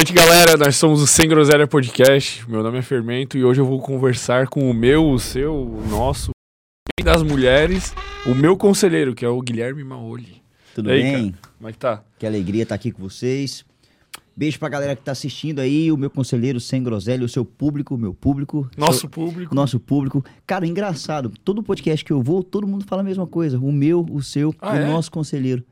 Noite, galera. Nós somos o Sem Groselha Podcast. Meu nome é Fermento e hoje eu vou conversar com o meu, o seu, o nosso, o das mulheres, o meu conselheiro, que é o Guilherme Maoli. Tudo aí, bem? cara? Como é que tá? Que alegria estar aqui com vocês. Beijo pra galera que tá assistindo aí, o meu conselheiro sem groselha, o seu público, o meu público. Nosso seu- público. nosso público. Cara, engraçado, todo podcast que eu vou, todo mundo fala a mesma coisa. O meu, o seu, Ah, o é? nosso conselheiro.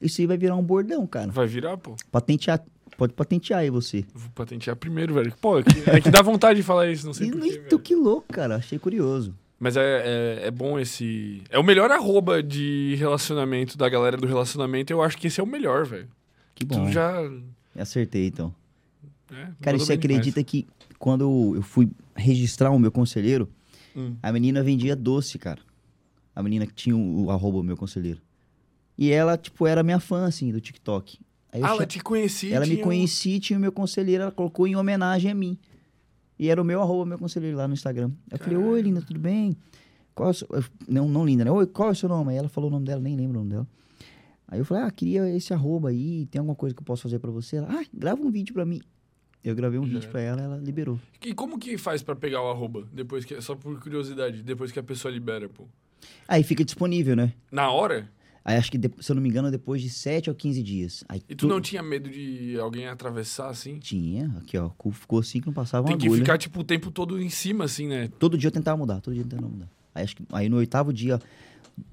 Isso aí vai virar um bordão, cara. Vai virar, pô. Patentear, pode patentear aí você. Vou patentear primeiro, velho. Pô, é que, é que dá vontade de falar isso, não sei porquê, e tu, velho. que louco, cara. Achei curioso. Mas é, é, é bom esse... É o melhor arroba de relacionamento da galera do relacionamento. Eu acho que esse é o melhor, velho. Que bom. Tu já... Acertei, então. é, Cara, você bem demais. acredita que quando eu fui registrar o meu conselheiro, Hum. a menina vendia doce, cara. A menina que tinha o, o arroba meu conselheiro. E ela, tipo, era minha fã, assim, do TikTok. Aí Ah, ela te conhecia. ela me conhecia, tinha o meu conselheiro, ela colocou em homenagem a mim. E era o meu arroba, meu conselheiro lá no Instagram. Eu falei, oi, linda, tudo bem? Qual é o seu... eu- Não, não linda, né? Oi, qual é o seu nome? Aí ela falou o nome dela, nem lembro o nome dela. Aí eu falei, ah, queria esse arroba aí, tem alguma coisa que eu posso fazer pra você? Ela, ah, grava um vídeo pra mim. Eu gravei um Já vídeo era. pra ela, ela liberou. E como que faz pra pegar o arroba? Depois que, só por curiosidade, depois que a pessoa libera, pô. Aí fica disponível, né? Na hora? Aí acho que, se eu não me engano, depois de 7 ou 15 dias. Aí E tu tu- não tinha medo de alguém atravessar assim? Tinha, aqui ó, ficou assim que não passava uma Tem que agulha. ficar, tipo, o tempo todo em cima, assim, né? Todo dia eu tentava mudar, todo dia eu tentava mudar. Aí, acho que, aí no oitavo dia,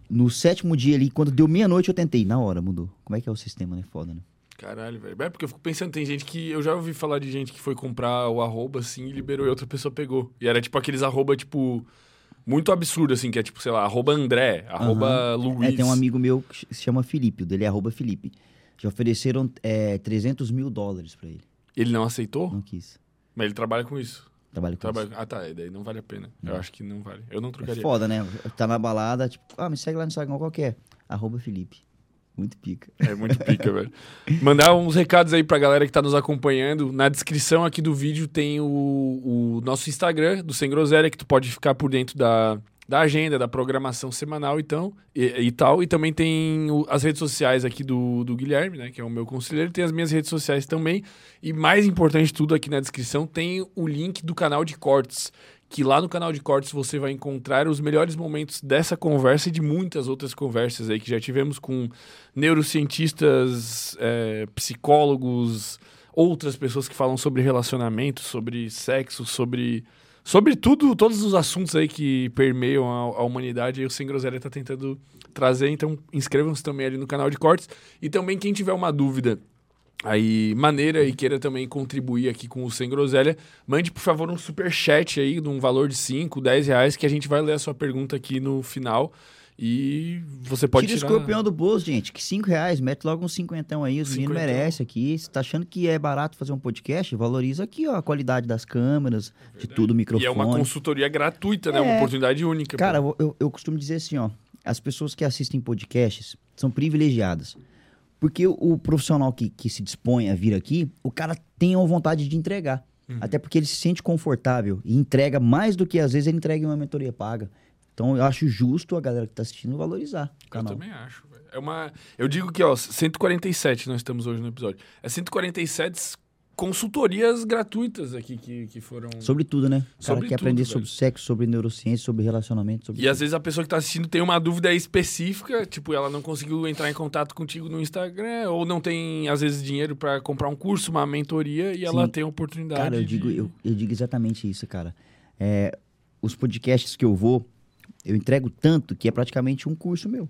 no sétimo dia ali, quando deu meia-noite eu tentei, na hora mudou. Como é que é o sistema, né? Foda, né? Caralho, velho. É porque eu fico pensando, tem gente que. Eu já ouvi falar de gente que foi comprar o arroba assim e liberou e outra pessoa pegou. E era tipo aqueles arroba, tipo. Muito absurdo, assim, que é tipo, sei lá, arroba André, arroba Luiz. É, tem um amigo meu que se chama Felipe, o dele é arroba Felipe. Já ofereceram é, 300 mil dólares pra ele. Ele não aceitou? Não quis. Mas ele trabalha com isso. Trabalha com Trabalha... Ah, tá. Daí não vale a pena. Eu acho que não vale. Eu não isso. É trocaria. foda, né? Tá na balada, tipo, ah, me segue lá no Instagram qualquer. Arroba Felipe. Muito pica. É muito pica, velho. Mandar uns recados aí pra galera que tá nos acompanhando. Na descrição aqui do vídeo tem o, o nosso Instagram do Sem Groselha, que tu pode ficar por dentro da, da agenda, da programação semanal então, e, e tal. E também tem o- as redes sociais aqui do, do Guilherme, né? Que é o meu conselheiro. Tem as minhas redes sociais também. E mais importante de tudo aqui na descrição tem o link do canal de cortes. Que lá no canal de cortes você vai encontrar os melhores momentos dessa conversa e de muitas outras conversas aí que já tivemos com neurocientistas, é, psicólogos, outras pessoas que falam sobre relacionamento, sobre sexo, sobre. Sobre tudo, todos os assuntos aí que permeiam a, a humanidade, aí o Sem Groselha tá tentando trazer. Então, inscrevam-se também ali no canal de cortes. E também, quem tiver uma dúvida aí maneira e queira também contribuir aqui com o Sem Groselha, mande, por favor, um super chat aí de um valor de 5, 10 reais, que a gente vai ler a sua pergunta aqui no final. E você pode Tira o tirar... escorpião do bolso, gente. Que 5 reais, mete logo uns cinquentão aí. Os meninos merecem aqui. Você tá achando que é barato fazer um podcast? Valoriza aqui, ó, a qualidade das câmeras, de tudo, o E microfone. é uma consultoria gratuita, né? Uma É. oportunidade única. Cara, eu- eu costumo dizer assim, ó. As pessoas que assistem podcasts são privilegiadas. Porque o, profissional que, que se dispõe a vir aqui, o cara tem a vontade de entregar. Uhum. Até porque ele se sente confortável e entrega mais do que às vezes ele entrega em uma mentoria paga. Então eu acho justo a galera que tá assistindo valorizar o Eu canal. também acho. É uma... Eu digo que, ó, 147 nós estamos hoje no episódio. É 147 consultorias gratuitas aqui que, que foram... Sobre tudo, né? O cara Sobre quer tudo, aprender velho. sobre sexo, sobre neurociência, sobre relacionamento, sobre E às vezes a pessoa que tá assistindo tem uma dúvida específica, tipo, ela não conseguiu entrar em contato contigo no Instagram, ou não tem, às vezes, dinheiro pra comprar um curso, uma mentoria, e ela Sim. tem a oportunidade Cara, eu de- digo, eu, eu digo exatamente isso, cara. É, os podcasts que eu vou, eu entrego tanto que é praticamente um curso meu.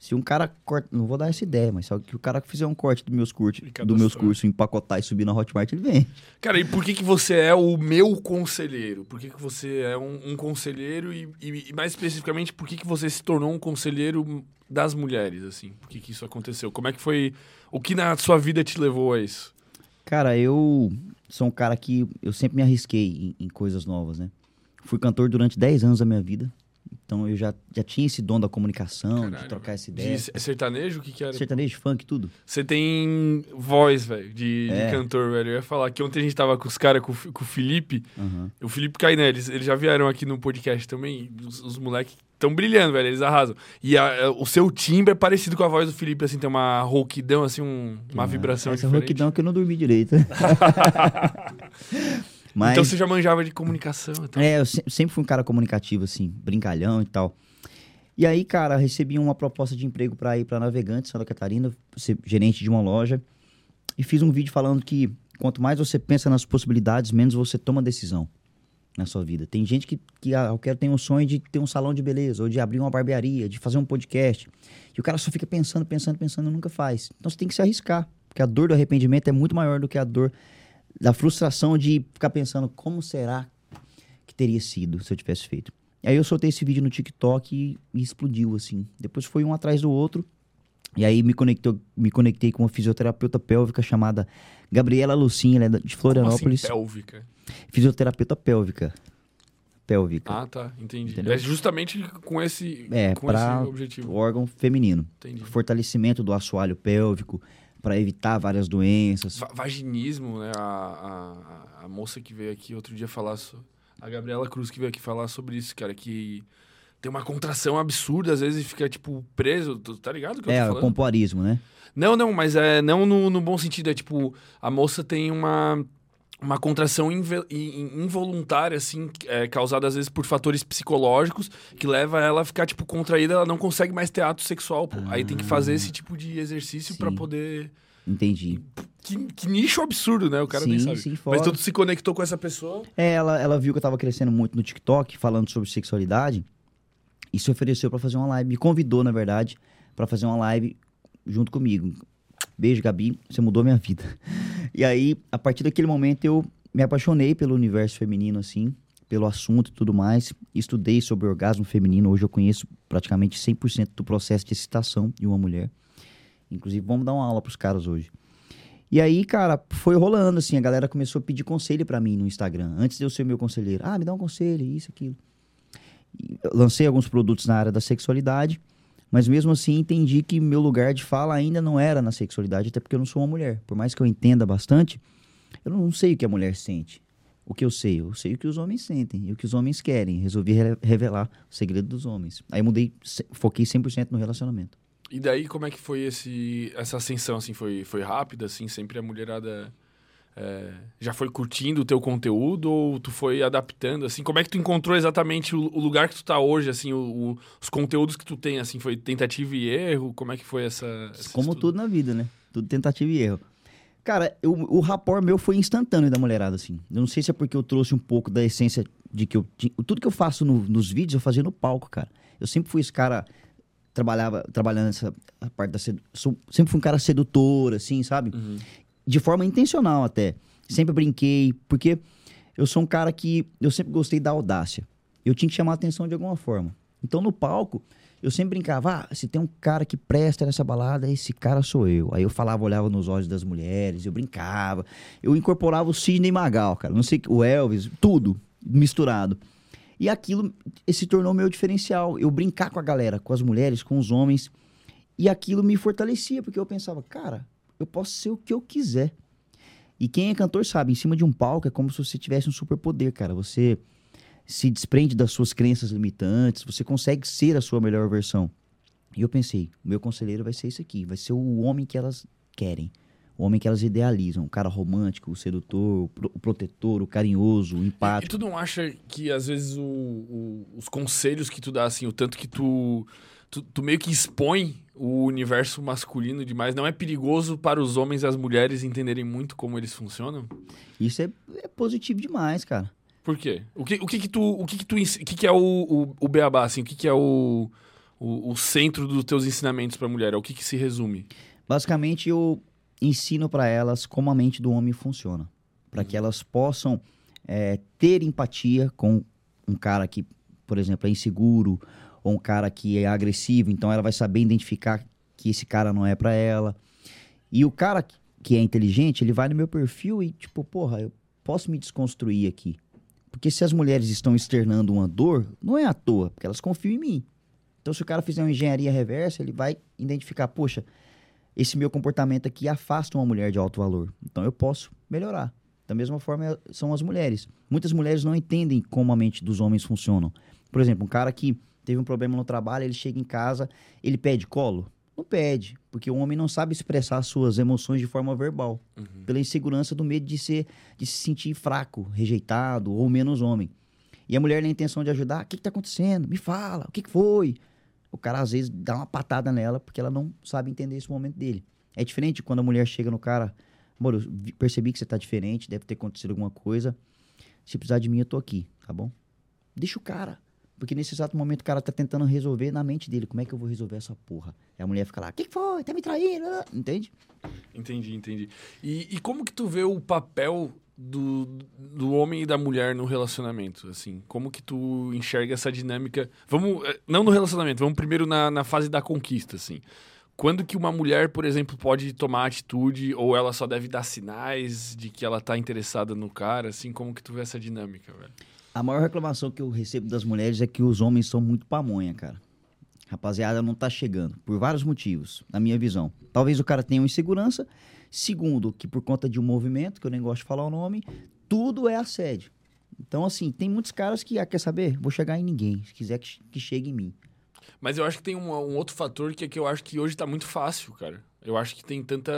Se um cara corta, não vou dar essa ideia, mas só que o cara fizer um corte dos meus cursos, dos meus cursos, empacotar e subir na Hotmart, ele vem. Cara, e por que que você é o meu conselheiro? Por que que você é um, um conselheiro e, e- e mais especificamente, por que que você se tornou um conselheiro das mulheres, assim? Por que que isso aconteceu? Como é que foi... O que na sua vida te levou a isso? Cara, eu sou um cara que eu sempre me arrisquei em, em coisas novas, né? Fui cantor durante 10 anos da minha vida. Então eu já, já tinha esse dom da comunicação, de Caralho, trocar essa De ideia. é sertanejo? O que que era? Sertanejo, funk, tudo. Você tem voz, velho, de, de É. cantor, velho. Eu ia falar que ontem a gente tava com os caras, com, com o Felipe. Aham. O Felipe Cainé, eles, eles já vieram aqui no podcast também. Os, os moleques estão brilhando, velho. Eles arrasam. E a- a- o seu timbre é parecido com a voz do Felipe, assim, tem uma rouquidão, assim, um- uma vibração Essa diferente. rouquidão que eu não dormi direito. Mas, Então você já manjava de comunicação. É, eu se- sempre fui um cara comunicativo, assim, brincalhão e tal. E aí, cara, recebi uma proposta de emprego pra ir pra Navegante, Santa Catarina, ser gerente de uma loja. E fiz um vídeo falando que quanto mais você pensa nas possibilidades, menos você toma decisão na sua vida. Tem gente que, que ah, eu quero ter um sonho de ter um salão de beleza, ou de abrir uma barbearia, de fazer um podcast. E o cara só fica pensando, pensando, pensando e nunca faz. Então você tem que se arriscar, porque a dor do arrependimento é muito maior do que a dor da frustração de ficar pensando como será que teria sido se eu tivesse feito. Aí eu soltei esse vídeo no TikTok e, e explodiu, assim. Depois foi um atrás do outro. E aí me, conectou, me conectei com uma fisioterapeuta pélvica chamada Gabriela Lucinha, ela é de Como assim, Florianópolis. pélvica? fisioterapeuta pélvica. Pélvica. Ah, tá. Entendi. Entendeu? É justamente com esse, É, com esse objetivo. O órgão feminino. Entendi. Fortalecimento do assoalho pélvico para evitar várias doenças. Va- Vaginismo, né? A, a, a- moça que veio aqui outro dia falar. So... A Gabriela Cruz que veio aqui falar sobre isso, cara, que tem uma contração absurda, às vezes fica, tipo, preso. Tá ligado que É, o pompoarismo, né? Não, não, mas é não no, no bom sentido. É tipo, a moça tem uma, uma contração involuntária, assim, é, causada às vezes por fatores psicológicos, que leva ela a ficar, tipo, contraída, ela não consegue mais ter ato sexual, pô. Aí tem que fazer esse tipo de exercício Sim. poder. Entendi. Que, que nicho absurdo, né? O cara nem Sim, sabe. sim, Mas fora. tu se conectou com essa pessoa. É, ela, ela viu que eu tava crescendo muito no TikTok, falando sobre sexualidade, e se ofereceu pra fazer uma live. Me convidou, na verdade, pra fazer uma live junto comigo. Beijo, Gabi, você mudou minha vida. E aí, a partir daquele momento, eu me apaixonei pelo universo feminino, assim, pelo assunto e tudo mais. Estudei sobre orgasmo feminino. Hoje eu conheço praticamente 100% do processo de excitação de uma mulher. Inclusive, vamos dar uma aula pros caras hoje. E aí, cara, foi rolando, assim, a galera começou a pedir conselho pra mim no Instagram, antes de eu ser meu conselheiro. Ah, me dá um conselho, isso, aquilo. E lancei alguns produtos na área da sexualidade, mas mesmo assim entendi que meu lugar de fala ainda não era na sexualidade, até porque eu não sou uma mulher. Por mais que eu entenda bastante, eu não sei o que a mulher sente. O que eu sei? Eu sei o que os homens sentem e o que os homens querem. Resolvi re- revelar o segredo dos homens. Aí mudei, foquei 100% no relacionamento. E daí, como é que foi esse, essa ascensão, assim? Foi, foi rápida, assim? Sempre a mulherada é, já foi curtindo o teu conteúdo ou tu foi adaptando, assim? Como é que tu encontrou exatamente o, o lugar que tu tá hoje, assim? O, o- os conteúdos que tu tem, assim? Foi tentativa e erro? Como é que foi essa... Como estudo? tudo na vida, né? Tudo tentativa e erro. Cara, eu- o rapport meu foi instantâneo da mulherada, assim. Eu não sei se é porque eu trouxe um pouco da essência de que eu tinha. Tudo que eu faço no- nos vídeos eu fazia no palco, cara. Eu sempre fui esse cara. Trabalhava, trabalhando nessa a parte da sedu... Sempre fui um cara sedutor, assim, sabe? Uhum. De forma intencional até. Sempre brinquei, porque eu sou um cara que. Eu sempre gostei da audácia. Eu tinha que chamar a atenção de alguma forma. Então no palco, eu sempre brincava, ah, se tem um cara que presta nessa balada, esse cara sou eu. Aí eu falava, olhava nos olhos das mulheres, eu brincava. Eu incorporava o Sidney Magal, cara. Não sei, o Elvis, tudo misturado. E aquilo se tornou meu diferencial. Eu brincar com a galera, com as mulheres, com os homens. E aquilo me fortalecia, porque eu pensava, cara, eu posso ser o que eu quiser. E quem é cantor sabe, em cima de um palco é como se você tivesse um superpoder, cara. Você se desprende das suas crenças limitantes, você consegue ser a sua melhor versão. E eu pensei, o meu conselheiro vai ser esse aqui, vai ser o homem que elas querem, o homem que elas idealizam, o cara romântico, o sedutor, o, pro- o protetor, o carinhoso, o E, e empático. tu não acha que, às vezes, o- o- os conselhos que tu dá, assim, o tanto que tu, tu, tu meio que expõe o universo masculino demais, não é perigoso para os homens e as mulheres entenderem muito como eles funcionam? Isso é, é positivo demais, cara. Por quê? O que, o que que tu, o que que tu, o que que é o, o, o beabá, assim? O que que é o, o, o centro dos teus ensinamentos para mulher? O que que se resume? Basicamente, eu ensino para elas como a mente do homem funciona. Para que elas possam é, ter empatia com um cara que, por exemplo, é inseguro ou um cara que é agressivo. Então, ela vai saber identificar que esse cara não é para ela. E o cara que é inteligente, ele vai no meu perfil e, tipo, porra, eu posso me desconstruir aqui. Porque se as mulheres estão externando uma dor, não é à toa, porque elas confiam em mim. Então, se o cara fizer uma engenharia reversa, ele vai identificar, poxa, esse meu comportamento aqui afasta uma mulher de alto valor. Então, eu posso melhorar. Da mesma forma, são as mulheres. Muitas mulheres não entendem como a mente dos homens funcionam. Por exemplo, um cara que teve um problema no trabalho, ele chega em casa, ele pede colo? Não pede, porque o homem não sabe expressar suas emoções de forma verbal, Uhum. pela insegurança do medo de ser de se sentir fraco, rejeitado ou menos homem. E a mulher na intenção de ajudar, o que, que tá acontecendo? Me fala, o que, que foi? O cara às vezes dá uma patada nela porque ela não sabe entender esse momento dele. É diferente quando a mulher chega no cara, amor, eu percebi que você tá diferente, deve ter acontecido alguma coisa. Se precisar de mim, eu tô aqui, tá bom? Deixa o cara. Porque nesse exato momento o cara tá tentando resolver na mente dele. Como é que eu vou resolver essa porra? E a mulher fica lá, o que, que foi? Tá me traindo? ah?" Entende? Entendi, entendi. E, e como que tu vê o papel do, do homem e da mulher no relacionamento, assim? Como que tu enxerga essa dinâmica? Vamos, eh, não no relacionamento, vamos primeiro na, na fase da conquista, assim. Quando que uma mulher, por exemplo, pode tomar atitude ou ela só deve dar sinais de que ela tá interessada no cara, assim? Como que tu vê essa dinâmica, velho? A maior reclamação que eu recebo das mulheres é que os homens são muito pamonha, cara. Rapaziada, não tá chegando. Por vários motivos, na minha visão. Talvez o cara tenha uma insegurança. Segundo, que por conta de um movimento, que eu nem gosto de falar o nome, tudo é assédio. Então, assim, tem muitos caras que, ah, quer saber? Vou chegar em ninguém. Se quiser que, que chegue em mim. Mas eu acho que tem um, um outro fator que é que eu acho que hoje tá muito fácil, cara. Eu acho que tem tanta.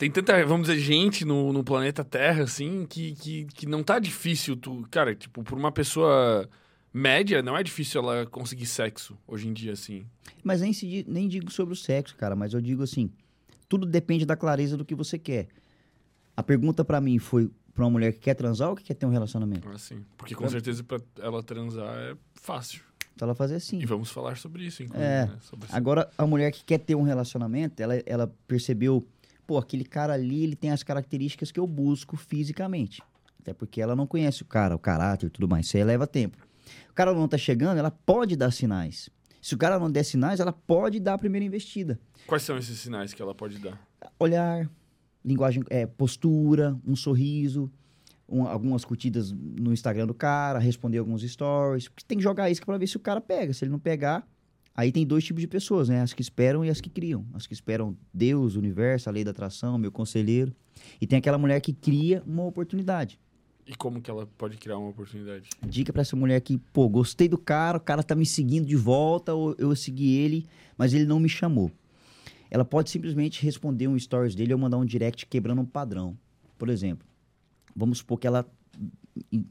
Tem tanta, vamos dizer, gente no, no planeta Terra, assim, que, que, que não tá difícil tu. Cara, tipo, por uma pessoa média, não é difícil ela conseguir sexo hoje em dia, assim. Mas nem, se nem digo sobre o sexo, cara, mas eu digo assim: tudo depende da clareza do que você quer. A pergunta pra mim foi pra uma mulher que quer transar ou que quer ter um relacionamento? assim. Porque com certeza pra ela transar é fácil. Então ela fazer assim. E vamos falar sobre isso, inclusive, É. né? Sobre Agora, a mulher que quer ter um relacionamento, ela, ela percebeu, pô, aquele cara ali, ele tem as características que eu busco fisicamente. Até porque ela não conhece o cara, o caráter e tudo mais. Isso aí leva tempo. O cara não tá chegando, ela pode dar sinais. Se o cara não der sinais, ela pode dar a primeira investida. Quais são esses sinais que ela pode dar? Olhar, linguagem, é, postura, um sorriso, um- algumas curtidas no Instagram do cara, responder alguns stories. Porque tem que jogar isca pra ver se o cara pega. Se ele não pegar, aí tem dois tipos de pessoas, né? As que esperam e as que criam. As que esperam Deus, o universo, a lei da atração, meu conselheiro. E tem aquela mulher que cria uma oportunidade. E como que ela pode criar uma oportunidade? Dica pra essa mulher que, pô, gostei do cara, o cara tá me seguindo de volta, ou eu segui ele, mas ele não me chamou. Ela pode simplesmente responder um stories dele ou mandar um direct quebrando um padrão. Por exemplo, vamos supor que ela em-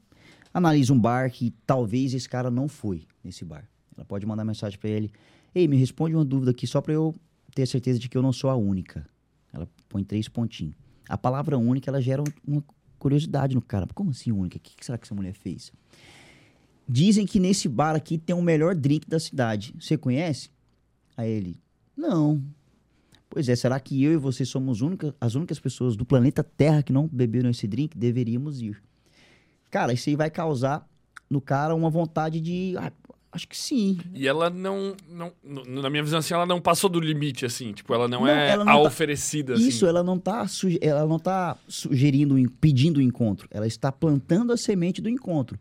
analisa um bar que talvez esse cara não foi nesse bar. Ela pode mandar mensagem pra ele: Ei, me responde uma dúvida aqui só pra eu ter certeza de que eu não sou a única. Ela põe três pontinhos. A palavra única, ela gera um- uma curiosidade no cara. Como assim única? O que será que essa mulher fez? Dizem que nesse bar aqui tem o melhor drink da cidade. Você conhece? Aí ele: Não. Pois é, será que eu e você somos única- as únicas pessoas do planeta Terra que não beberam esse drink? Deveríamos ir. Cara, isso aí vai causar no cara uma vontade de. "Ah, acho que sim. E ela não, não, na minha visão, assim, ela não passou do limite, assim. Tipo, ela não, Não, é ela não a tá- oferecida, assim. Isso, ela não tá, suge- ela não tá sugerindo, pedindo o encontro. Ela está plantando a semente do encontro.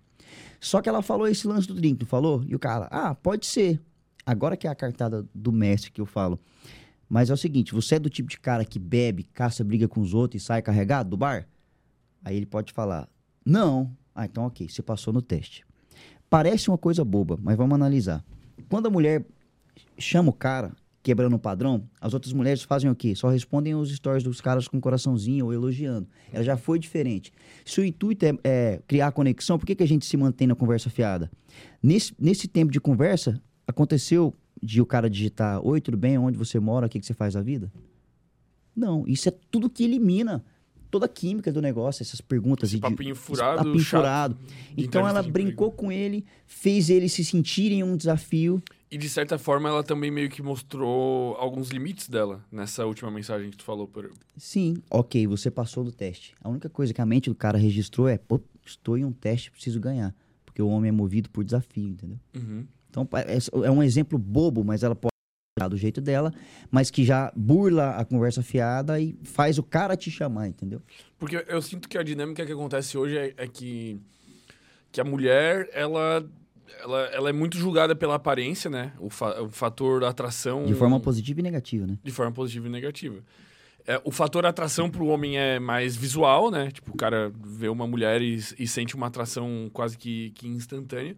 Só que ela falou esse lance do drink, não falou? E o cara, ah, pode ser. Agora que é a cartada do mestre que eu falo. Mas é o seguinte, você é do tipo de cara que bebe, caça, briga com os outros e sai carregado do bar? Aí ele pode falar, não. Ah, então ok, você passou no teste. Parece uma coisa boba, mas vamos analisar. Quando a mulher chama o cara, quebrando o padrão, as outras mulheres fazem o quê? Só respondem os stories dos caras com coraçãozinho ou elogiando. Ela já foi diferente. Se o intuito é, é criar conexão, por que, que a gente se mantém na conversa fiada? Nesse, nesse tempo de conversa, aconteceu de o cara digitar: Oi, tudo bem? Onde você mora? O que, que você faz da vida? Não, isso é tudo que elimina toda a química do negócio, essas perguntas. Esse de- papinho esse furado, papinho furado. de Então ela de brincou com ele, fez ele se sentir em um desafio. E de certa forma, ela também meio que mostrou alguns limites dela nessa última mensagem que tu falou. Por... Sim, ok, você passou do teste. A única coisa que a mente do cara registrou é, estou em um teste, preciso ganhar. Porque o homem é movido por desafio, entendeu? Uhum. Então é é um exemplo bobo, mas ela pode do jeito dela, mas que já burla a conversa fiada e faz o cara te chamar, entendeu? Porque eu sinto que a dinâmica que acontece hoje é, é que, que a mulher, ela, ela, ela é muito julgada pela aparência, né? O, fa o fator atração. De forma positiva e negativa, né? De forma positiva e negativa. É, o fator atração pro homem é mais visual, né? Tipo, o cara vê uma mulher e, e sente uma atração quase que, que instantânea.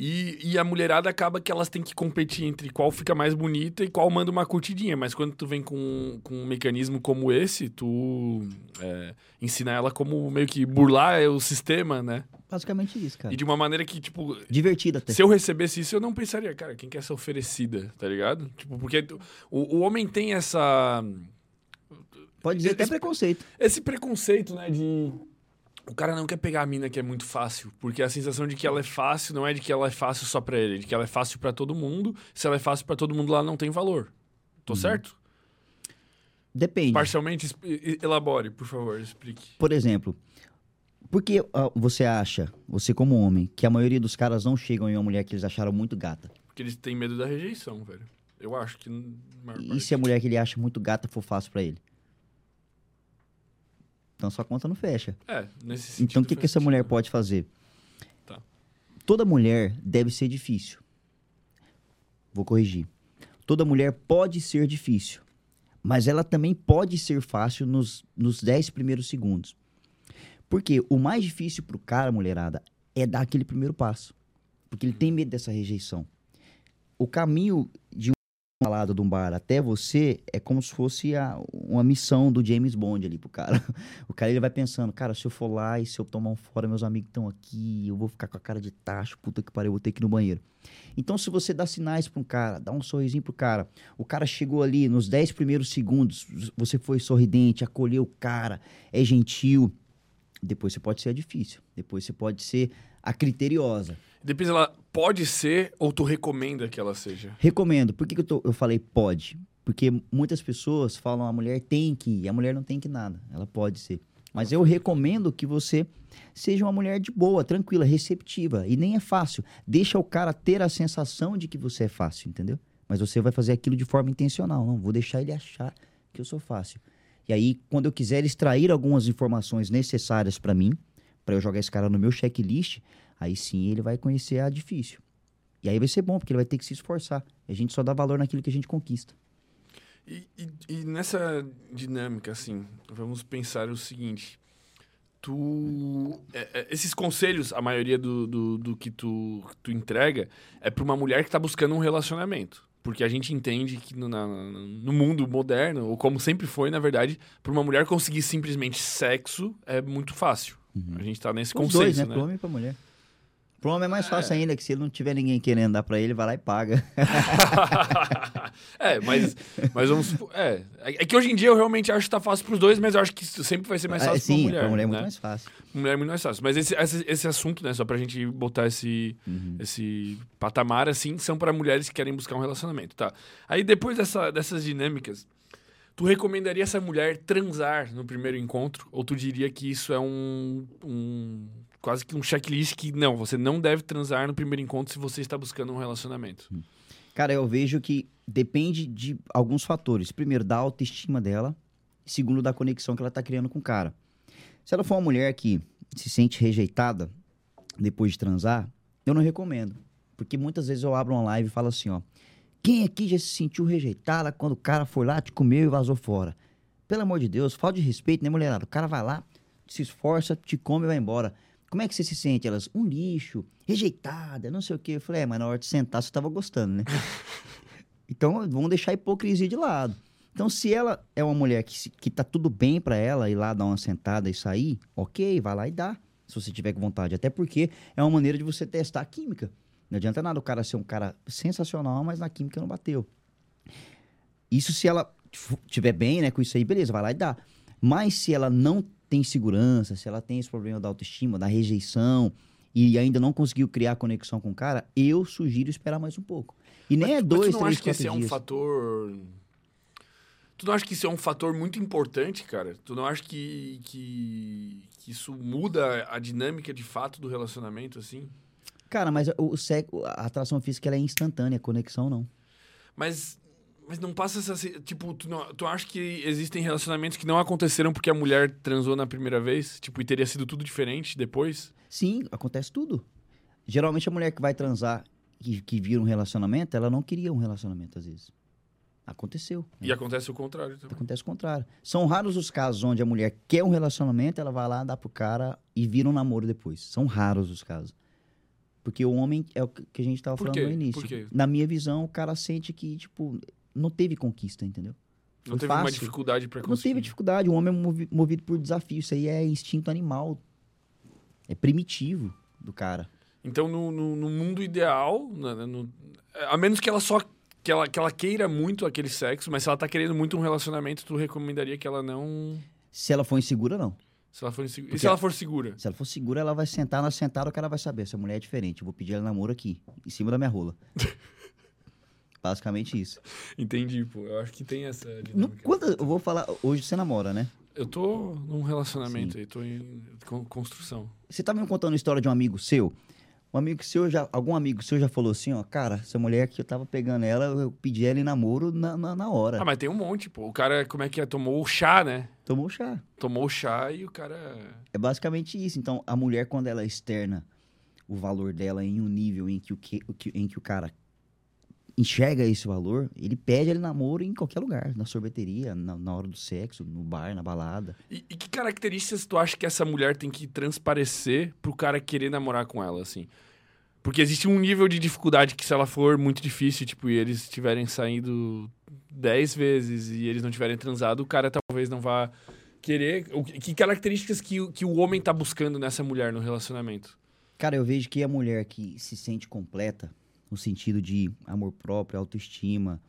E, e, a mulherada acaba que elas têm que competir entre qual fica mais bonita e qual manda uma curtidinha. Mas quando tu vem com, com um mecanismo como esse, tu é, ensina ela como meio que burlar o sistema, né? Basicamente isso, cara. E de uma maneira que, tipo. Divertida até. Se eu recebesse isso, eu não pensaria, cara, quem quer ser oferecida, tá ligado? Tipo, porque o, o homem tem essa. Pode dizer esse, até preconceito. Esse preconceito, né, de o cara não quer pegar a mina que é muito fácil, porque a sensação de que ela é fácil não é de que ela é fácil só para ele, é de que ela é fácil para todo mundo. Se ela é fácil para todo mundo, ela não tem valor. Tô uhum. certo? Depende. Parcialmente, elabore, por favor, explique. Por exemplo, por que uh, você acha, você como homem, que a maioria dos caras não chegam em uma mulher que eles acharam muito gata? Porque eles têm medo da rejeição, velho. Eu acho que. E se a mulher que ele acha muito gata for fácil para ele? Então sua conta não fecha. É, nesse sentido. Então o que, que essa mulher pode fazer? Tá. Toda mulher deve ser difícil. Vou corrigir. Toda mulher pode ser difícil. Mas ela também pode ser fácil nos, nos 10 primeiros segundos. Porque o mais difícil pro cara, mulherada, é dar aquele primeiro passo. Porque ele tem medo dessa rejeição. O caminho de lado de um bar até você é como se fosse a, uma missão do James Bond ali pro cara. O cara ele vai pensando, cara, se eu for lá e se eu tomar um fora, meus amigos estão aqui, eu vou ficar com a cara de tacho, puta que pariu, eu vou ter que ir no banheiro. Então, se você dá sinais pra um cara, dá um sorrisinho pro cara, o cara chegou ali nos 10 primeiros segundos, você foi sorridente, acolheu o cara, é gentil, depois você pode ser difícil, depois você pode ser a criteriosa. Depois ela pode ser ou tu recomenda que ela seja? Recomendo. Por que, que eu, tô, eu falei pode? Porque muitas pessoas falam a mulher tem que ir, a mulher não tem que nada. Ela pode ser. Mas eu recomendo que você seja uma mulher de boa, tranquila, receptiva. E nem é fácil. Deixa o cara ter a sensação de que você é fácil, entendeu? Mas você vai fazer aquilo de forma intencional. Não, vou deixar ele achar que eu sou fácil. E aí, quando eu quiser extrair algumas informações necessárias para mim, para eu jogar esse cara no meu checklist, aí sim ele vai conhecer a difícil. E aí vai ser bom, porque ele vai ter que se esforçar. A gente só dá valor naquilo que a gente conquista. E, e, e nessa dinâmica, assim, vamos pensar o seguinte. Tu. É, é, esses conselhos, a maioria do, do, do que tu, tu entrega, é para uma mulher que está buscando um relacionamento. Porque a gente entende que no, na, no mundo moderno, ou como sempre foi, na verdade, para uma mulher conseguir simplesmente sexo é muito fácil. Uhum. A gente tá nesse Os consenso, dois, né? né? Pro homem e pra mulher. Pro homem é mais fácil é. ainda, que se ele não tiver ninguém querendo dar pra ele, vai lá e paga. é, mas, mas vamos. É, é que hoje em dia eu realmente acho que tá fácil pros dois, mas eu acho que sempre vai ser mais ah, fácil é, sim, pra mulher. Pra mulher é muito né? mais fácil. Mulher é muito mais fácil. Mas esse, esse, esse assunto, né, só pra gente botar esse, uhum. esse patamar assim, são para mulheres que querem buscar um relacionamento, tá? Aí depois dessa, dessas dinâmicas Tu recomendaria essa mulher transar no primeiro encontro? Ou tu diria que isso é um, um quase que um checklist que não, você não deve transar no primeiro encontro se você está buscando um relacionamento? Hum. Cara, eu vejo que depende de alguns fatores. Primeiro, da autoestima dela. Segundo, da conexão que ela está criando com o cara. Se ela for uma mulher que se sente rejeitada depois de transar, eu não recomendo. Porque muitas vezes eu abro uma live e falo assim, ó. Quem aqui já se sentiu rejeitada quando o cara foi lá, te comeu e vazou fora? Pelo amor de Deus, falta de respeito, né, mulherada? O cara vai lá, se esforça, te come e vai embora. Como é que você se sente? Elas, um lixo, rejeitada, não sei o quê. Eu falei, é, mas na hora de sentar você tava gostando, né? então, vamos deixar a hipocrisia de lado. Então, se ela é uma mulher que, que tá tudo bem para ela ir lá dar uma sentada e sair, ok, vai lá e dá, se você tiver com vontade. Até porque é uma maneira de você testar a química. Não adianta nada o cara ser um cara sensacional, mas na química não bateu. Isso se ela tiver bem, né, com isso aí, beleza, vai lá e dá. Mas se ela não tem segurança, se ela tem esse problema da autoestima, da rejeição, e ainda não conseguiu criar conexão com o cara, eu sugiro esperar mais um pouco. E nem mas, é dois, mas tu não três, acha que esse dias. é um fator... Tu não acha que isso é um fator muito importante, cara? Tu não acha que, que, que isso muda a dinâmica de fato do relacionamento, assim? Cara, mas o, sexo, a atração física ela é instantânea, a conexão não. Mas Mas não passa essa. Tipo, tu, não, tu acha que existem relacionamentos que não aconteceram porque a mulher transou na primeira vez? Tipo, e teria sido tudo diferente depois? Sim, acontece tudo. Geralmente a mulher que vai transar, que, que vira um relacionamento, ela não queria um relacionamento às vezes. Aconteceu. E acontece o contrário também. Acontece o contrário. São raros os casos onde a mulher quer um relacionamento, ela vai lá, dá pro cara e vira um namoro depois. São raros os casos. Porque o homem é o que a gente tava Por falando quê? no início. Por quê? Na minha visão, o cara sente que, tipo, não teve conquista, entendeu? Não teve uma fácil. dificuldade pra Não conseguir. teve dificuldade. O homem é movi- movido por desafio. Isso aí é instinto animal. É primitivo do cara. Então, no, no- no mundo ideal, na- no- a menos que ela só que ela, que ela queira muito aquele sexo, mas se ela tá querendo muito um relacionamento, tu recomendaria que ela não. Se ela for insegura, não. Se ela for insegura. E se ela for segura? Se ela for segura, ela vai sentar na sentada, o cara vai saber. Essa mulher é diferente. Eu vou pedir ela namoro aqui, em cima da minha rola. Basicamente isso. Entendi, pô. Eu acho que tem essa No, eu vou falar. Hoje você namora, né? Eu tô num relacionamento aí, tô em con- construção. Você tá me contando a história de um amigo seu. Um amigo seu já. Algum amigo seu já falou assim, ó, cara, essa mulher que eu tava pegando ela, eu pedi ela em namoro na, na, na hora. Ah, mas tem um monte, pô. O cara, como é que é? Tomou o chá, né? Tomou o chá. Tomou o chá e o cara. É basicamente isso. Então, a mulher, quando ela externa o valor dela em um nível em que o, que, o que- em que o cara enxerga esse valor, ele pede ele namoro em qualquer lugar. Na sorveteria, na, na hora do sexo, no bar, na balada. E, e que características tu acha que essa mulher tem que transparecer pro cara querer namorar com ela, assim? Porque existe um nível de dificuldade que se ela for muito difícil, tipo, e eles estiverem saindo dez vezes e eles não tiverem transado, o cara talvez não vá querer... o que- características que, o- que o homem tá buscando nessa mulher no relacionamento? Cara, eu vejo que a mulher que se sente completa, no sentido de amor próprio, autoestima,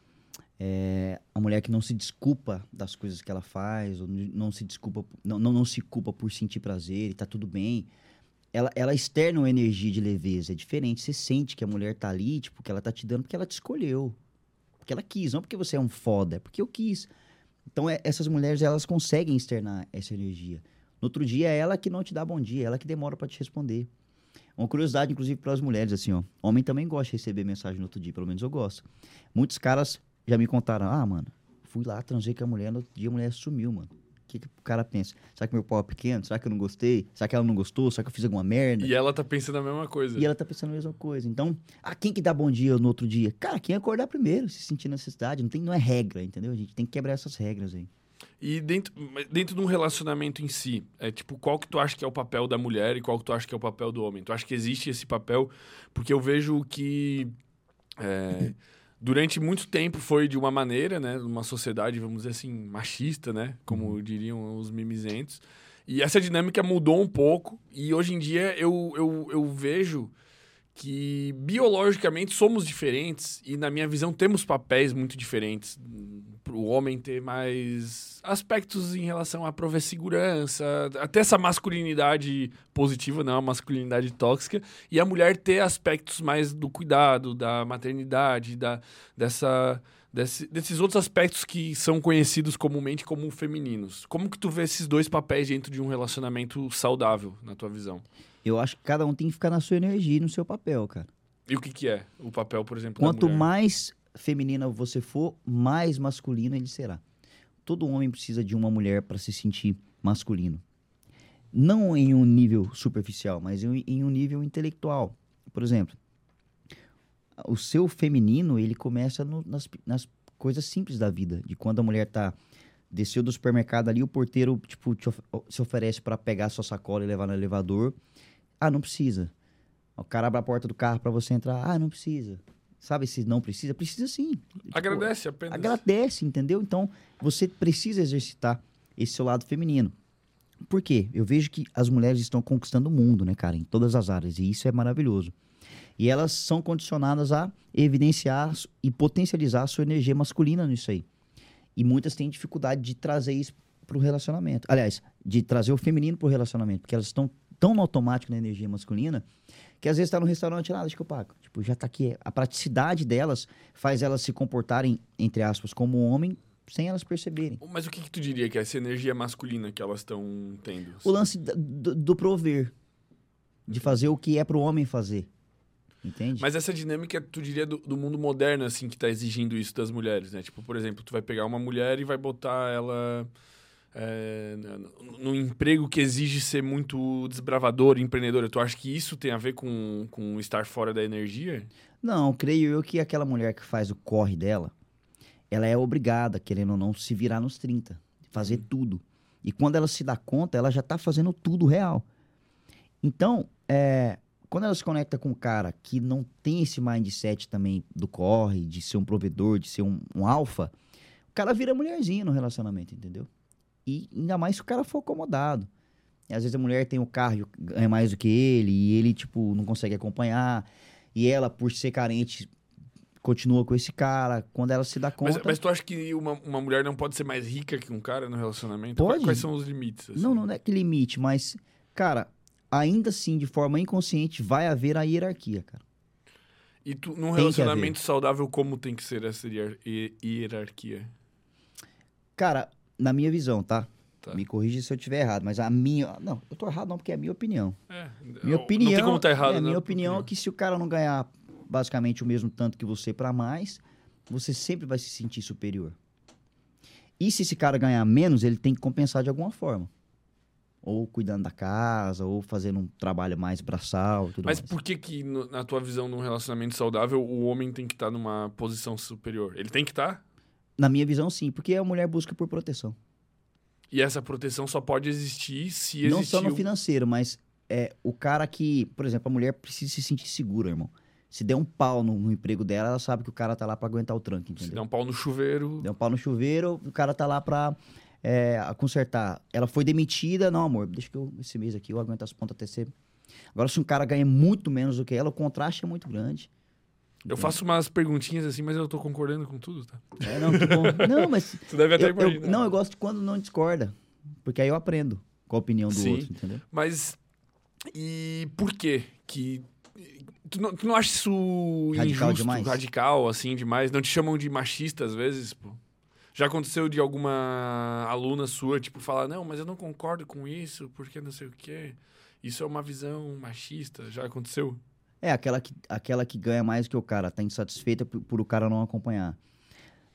é, a mulher que não se desculpa das coisas que ela faz, ou não se desculpa, não, não, não se culpa por sentir prazer e tá tudo bem. Ela, ela externa uma energia de leveza, é diferente. Você sente que a mulher tá ali, tipo, que ela tá te dando porque ela te escolheu. Porque ela quis, não porque você é um foda, é porque eu quis. Então, é- essas mulheres, elas conseguem externar essa energia. No outro dia, é ela que não te dá bom dia, é ela que demora pra te responder. Uma curiosidade, inclusive, para as mulheres, assim, ó. Homem também gosta de receber mensagem no outro dia, pelo menos eu gosto. Muitos caras já me contaram, ah, mano, fui lá, transei com a mulher, no outro dia a mulher sumiu, mano. O que, que o cara pensa? Será que meu pau é pequeno? Será que eu não gostei? Será que ela não gostou? Será que eu fiz alguma merda? E ela tá pensando a mesma coisa. E ela tá pensando a mesma coisa. Então, ah, quem que dá bom dia no outro dia? Cara, quem acordar primeiro, se sentir necessidade. Não, tem, não é regra, entendeu? A gente tem que quebrar essas regras aí. E dentro, dentro de um relacionamento em si, é tipo, qual que tu acha que é o papel da mulher e qual que tu acha que é o papel do homem? Tu acha que existe esse papel? Porque eu vejo que é, durante muito tempo foi de uma maneira, né? Uma sociedade, vamos dizer assim, machista, né? Como diriam os mimizentos. E essa dinâmica mudou um pouco e hoje em dia eu, eu, eu vejo que biologicamente somos diferentes e na minha visão temos papéis muito diferentes para o homem ter mais aspectos em relação a prover segurança, até essa masculinidade positiva, não a masculinidade tóxica, e a mulher ter aspectos mais do cuidado, da maternidade, da, dessa, desse- desses outros aspectos que são conhecidos comumente como femininos. Como que tu vê esses dois papéis dentro de um relacionamento saudável, na tua visão? Eu acho que cada um tem que ficar na sua energia e no seu papel, cara. E o que, que é o papel, por exemplo, Quanto mais feminina você for, mais masculino ele será. Todo homem precisa de uma mulher para se sentir masculino. Não em um nível superficial, mas em, um nível intelectual. Por exemplo, o seu feminino, ele começa no- nas, nas coisas simples da vida. De quando a mulher tá desceu do supermercado ali, o porteiro tipo of- se oferece para pegar sua sacola e levar no elevador. Ah, não precisa. O cara abre a porta do carro para você entrar. Ah, não precisa. Sabe se não precisa? Precisa sim. Tipo, Agradece apenas. agradece, entendeu? Então, você precisa exercitar esse seu lado feminino. Por quê? Eu vejo que as mulheres estão conquistando o mundo, né, cara, em todas as áreas, e isso é maravilhoso. E elas são condicionadas a evidenciar e potencializar a sua energia masculina nisso aí. E muitas têm dificuldade de trazer isso pro relacionamento. Aliás, de trazer o feminino pro relacionamento, porque elas estão tão no automático na energia masculina que às vezes tá no restaurante, ah, deixa que eu pago. Tipo, já tá aqui. A praticidade delas faz elas se comportarem, entre aspas, como um homem, sem elas perceberem. Mas o que, que tu diria que é essa energia masculina que elas estão tendo? O lance do, do prover. De fazer o que é pro homem fazer. Entende? Mas essa dinâmica, tu diria, do, do mundo moderno, assim, que tá exigindo isso das mulheres, né? Tipo, por exemplo, tu vai pegar uma mulher e vai botar ela é, no, emprego que exige ser muito desbravadora, empreendedora. Tu acha que isso tem a ver com, com estar fora da energia? Não, creio eu que aquela mulher que faz o corre dela, ela é obrigada, querendo ou não, se virar nos 30, fazer tudo. E quando ela se dá conta, ela já tá fazendo tudo real. Então, é, quando ela se conecta com um cara que não tem esse mindset também do corre, de ser um provedor, de ser um, um alfa, o cara vira mulherzinha no relacionamento, entendeu? E ainda mais se o cara for acomodado. E às vezes a mulher tem o carro e ganha mais do que ele, e ele, tipo, não consegue acompanhar. E ela, por ser carente, continua com esse cara. Quando ela se dá conta. Mas, mas tu acha que uma, uma mulher não pode ser mais rica que um cara no relacionamento? Pode. Quais, são os limites? assim? Não, não é que limite, mas, cara, ainda assim, de forma inconsciente, vai haver a hierarquia, cara. E tu, num relacionamento saudável, como tem que ser essa hier- hi- hierarquia? Cara, na minha visão, tá? Tá. Me corrija se eu estiver errado, mas a minha. Não, eu tô errado não, porque é a minha opinião. É, Minha não opinião. tem como estar errado, é, né? minha opinião é que se o cara não ganhar basicamente o mesmo tanto que você pra mais, você sempre vai se sentir superior. E se esse cara ganhar menos, ele tem que compensar de alguma forma. Ou cuidando da casa, ou fazendo um trabalho mais braçal, tudo Mas mais. por que que, na tua visão, num relacionamento saudável, o homem tem que estar numa posição superior? Ele tem que estar? Na minha visão, sim, porque a mulher busca por proteção. E essa proteção só pode existir se existir... Não só no financeiro, mas é o cara que, por exemplo, a mulher precisa se sentir segura, irmão. Se der um pau no, no emprego dela, ela sabe que o cara tá lá pra aguentar o Se entendeu? der um pau no chuveiro... Deu um pau no chuveiro, o cara tá lá pra é, consertar. Ela foi demitida, não, amor, deixa que eu, esse mês aqui eu aguento as pontas até ser. Agora, se um cara ganha muito menos do que ela, o contraste é muito grande. Eu faço umas perguntinhas assim, mas eu tô concordando com tudo, tá? É, não, que bom. Não, mas. Tu deve até eu- eu- imaginar. não, eu gosto quando não discorda. Porque aí eu aprendo com a opinião do Sim. outro, entendeu? Mas e por quê que tu não, tu não acha isso Radical injusto, demais? radical assim demais? Não te chamam de machista às vezes, pô? Já aconteceu de alguma aluna sua tipo falar não, mas eu não concordo com isso porque não sei o quê. Isso é uma visão machista. Já aconteceu? É, aquela que, aquela que ganha mais que o cara, tá insatisfeita por, por o cara não acompanhar.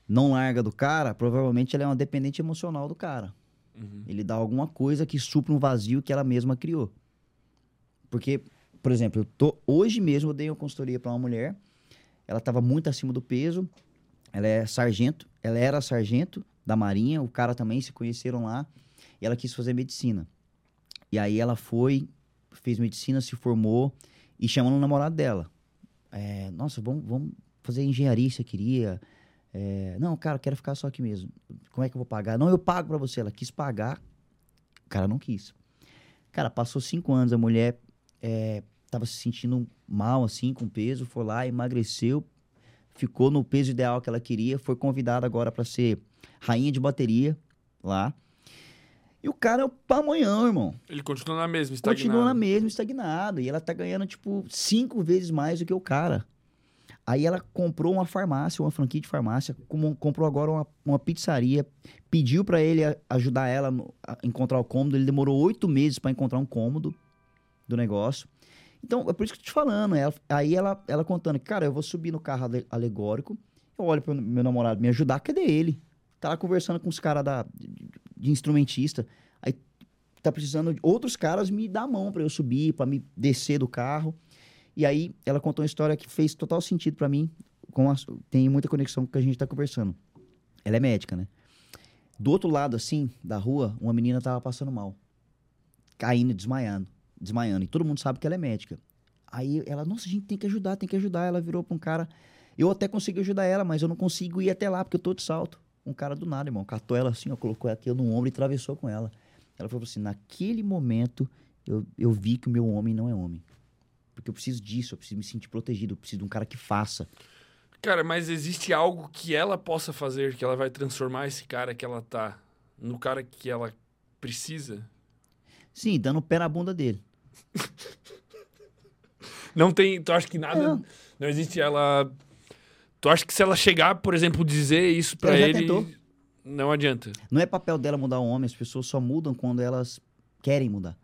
Não larga do cara, provavelmente ela é uma dependente emocional do cara. Uhum. Ele dá alguma coisa que supra um vazio que ela mesma criou. Porque, por exemplo, eu tô, hoje mesmo eu dei uma consultoria para uma mulher, ela estava muito acima do peso, ela é sargento, ela era sargento da Marinha, o cara também se conheceram lá, e ela quis fazer medicina. E aí ela foi, fez medicina, se formou e chamou no namorado dela. É, Nossa, vamos, vamos fazer engenharia, você queria? É, não, cara, eu quero ficar só aqui mesmo. Como é que eu vou pagar? Não, eu pago pra você. Ela quis pagar, o cara não quis. Cara, passou cinco anos, a mulher é, tava se sentindo mal, assim, com peso, foi lá, emagreceu, ficou no peso ideal que ela queria, foi convidada agora pra ser rainha de bateria lá. E o cara é o pamonhão, irmão. Ele continua na mesma, estagnado. Continua na mesma, estagnado. E ela tá ganhando, tipo, cinco vezes mais do que o cara. Aí ela comprou uma farmácia, uma franquia de farmácia, como- comprou agora uma, uma pizzaria, pediu pra ele ajudar ela a encontrar o cômodo. Ele demorou oito meses pra encontrar um cômodo do negócio. Então, é por isso que eu tô te falando. Ela- aí ela, ela contando, cara, eu vou subir no carro ale- alegórico, eu olho pro meu namorado me ajudar, cadê ele? Tá lá conversando com os caras da, de, instrumentista. Aí tá precisando de outros caras me dar a mão pra eu subir, pra me descer do carro. E aí ela contou uma história que fez total sentido pra mim, com a- tem muita conexão com o que a gente tá conversando. Ela é médica, né? Do outro lado, assim, da rua, uma menina tava passando mal. Caindo, desmaiando, desmaiando. E todo mundo sabe que ela é médica. Aí ela, nossa, a gente tem que ajudar, tem que ajudar. Ela virou pra um cara. Eu até consigo ajudar ela, mas eu não consigo ir até lá, porque eu tô de salto. Um cara do nada, irmão. Catou ela assim, ó, colocou aqui no ombro e atravessou com ela. Ela falou assim: naquele momento eu, eu vi que o meu homem não é homem. Porque eu preciso disso, eu preciso me sentir protegido, eu preciso de um cara que faça. Cara, mas existe algo que ela possa fazer que ela vai transformar esse cara que ela tá no cara que ela precisa? Sim, dando o pé na bunda dele. Não tem. Tu acha que nada. Não. Não, existe ela. Tu acha que se ela chegar, por exemplo, dizer isso pra Ela já ele. tentou. Não adianta. Não é papel dela mudar o homem, as pessoas só mudam quando elas querem mudar.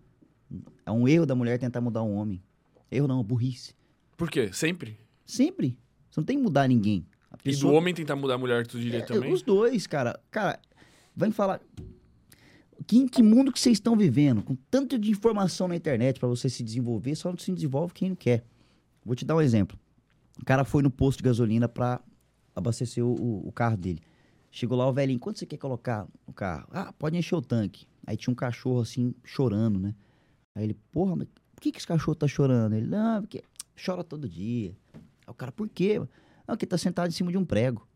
É um erro da mulher tentar mudar um homem. Erro não, burrice. Por quê? Sempre? Sempre. Você não tem que mudar ninguém. A E do homem tentar mudar a mulher, tu diria É, também? Os dois, cara. Cara, vai me falar. Que, em que mundo que vocês estão vivendo? Com tanto de informação na internet pra você se desenvolver, só não se desenvolve quem não quer. Vou te dar um exemplo. O cara foi no posto de gasolina pra abastecer o, o- carro dele. Chegou lá o velhinho, quanto você quer colocar no carro? Ah, pode encher o tanque. Aí tinha um cachorro assim, chorando, né? Aí ele, porra, mas por que, que esse cachorro tá chorando? Ele, não, porque chora todo dia. Aí o cara, por quê? Não, porque tá sentado em cima de um prego.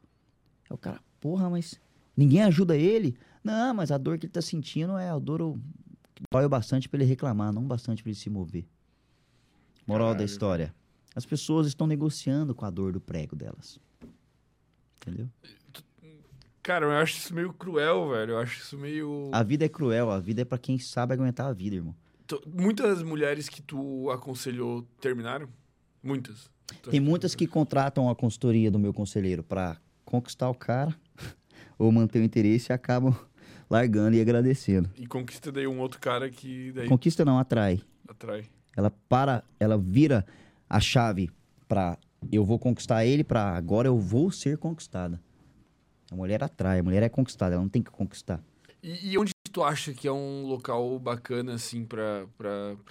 Aí o cara, porra, mas ninguém ajuda ele? Não, mas a dor que ele tá sentindo é a dor o- que dói bastante pra ele reclamar, não bastante pra ele se mover. Moral da Caralho. história. As pessoas estão negociando com a dor do prego delas. Entendeu? Cara, eu acho isso meio cruel, velho. Eu acho isso meio. A vida é cruel, a vida é pra quem sabe aguentar a vida, irmão. Tu- Muitas mulheres que tu aconselhou terminaram? Muitas. Tem muitas que contratam a consultoria do meu conselheiro pra conquistar o cara ou manter o interesse e acabam largando e agradecendo. E conquista daí um outro cara que daí Conquista não, atrai. atrai. Ela para, ela vira a chave pra eu vou conquistar ele pra agora eu vou ser conquistada. A mulher atrai, a mulher é conquistada, ela não tem que conquistar. E, e onde tu acha que é um local bacana, assim,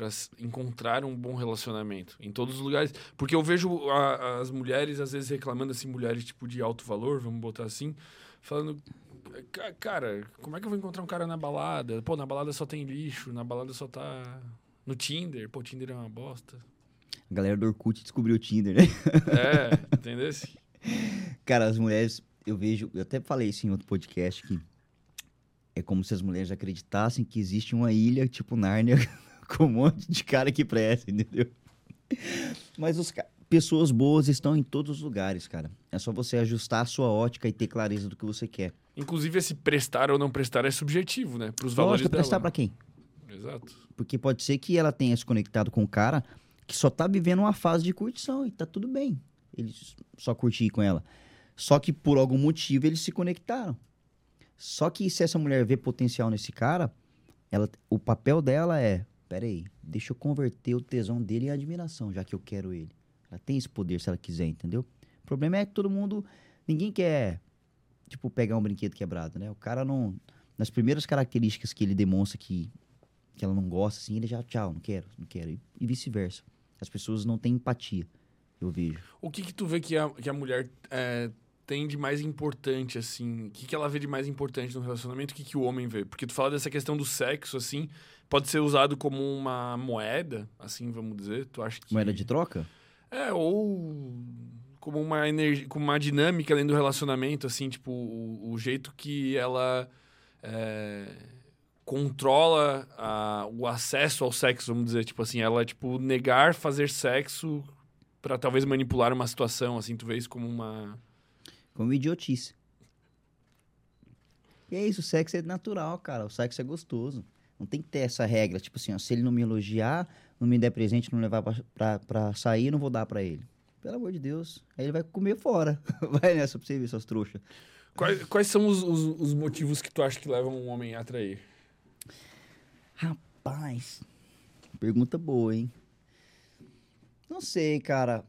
s- encontrar um bom relacionamento? Em todos os lugares. Porque eu vejo a- as mulheres, às vezes, reclamando, assim, mulheres, tipo, de alto valor, vamos botar assim, falando... "Ca- Cara, como é que eu vou encontrar um cara na balada? Pô, na balada só tem lixo, na balada só tá... No Tinder, pô, Tinder é uma bosta. A galera do Orkut descobriu o Tinder, né? É, entendeu? Cara, as mulheres, eu vejo, eu até falei isso em outro podcast que é como se as mulheres acreditassem que existe uma ilha tipo Nárnia com um monte de cara que presta, entendeu? Mas os pessoas boas estão em todos os lugares, cara. É só você ajustar a sua ótica e ter clareza do que você quer. Inclusive, esse prestar ou não prestar é subjetivo, né? Pros valores Lógico, dela. prestar pra quem? Exato. Porque pode ser que ela tenha se conectado com um cara que só tá vivendo uma fase de curtição e tá tudo bem. Ele s- só curtir com ela. Só que por algum motivo eles se conectaram. Só que se essa mulher vê potencial nesse cara, ela, o papel dela é: peraí, deixa eu converter o tesão dele em admiração, já que eu quero ele. Ela tem esse poder se ela quiser, entendeu? O problema é que todo mundo. Ninguém quer, tipo, pegar um brinquedo quebrado, né? O cara não. Nas primeiras características que ele demonstra que que ela não gosta, assim, ele já, tchau, não quero, não quero. E, e vice-versa. As pessoas não têm empatia, eu vejo. O que que tu vê que a, que a mulher é, tem de mais importante, assim? O que que ela vê de mais importante no relacionamento? O que que o homem vê? Porque tu fala dessa questão do sexo, assim, pode ser usado como uma moeda, assim, vamos dizer. Tu acha que... Moeda de troca? É, ou como uma energia, como uma dinâmica dentro do relacionamento, assim, tipo, o, o jeito que ela é, controla a- o acesso ao sexo, vamos dizer, tipo assim, ela, tipo, negar fazer sexo pra talvez manipular uma situação, assim, tu vê isso como uma... Como idiotice. E é isso, o sexo é natural, cara. O sexo é gostoso. Não tem que ter essa regra, tipo assim, ó, se ele não me elogiar, não me der presente, não levar pra, pra, pra sair, não vou dar pra ele. Pelo amor de Deus. Aí ele vai comer fora. Vai nessa pra você ver, suas trouxas. Quais, quais são os, os, os motivos que tu acha que levam um homem a atrair? Rapaz, pergunta boa, hein? Não sei, cara.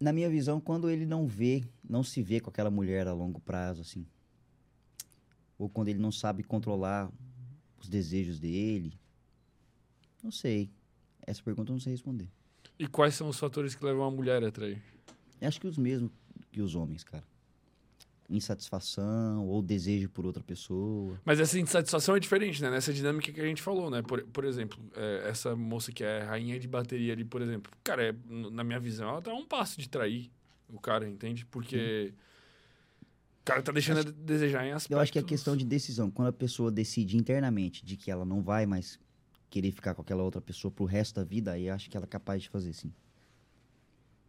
Na minha visão, quando ele não vê, não se vê com aquela mulher a longo prazo, assim. Ou quando ele não sabe controlar os desejos dele. Não sei. Essa pergunta eu não sei responder. E quais são os fatores que levam a mulher a atrair? Eu acho que os mesmos que os homens, cara. Insatisfação ou desejo por outra pessoa. Mas essa insatisfação é diferente, né? Nessa dinâmica que a gente falou, né? Por, por exemplo, é, essa moça que é rainha de bateria ali, por exemplo. Cara, é, na minha visão, ela tá a um passo de trair o cara, entende? Porque o cara tá deixando a desejar em aspectos... Eu acho que é questão de decisão. Quando a pessoa decide internamente de que ela não vai mais querer ficar com aquela outra pessoa pro resto da vida, aí acho que ela é capaz de fazer sim.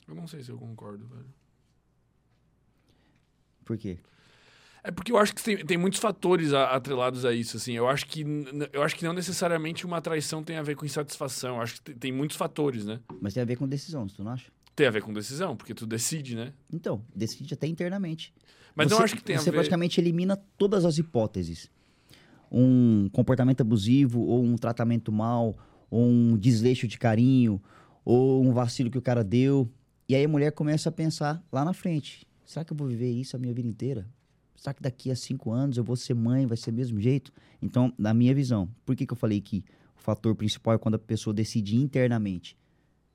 Eu não sei se eu concordo, velho. Por quê? É porque eu acho que tem, tem muitos fatores a- atrelados a isso, assim. Eu acho que eu acho que não necessariamente uma traição tem a ver com insatisfação. Eu acho que tem, tem muitos fatores, né? Mas tem a ver com decisão, tu não acha? Tem a ver com decisão, porque tu decide, né? Então, decide até internamente. Mas você, não acho que tem a Você ver... praticamente elimina todas as hipóteses. Um comportamento abusivo, ou um tratamento mal, ou um desleixo de carinho, ou um vacilo que o cara deu. E aí a mulher começa a pensar lá na frente: será que eu vou viver isso a minha vida inteira? Será que daqui a cinco anos eu vou ser mãe, vai ser do mesmo jeito? Então, na minha visão, por que, que eu falei que o fator principal é quando a pessoa decide internamente?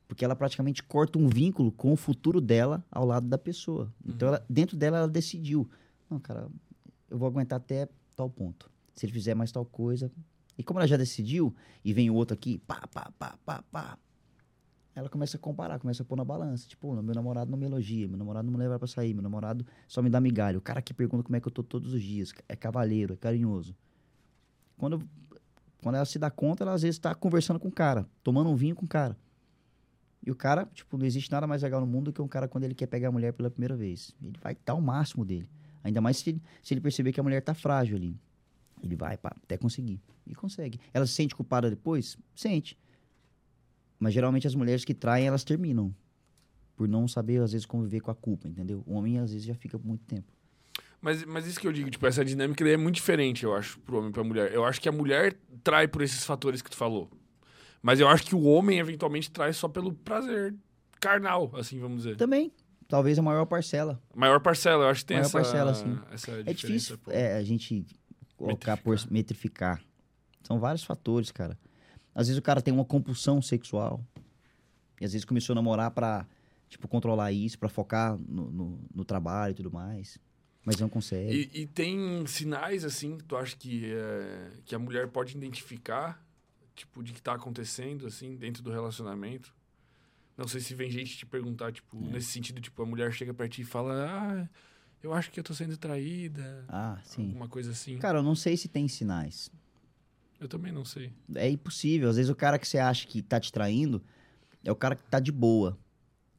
Porque ela praticamente corta um vínculo com o futuro dela ao lado da pessoa. Então, ela, dentro dela, ela decidiu: não, cara, eu vou aguentar até tal ponto. Se ele fizer mais tal coisa. E como ela já decidiu, e vem o outro aqui, pá, pá, pá, pá, pá. Ela começa a comparar, começa a pôr na balança. Tipo, meu namorado não me elogia, meu namorado não me leva pra sair, meu namorado só me dá migalha. O cara que pergunta como é que eu tô todos os dias, é cavalheiro, é carinhoso. Quando, quando ela se dá conta, ela às vezes tá conversando com o cara, tomando um vinho com o cara. E o cara, tipo, não existe nada mais legal no mundo do que um cara quando ele quer pegar a mulher pela primeira vez. Ele vai dar o máximo dele. Ainda mais se, se ele perceber que a mulher tá frágil ali. Ele vai, pá, até conseguir. E consegue. Ela se sente culpada depois? Sente. Mas geralmente as mulheres que traem, elas terminam. Por não saber, às vezes, conviver com a culpa, entendeu? O homem, às vezes, já fica por muito tempo. Mas, mas isso que eu digo, tipo, essa dinâmica é muito diferente, eu acho, pro homem e pra mulher. Eu acho que a mulher trai por esses fatores que tu falou. Mas eu acho que o homem, eventualmente, trai só pelo prazer carnal, assim, vamos dizer. Também. Talvez a maior parcela. Maior parcela, eu acho que tem Maior essa, parcela, sim. É difícil é, a gente colocar por Metrificar. metrificar. São vários fatores, cara. Às vezes o cara tem uma compulsão sexual. E às vezes começou a namorar pra, tipo, controlar isso, pra focar no, no, no trabalho e tudo mais. Mas não consegue. E, e tem sinais, assim, que tu acha que, é, que a mulher pode identificar, tipo, de que tá acontecendo, assim, dentro do relacionamento? Não sei se vem gente te perguntar, tipo, É. nesse sentido, tipo, a mulher chega pra ti e fala, ah, eu acho que eu tô sendo traída, Ah, sim. alguma coisa assim. Cara, eu não sei se tem sinais. Eu também não sei. É impossível. Às vezes o cara que você acha que tá te traindo é o cara que tá de boa.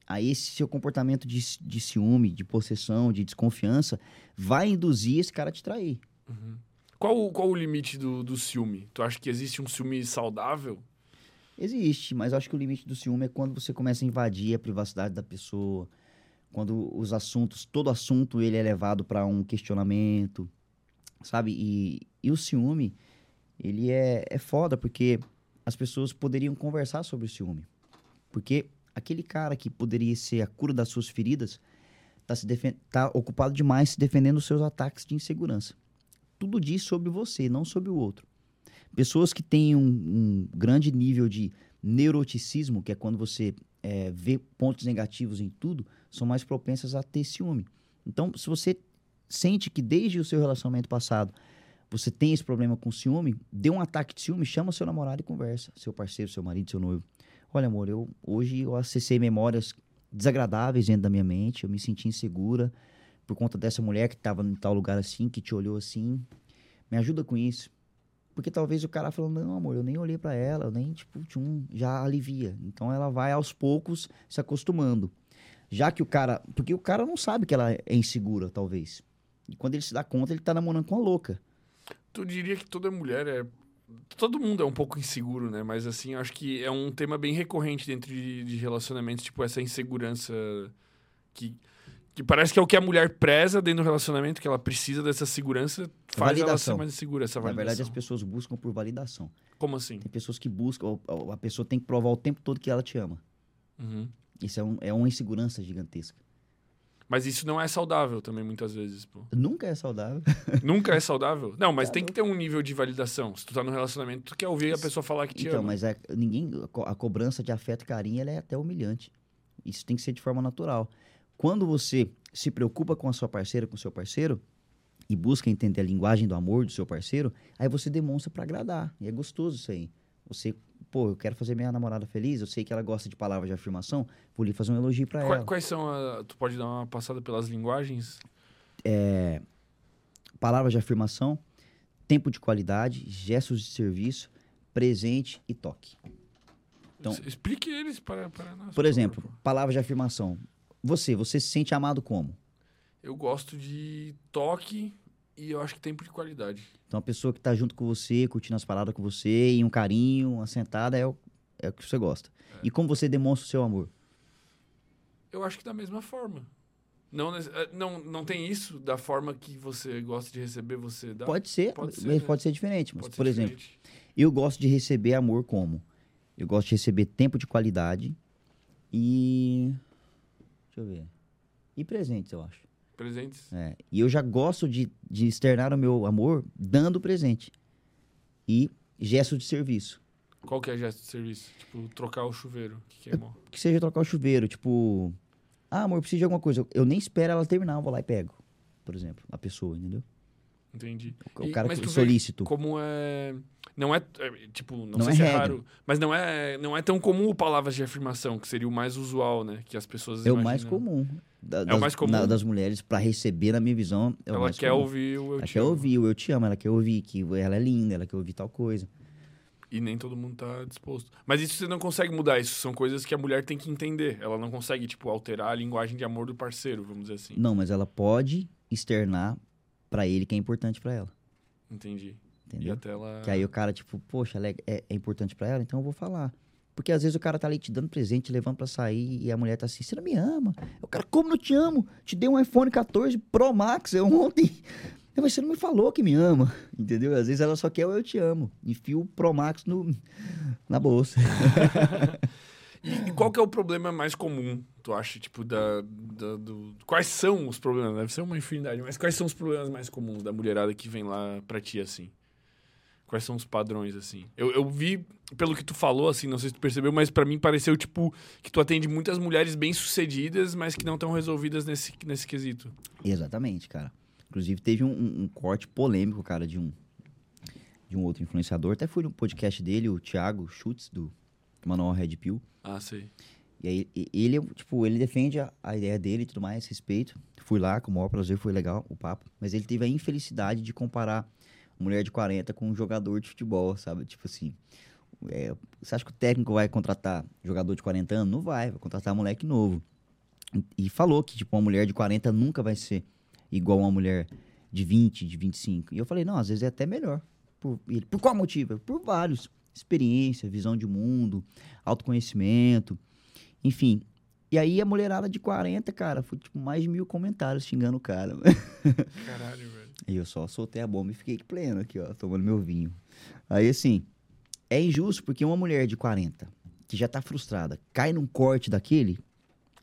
Aí esse seu comportamento de, de ciúme, de possessão, de desconfiança, vai induzir esse cara a te trair. Uhum. Qual, o- qual o limite do, do ciúme? Tu acha que existe um ciúme saudável? Existe, mas eu acho que o limite do ciúme é quando você começa a invadir a privacidade da pessoa, quando os assuntos, todo assunto ele é levado para um questionamento, sabe? E, e o ciúme, ele é, é foda porque as pessoas poderiam conversar sobre o ciúme. Porque aquele cara que poderia ser a cura das suas feridas tá, defen- tá ocupado demais se defendendo dos seus ataques de insegurança. Tudo diz sobre você, não sobre o outro. Pessoas que têm um, um grande nível de neuroticismo, que é quando você é, vê pontos negativos em tudo, são mais propensas a ter ciúme. Então, se você sente que desde o seu relacionamento passado você tem esse problema com ciúme, dê um ataque de ciúme, chama seu namorado e conversa. Seu parceiro, seu marido, seu noivo. Olha, amor, eu hoje eu acessei memórias desagradáveis dentro da minha mente, eu me senti insegura por conta dessa mulher que estava em tal lugar assim, que te olhou assim. Me ajuda com isso. Porque talvez o cara falando, não, amor, eu nem olhei pra ela, eu nem, tipo, tchum, já alivia. Então ela vai aos poucos se acostumando. Já que o cara. Porque o cara não sabe que ela é insegura, talvez. E quando ele se dá conta, ele tá namorando com a louca. Tu diria que toda mulher é. Todo mundo é um pouco inseguro, né? Mas assim, eu acho que é um tema bem recorrente dentro de, de relacionamentos, tipo, essa insegurança que, que parece que é o que a mulher preza dentro do relacionamento, que ela precisa dessa segurança, faz ela ser Validação. mais insegura, essa Na validação. verdade, as pessoas buscam por validação. Como assim? Tem pessoas que buscam, a pessoa tem que provar o tempo todo que ela te ama. Uhum. Isso é, um- é uma insegurança gigantesca. Mas isso não é saudável também, muitas vezes, pô. Nunca é saudável. Nunca é saudável? Não, mas Tá tem que ter um nível de validação. Se tu tá no relacionamento, tu quer ouvir a pessoa falar que te Então, ama. mas é- ninguém, a co- a cobrança de afeto e carinho ela é até humilhante. Isso tem que ser de forma natural. Quando você se preocupa com a sua parceira, com o seu parceiro, e busca entender a linguagem do amor do seu parceiro, aí você demonstra pra agradar. E é gostoso isso aí. Você, pô, eu quero fazer minha namorada feliz, eu sei que ela gosta de palavras de afirmação, vou lhe fazer um elogio pra Qua- ela. Quais são a... Tu pode dar uma passada pelas linguagens? Palavras de afirmação, tempo de qualidade, gestos de serviço, presente e toque. Então- Explique eles para, para nós. Por exemplo, pô. palavras de afirmação. Você, você se sente amado como? Eu gosto de toque e eu acho que tempo de qualidade. Então, a pessoa que tá junto com você, curtindo as palavras com você, e um carinho, uma sentada, é o, é o que você gosta. E como você demonstra o seu amor? Eu acho que da mesma forma. Não, eh, não, não tem isso da forma que você gosta de receber, você dá? Pode ser, pode ser, né? pode ser diferente. Mas, Pode por exemplo, diferente. eu gosto de receber amor como? Eu gosto de receber tempo de qualidade e Deixa eu ver. E presentes, eu acho. Presentes? É, e eu já gosto de, de externar o meu amor dando presente. E gesto de serviço. Qual que é gesto de serviço? Tipo, trocar o chuveiro, que queimou. Que seja trocar o chuveiro, tipo... Ah, amor, eu preciso de alguma coisa. Eu nem espero ela terminar, eu vou lá e pego. Por exemplo, a pessoa, entendeu? Entendi. O E- cara mas que solícito. Como é. Não é. é, Tipo, não, Não sei é se é regra. raro. Mas não é, não é tão comum palavras de afirmação, que seria o mais usual, né? Que as pessoas. É o mais imaginam. comum. Da- É o das, mais comum. na- das mulheres, pra receber, na minha visão, é Ela quer comum. ouvir o eu Ela te quer amo. ouvir o eu te amo, ela quer ouvir que ela é linda, ela quer ouvir tal coisa. E nem todo mundo tá disposto. Mas isso você não consegue mudar. Isso são coisas que a mulher tem que entender. Ela não consegue, tipo, alterar a linguagem de amor do parceiro, vamos dizer assim. Não, mas ela pode externar pra ele que é importante pra ela. Entendi. E Entendeu? até ela. Que aí o cara, tipo, poxa, ela é, é- é importante pra ela, então eu vou falar. Porque às vezes o cara tá ali te dando presente, levando pra sair, e a mulher tá assim, você não me ama. O cara, como não te amo? Te dei um iPhone 14 Pro Max eu ontem. Mas você não me falou que me ama, entendeu? Às vezes ela só quer o eu te amo. Enfia o Pro Max no, na bolsa. E qual que é o problema mais comum, tu acha, tipo, da, da- do... Quais são os problemas? Deve ser uma infinidade, mas quais são os problemas mais comuns da mulherada que vem lá pra ti, assim? Quais são os padrões, assim? Eu, eu vi, pelo que tu falou, assim, não sei se tu percebeu, mas pra mim pareceu, tipo, que tu atende muitas mulheres bem-sucedidas, mas que não estão resolvidas nesse, nesse quesito. Exatamente, cara. Inclusive, teve um, um- um corte polêmico, cara, de um, de um outro influenciador. Até fui no podcast dele, o Thiago Schutz, do Manual Red Pill. Ah, sei. E aí, ele, tipo, ele defende a, a ideia dele e tudo mais, respeito. Fui lá, com o maior prazer, foi legal o papo. Mas ele teve a infelicidade de comparar mulher de 40 com um jogador de futebol, sabe? Tipo assim, é, você acha que o técnico vai contratar jogador de 40 anos? Não vai, vai contratar moleque novo. E, falou que, tipo, uma mulher de 40 nunca vai ser igual uma mulher de 20, de 25. E eu falei, não, às vezes é até melhor. Por, ele, por qual motivo? Por vários. Experiência, visão de mundo, autoconhecimento, enfim. E aí a mulherada de 40, cara, foi tipo mais de mil comentários xingando o cara. Caralho, velho. E eu só soltei a bomba e fiquei pleno aqui, ó, tomando meu vinho. Aí assim, é injusto porque uma mulher de 40, que já tá frustrada, cai num corte daquele,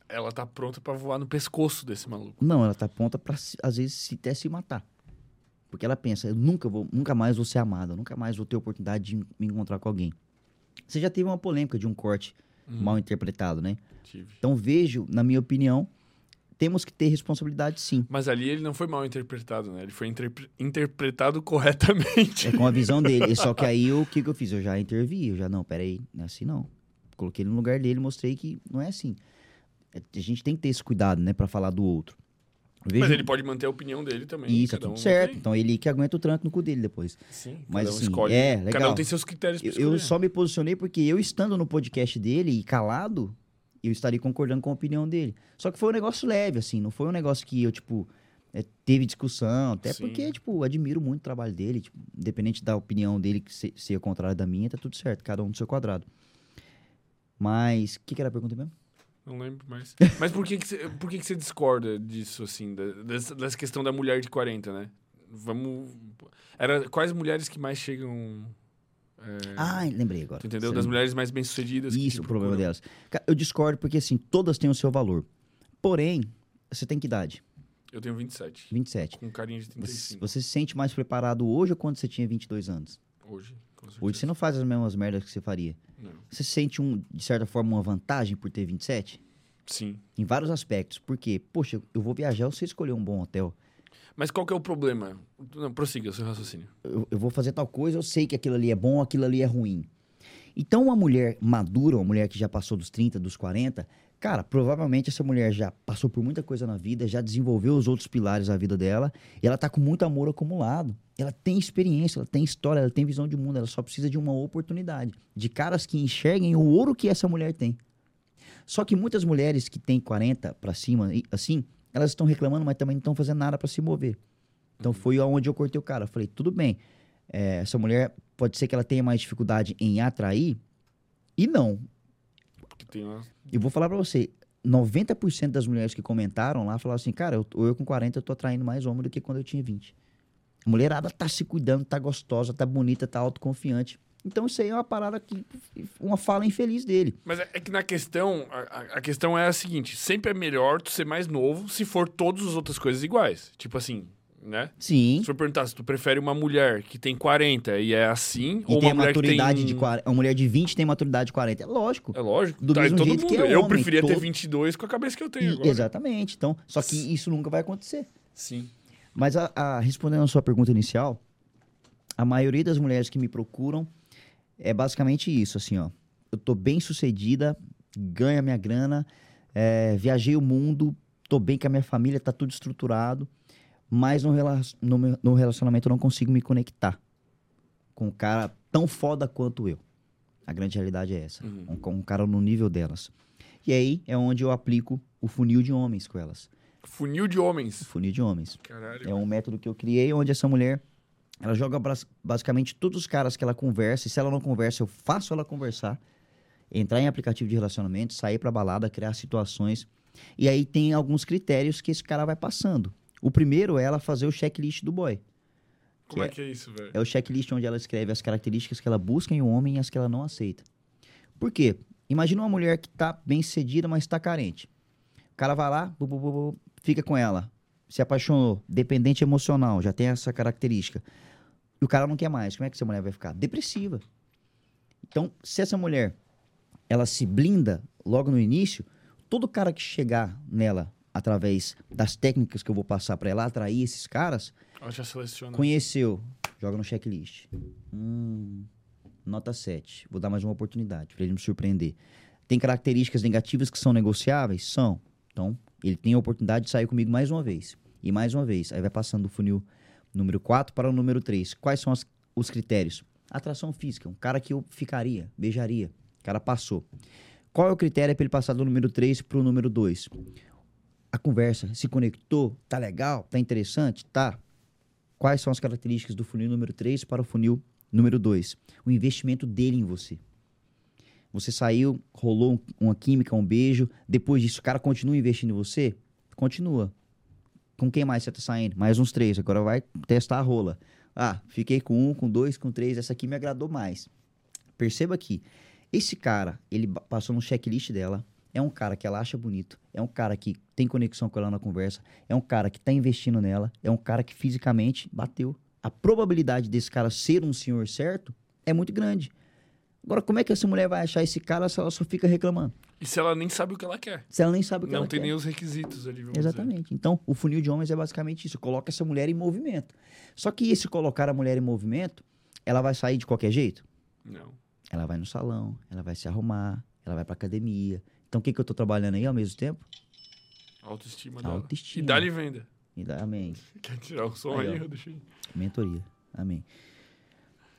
Ela tá pronta pra voar no pescoço desse maluco. não, ela tá pronta pra, às vezes, se até se matar. Porque ela pensa, eu nunca vou, nunca mais vou ser amada, eu nunca mais vou ter oportunidade de me encontrar com alguém. Você já teve uma polêmica de um corte Hum, mal interpretado, né? tive. Então vejo, na minha opinião, temos que ter responsabilidade sim. Mas ali ele não foi mal interpretado, né? Ele foi interpre- interpretado corretamente. É com a visão dele. Só que aí o que, que eu fiz? Eu já intervi, eu já, não, peraí, não é assim não. Coloquei ele no lugar dele, mostrei que não é assim. É, A gente tem que ter esse cuidado, né, pra falar do outro. Eu Mas vejo- ele pode manter a opinião dele também. Isso, é tudo um certo. tem. Então ele que aguenta o tranco no cu dele depois. Sim, Mas cada um assim, escolhe. é, Cada um legal. tem seus critérios pra Eu, eu só me posicionei porque eu estando no podcast dele e calado, eu estaria concordando com a opinião dele. Só que foi um negócio leve, assim, não foi um negócio que eu, tipo, é, teve discussão, até Sim. porque, tipo, admiro muito o trabalho dele, tipo, independente da opinião dele que se, ser contrária da minha, tá tudo certo, cada um do seu quadrado. Mas, o que, que era a pergunta mesmo? Não lembro mais. Mas por que, que, você, por que, que você discorda disso, assim, da- dessa, dessa questão da mulher de 40, né? Vamos. Era, quais mulheres que mais chegam. É, Ah, lembrei agora. tu entendeu? Você Das lembra? mulheres mais bem-sucedidas. Isso, o problema delas. Eu discordo porque, assim, todas têm o seu valor. Porém, você tem que idade? Eu tenho 27. 27. Com carinha de Você, 35. você se sente mais preparado hoje ou quando você tinha 22 anos? Hoje. Hoje você não faz as mesmas merdas que você faria. Não. Você sente, um, de certa forma, uma vantagem por ter 27? Sim. Em vários aspectos. Porque, poxa, eu vou viajar, eu sei escolher um bom hotel. Mas qual que é o problema? Não, prossiga o seu raciocínio. Eu, eu vou fazer tal coisa, eu sei que aquilo ali é bom, aquilo ali é ruim. Então, uma mulher madura, uma mulher que já passou dos 30, dos 40, cara, provavelmente essa mulher já passou por muita coisa na vida, já desenvolveu os outros pilares da vida dela, e ela tá com muito amor acumulado. Ela tem experiência, ela tem história, ela tem visão de mundo, ela só precisa de uma oportunidade. De caras que enxerguem o ouro que essa mulher tem. Só que muitas mulheres que têm 40 pra cima, assim, elas estão reclamando, mas também não estão fazendo nada pra se mover. Então foi aonde eu cortei o cara. Eu falei, tudo bem, é, essa mulher pode ser que ela tenha mais dificuldade em atrair, e não. Uma... Eu vou falar pra você, 90% das mulheres que comentaram lá falaram assim, cara, eu, eu com 40 eu tô atraindo mais homem do que quando eu tinha 20. A mulherada tá se cuidando, tá gostosa, tá bonita, tá autoconfiante. Então isso aí é uma parada que. uma fala infeliz dele. Mas é, é que na questão, a, a- questão é a seguinte: sempre é melhor tu ser mais novo se for todas as outras coisas iguais. Tipo assim, né? Sim. Se eu perguntar se tu prefere uma mulher que tem 40 e é assim, E ou uma mulher que tem. de 40. Uma mulher de 20 tem maturidade de 40. É lógico. É lógico. Do tá, mesmo todo jeito mundo. que é eu homem, preferia ter todo- 22 com a cabeça que eu tenho E- agora. exatamente. Então, só que isso nunca vai acontecer. Sim. Mas a, a- respondendo a sua pergunta inicial, a maioria das mulheres que me procuram é basicamente isso, assim, ó. Eu tô bem sucedida, ganho a minha grana, é, viajei o mundo, tô bem com a minha família, tá tudo estruturado, mas no, rela- no meu- no relacionamento eu não consigo me conectar com um cara tão foda quanto eu. A grande realidade é essa. Uhum. Um, com um cara no nível delas. E aí é onde eu aplico o funil de homens com elas. Funil de homens. Funil de homens. Caralho. É um método que eu criei onde essa mulher ela joga basicamente todos os caras que ela conversa, e se ela não conversa, eu faço ela conversar, entrar em aplicativo de relacionamento, sair pra balada, criar situações. E aí tem alguns critérios que esse cara vai passando. O primeiro é ela fazer o checklist do boy. Como é que é isso, velho? É o checklist onde ela escreve as características que ela busca em um homem e as que ela não aceita. Por quê? Imagina uma mulher que tá bem sucedida, mas tá carente. O cara vai lá, bu, bu, bu, fica com ela, se apaixonou, dependente emocional, já tem essa característica. E o cara não quer mais. Como é que essa mulher vai ficar? Depressiva. Então, se essa mulher ela se blinda logo no início, todo cara que chegar nela através das técnicas que eu vou passar para ela atrair esses caras, Ela já seleciona. Conheceu, joga no checklist. Hum, nota 7. Vou dar mais uma oportunidade para ele me surpreender. Tem características negativas que são negociáveis? São. Então, ele tem a oportunidade de sair comigo mais uma vez. E mais uma vez. Aí vai passando do funil número 4 para o número 3. Quais são as- os critérios? Atração física. Um cara que eu ficaria, beijaria. O cara passou. Qual é o critério para ele passar do número 3 para o número 2? A conversa se conectou, tá legal, tá interessante, tá. Quais são as características do funil número 3 para o funil número 2? O investimento dele em você. Você saiu, rolou um- uma química, um beijo. Depois disso, o cara continua investindo em você? Continua. Com quem mais você tá saindo? Mais uns três. Agora vai testar a rola. Ah, fiquei com um, com dois, com três. Essa aqui me agradou mais. Perceba que esse cara, ele passou no checklist dela. É um cara que ela acha bonito. É um cara que tem conexão com ela na conversa. É um cara que tá investindo nela. É um cara que fisicamente bateu. A probabilidade desse cara ser um senhor certo é muito grande. Agora, como é que essa mulher vai achar esse cara se ela só fica reclamando? E se ela nem sabe o que ela quer? Se ela nem sabe o que Não ela tem quer. nem os requisitos ali, Exatamente. Então, o funil de homens é basicamente isso. Coloca essa mulher em movimento. Só que esse colocar a mulher em movimento, ela vai sair de qualquer jeito? dizer. Não. Ela vai no salão, ela vai se arrumar, ela vai pra academia. Então, o que, que eu tô trabalhando aí ao mesmo tempo? Autoestima dela. Autoestima. E dá-lhe venda. Me dá, amém. Quer tirar o som Aí, aí. Mentoria. Amém.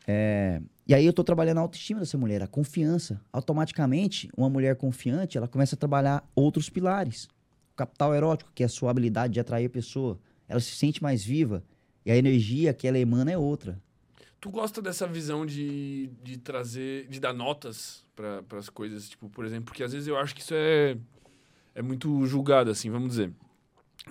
É, e aí eu tô trabalhando a autoestima dessa mulher, a confiança. Automaticamente, uma mulher confiante, ela começa a trabalhar outros pilares. O capital erótico, que é a sua habilidade de atrair a pessoa. Ela se sente mais viva. E a energia que ela emana é outra. Tu gosta dessa visão de, de trazer, de dar notas para as coisas, tipo, por exemplo, porque às vezes eu acho que isso é, é muito julgado, assim, vamos dizer.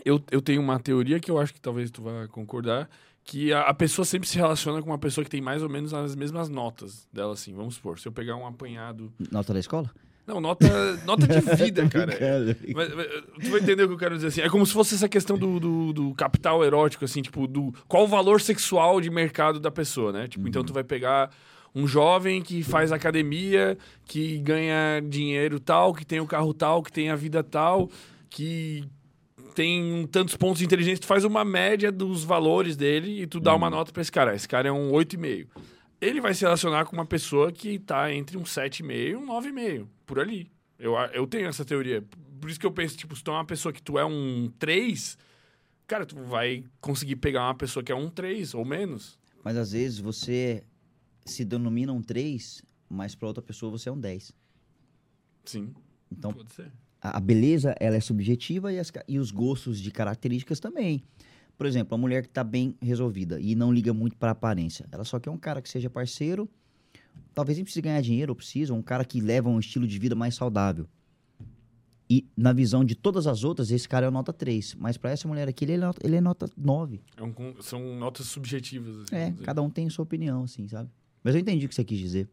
Eu, eu tenho uma teoria que eu acho que talvez tu vá concordar, que a, a pessoa sempre se relaciona com uma pessoa que tem mais ou menos as mesmas notas dela, assim, vamos supor. Se eu pegar um apanhado... Nota da escola? Não, nota, nota de vida, cara. Mas, mas, tu vai entender o que eu quero dizer assim. É como se fosse essa questão do, do, do capital erótico, assim, tipo, do qual o valor sexual de mercado da pessoa, né? Tipo, então tu vai pegar um jovem que faz academia, que ganha dinheiro tal, que tem o carro tal, que tem a vida tal, que tem tantos pontos de inteligência, tu faz uma média dos valores dele e tu dá uma nota pra esse cara. Esse cara é um 8,5. Ele vai se relacionar com uma pessoa que tá entre um 7,5 e um 9,5, por ali. Eu, eu tenho essa teoria. Por isso que eu penso, tipo, se tu é uma pessoa que tu é um 3, cara, tu vai conseguir pegar uma pessoa que é um 3 ou menos. Mas às vezes você se denomina um 3, mas pra outra pessoa você é um 10. Sim, Então, pode ser. A beleza ela é subjetiva e, as e os gostos de características também. Por exemplo, a mulher que está bem resolvida e não liga muito para aparência, ela só quer um cara que seja parceiro, talvez nem precise ganhar dinheiro, ou precisa, um cara que leva um estilo de vida mais saudável. E na visão de todas as outras, esse cara é nota 3. Mas para essa mulher aqui, ele é nota, ele é nota 9. É um são notas subjetivas. Assim, É, cada um tem sua opinião, assim, sabe? Mas eu entendi o que você quis dizer.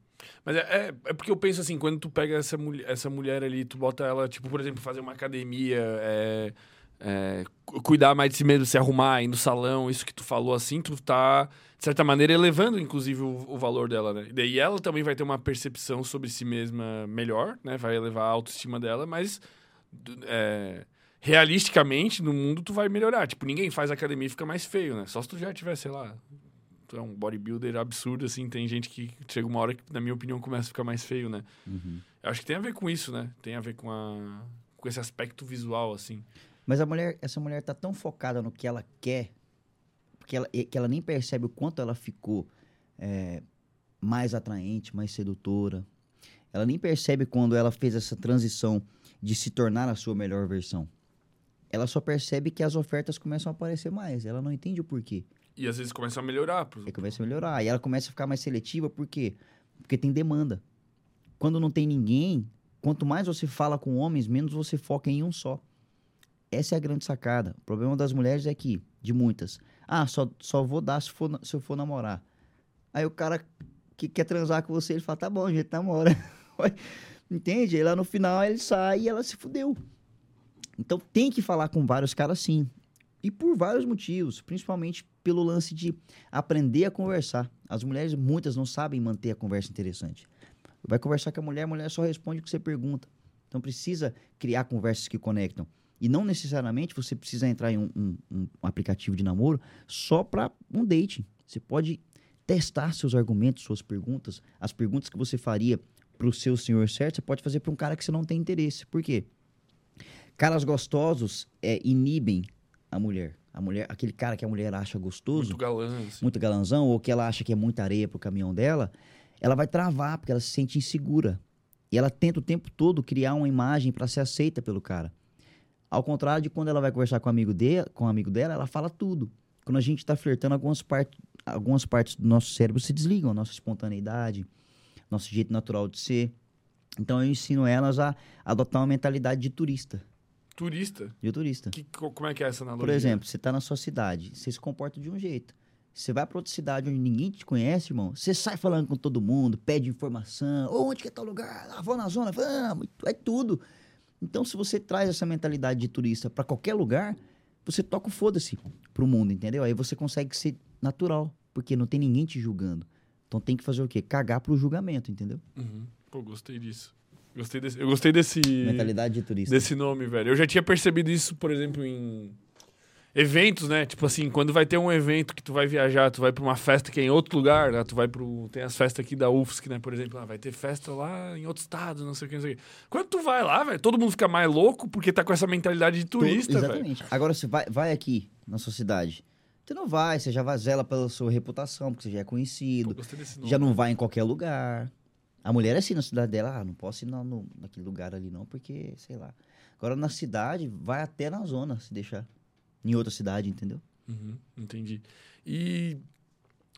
Mas é, é, é porque eu penso assim, quando tu pega essa, mulher, essa mulher ali, tu bota ela, tipo, por exemplo, fazer uma academia, é, é, cu- cuidar mais de si mesmo, se arrumar, ir no salão, isso que tu falou assim, tu tá, de certa maneira, elevando, inclusive, o, o valor dela, né? E daí ela também vai ter uma percepção sobre si mesma melhor, né? Vai elevar a autoestima dela, mas é, realisticamente, no mundo, tu vai melhorar. Tipo, ninguém faz academia e fica mais feio, né? Só se tu já tiver, sei lá, tu é um bodybuilder absurdo, assim, tem gente que chega uma hora que, na minha opinião, começa a ficar mais feio, né? Eu acho que tem a ver com isso, né? Tem a ver com, a, com esse aspecto visual, assim. Mas a mulher, essa mulher tá tão focada no que ela quer, que ela, que ela nem percebe o quanto ela ficou é, mais atraente, mais sedutora. Ela nem percebe quando ela fez essa transição de se tornar a sua melhor versão. Ela só percebe que as ofertas começam a aparecer mais. Ela não entende o porquê. E às vezes começa a melhorar. Aí começa a melhorar. E ela começa a ficar mais seletiva, por quê? Porque tem demanda. Quando não tem ninguém, quanto mais você fala com homens, menos você foca em um só. Essa é a grande sacada. O problema das mulheres é que, de muitas, ah, só, só vou dar se, for, se eu for namorar. Aí o cara que quer transar com você, ele fala, tá bom, a gente namora. Entende? Aí lá no final ele sai e ela se fudeu. Então tem que falar com vários caras sim. E por vários motivos, principalmente pelo lance de aprender a conversar. As mulheres, muitas, não sabem manter a conversa interessante. Vai conversar com a mulher, a mulher só responde o que você pergunta. Então precisa criar conversas que conectam. E não necessariamente você precisa entrar em um, um- um aplicativo de namoro só para um date. Você pode testar seus argumentos, suas perguntas, as perguntas que você faria para o seu senhor certo, você pode fazer para um cara que você não tem interesse. Por quê? Caras gostosos é, inibem a mulher. A mulher, aquele cara que a mulher acha gostoso, Muito galã, assim. muito galanzão, ou que ela acha que é muita areia pro caminhão dela, ela vai travar, porque ela se sente insegura. E ela tenta o tempo todo criar uma imagem para ser aceita pelo cara. Ao contrário de quando ela vai conversar com o amigo, de, com o amigo dela, ela fala tudo. Quando a gente tá flertando, algumas, part, algumas partes do nosso cérebro se desligam, a nossa espontaneidade, nosso jeito natural de ser. Então eu ensino elas a adotar uma mentalidade de turista. Turista. De turista. Que, co- como é que é essa analogia? Por exemplo, você tá na sua cidade, você se comporta de um jeito. Você vai pra outra cidade onde ninguém te conhece, irmão. Você sai falando com todo mundo, pede informação. Onde que é tal lugar? Ah, vou na zona, vamos, é tudo. Então, se você traz essa mentalidade de turista pra qualquer lugar, você toca o foda-se pro mundo, entendeu? Aí você consegue ser natural, porque não tem ninguém te julgando. Então tem que fazer o quê? Cagar pro julgamento, entendeu? Uhum. Pô, gostei disso. Gostei desse, eu gostei desse, Mentalidade de turista. desse nome, velho. Eu já tinha percebido isso, por exemplo, em eventos, né? Tipo assim, quando vai ter um evento que tu vai viajar, tu vai pra uma festa que é em outro lugar, né? Tu vai pro... Tem as festas aqui da UFSC, né? Por exemplo, ah, vai ter festa lá em outro estado, não sei o que, não sei o que. Quando tu vai lá, velho, todo mundo fica mais louco porque tá com essa mentalidade de turista, velho. Exatamente. Agora, você vai, vai aqui na sua cidade. Você não vai, você já vai zela pela sua reputação, porque você já é Pô, conhecido. desse nome. já não vai em qualquer lugar. A mulher é assim na cidade dela, ah, não posso ir na- no, naquele lugar ali não, porque, sei lá. Agora na cidade, vai até na zona, se deixar. Em outra cidade, entendeu? Uhum, entendi. E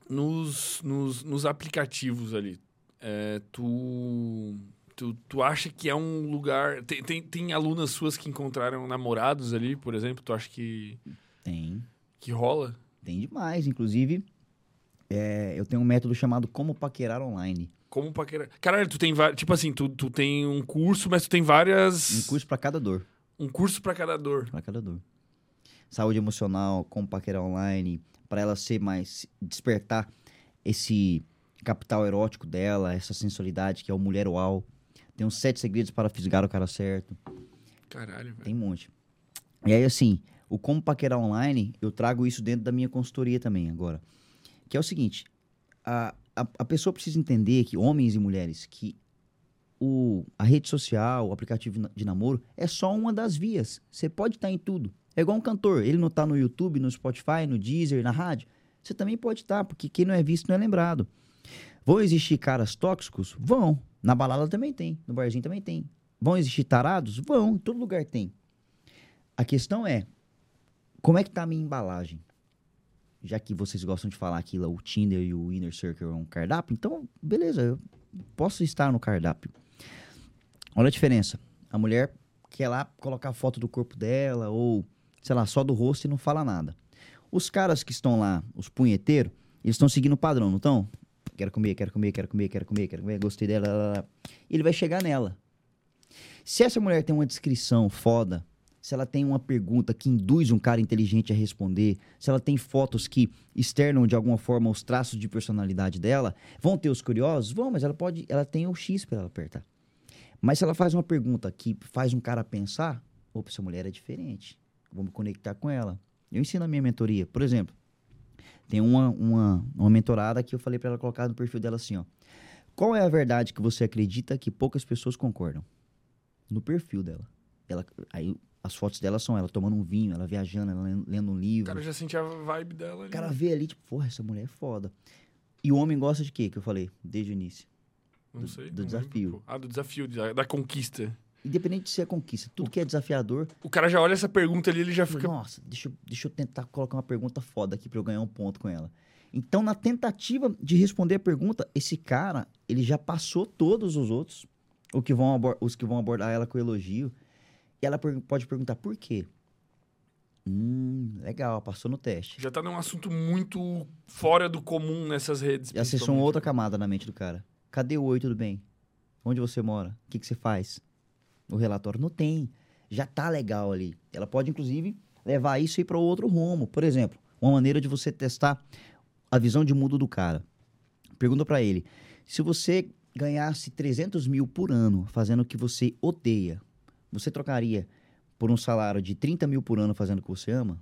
nos, nos, nos aplicativos ali, é, tu, tu, tu acha que é um lugar. Tem, tem, tem alunas suas que encontraram namorados ali, por exemplo? Tu acha que, Tem. que rola? Tem demais. Inclusive, é, eu tenho um método chamado Como Paquerar Online. Como paquerar? Caralho, tu tem várias. Tipo assim, tu, tu tem um curso, mas tu tem várias. Um curso para cada dor. Um curso pra cada dor. Para cada dor. Saúde emocional, como paquerar online, para ela ser mais despertar esse capital erótico dela, essa sensualidade que é o mulher uau. Tem uns sete segredos para fisgar o cara certo. Caralho, velho. Tem um monte. E aí, assim, o como paquerar online, eu trago isso dentro da minha consultoria também agora. Que é o seguinte, a, a, a pessoa precisa entender que, homens e mulheres, que o, a rede social, o aplicativo de namoro, é só uma das vias. Você pode estar em tudo. É igual um cantor, ele não tá no YouTube, no Spotify, no Deezer, na rádio. Você também pode estar, porque quem não é visto não é lembrado. Vão existir caras tóxicos? Vão. Na balada também tem, no barzinho também tem. Vão existir tarados? Vão, em todo lugar tem. A questão é, como é que tá a minha embalagem? Já que vocês gostam de falar que lá o Tinder e o Inner Circle é um cardápio, então, beleza, eu posso estar no cardápio. Olha a diferença. A mulher quer lá colocar a foto do corpo dela, ou, sei lá, só do rosto e não fala nada. Os caras que estão lá, os punheteiros, eles estão seguindo o padrão, não estão? quero comer, quero comer, quero comer, quero comer, quero comer, gostei dela. lá, lá. Ele vai chegar nela. Se essa mulher tem uma descrição foda, se ela tem uma pergunta que induz um cara inteligente a responder, se ela tem fotos que externam de alguma forma os traços de personalidade dela, vão ter os curiosos? Vão, mas ela pode, ela tem o X para ela apertar. Mas se ela faz uma pergunta que faz um cara pensar, opa, essa mulher é diferente. Vou me conectar com ela. Eu ensino a minha mentoria. Por exemplo, tem uma, uma, uma mentorada que eu falei para ela colocar no perfil dela assim, ó. Qual é a verdade que você acredita que poucas pessoas concordam? No perfil dela. Ela, aí as fotos dela são ela tomando um vinho, ela viajando, ela lendo, um O livro. cara já sentia a vibe dela O cara vê ali, tipo, porra, essa mulher é foda. E o homem gosta de quê? Que eu falei desde o início. Não do- sei. do não desafio. lembro, ah, do desafio, da, da conquista. Independente de ser a conquista, tudo que é desafiador, O cara já olha essa pergunta ali, ele já fica. Nossa, deixa, eu- deixa eu tentar colocar uma pergunta foda aqui pra eu ganhar um ponto com ela. Então, na tentativa de responder a pergunta, esse cara, ele já passou todos os outros, o que vão os que vão abordar ela com elogio. E ela pode perguntar por quê. Hum, legal, passou no teste. Já tá num assunto muito fora do comum nessas redes. Já acessou uma outra camada na mente do cara. Cadê o oi, tudo bem? Onde você mora? O que, que você faz? O relatório não tem. Já tá legal ali. Ela pode, inclusive, levar isso aí para outro rumo. Por exemplo, uma maneira de você testar a visão de mundo do cara. Pergunta para ele: se você ganhasse 300 mil por ano fazendo o que você odeia, você trocaria por um salário de 30 mil por ano fazendo o que você ama?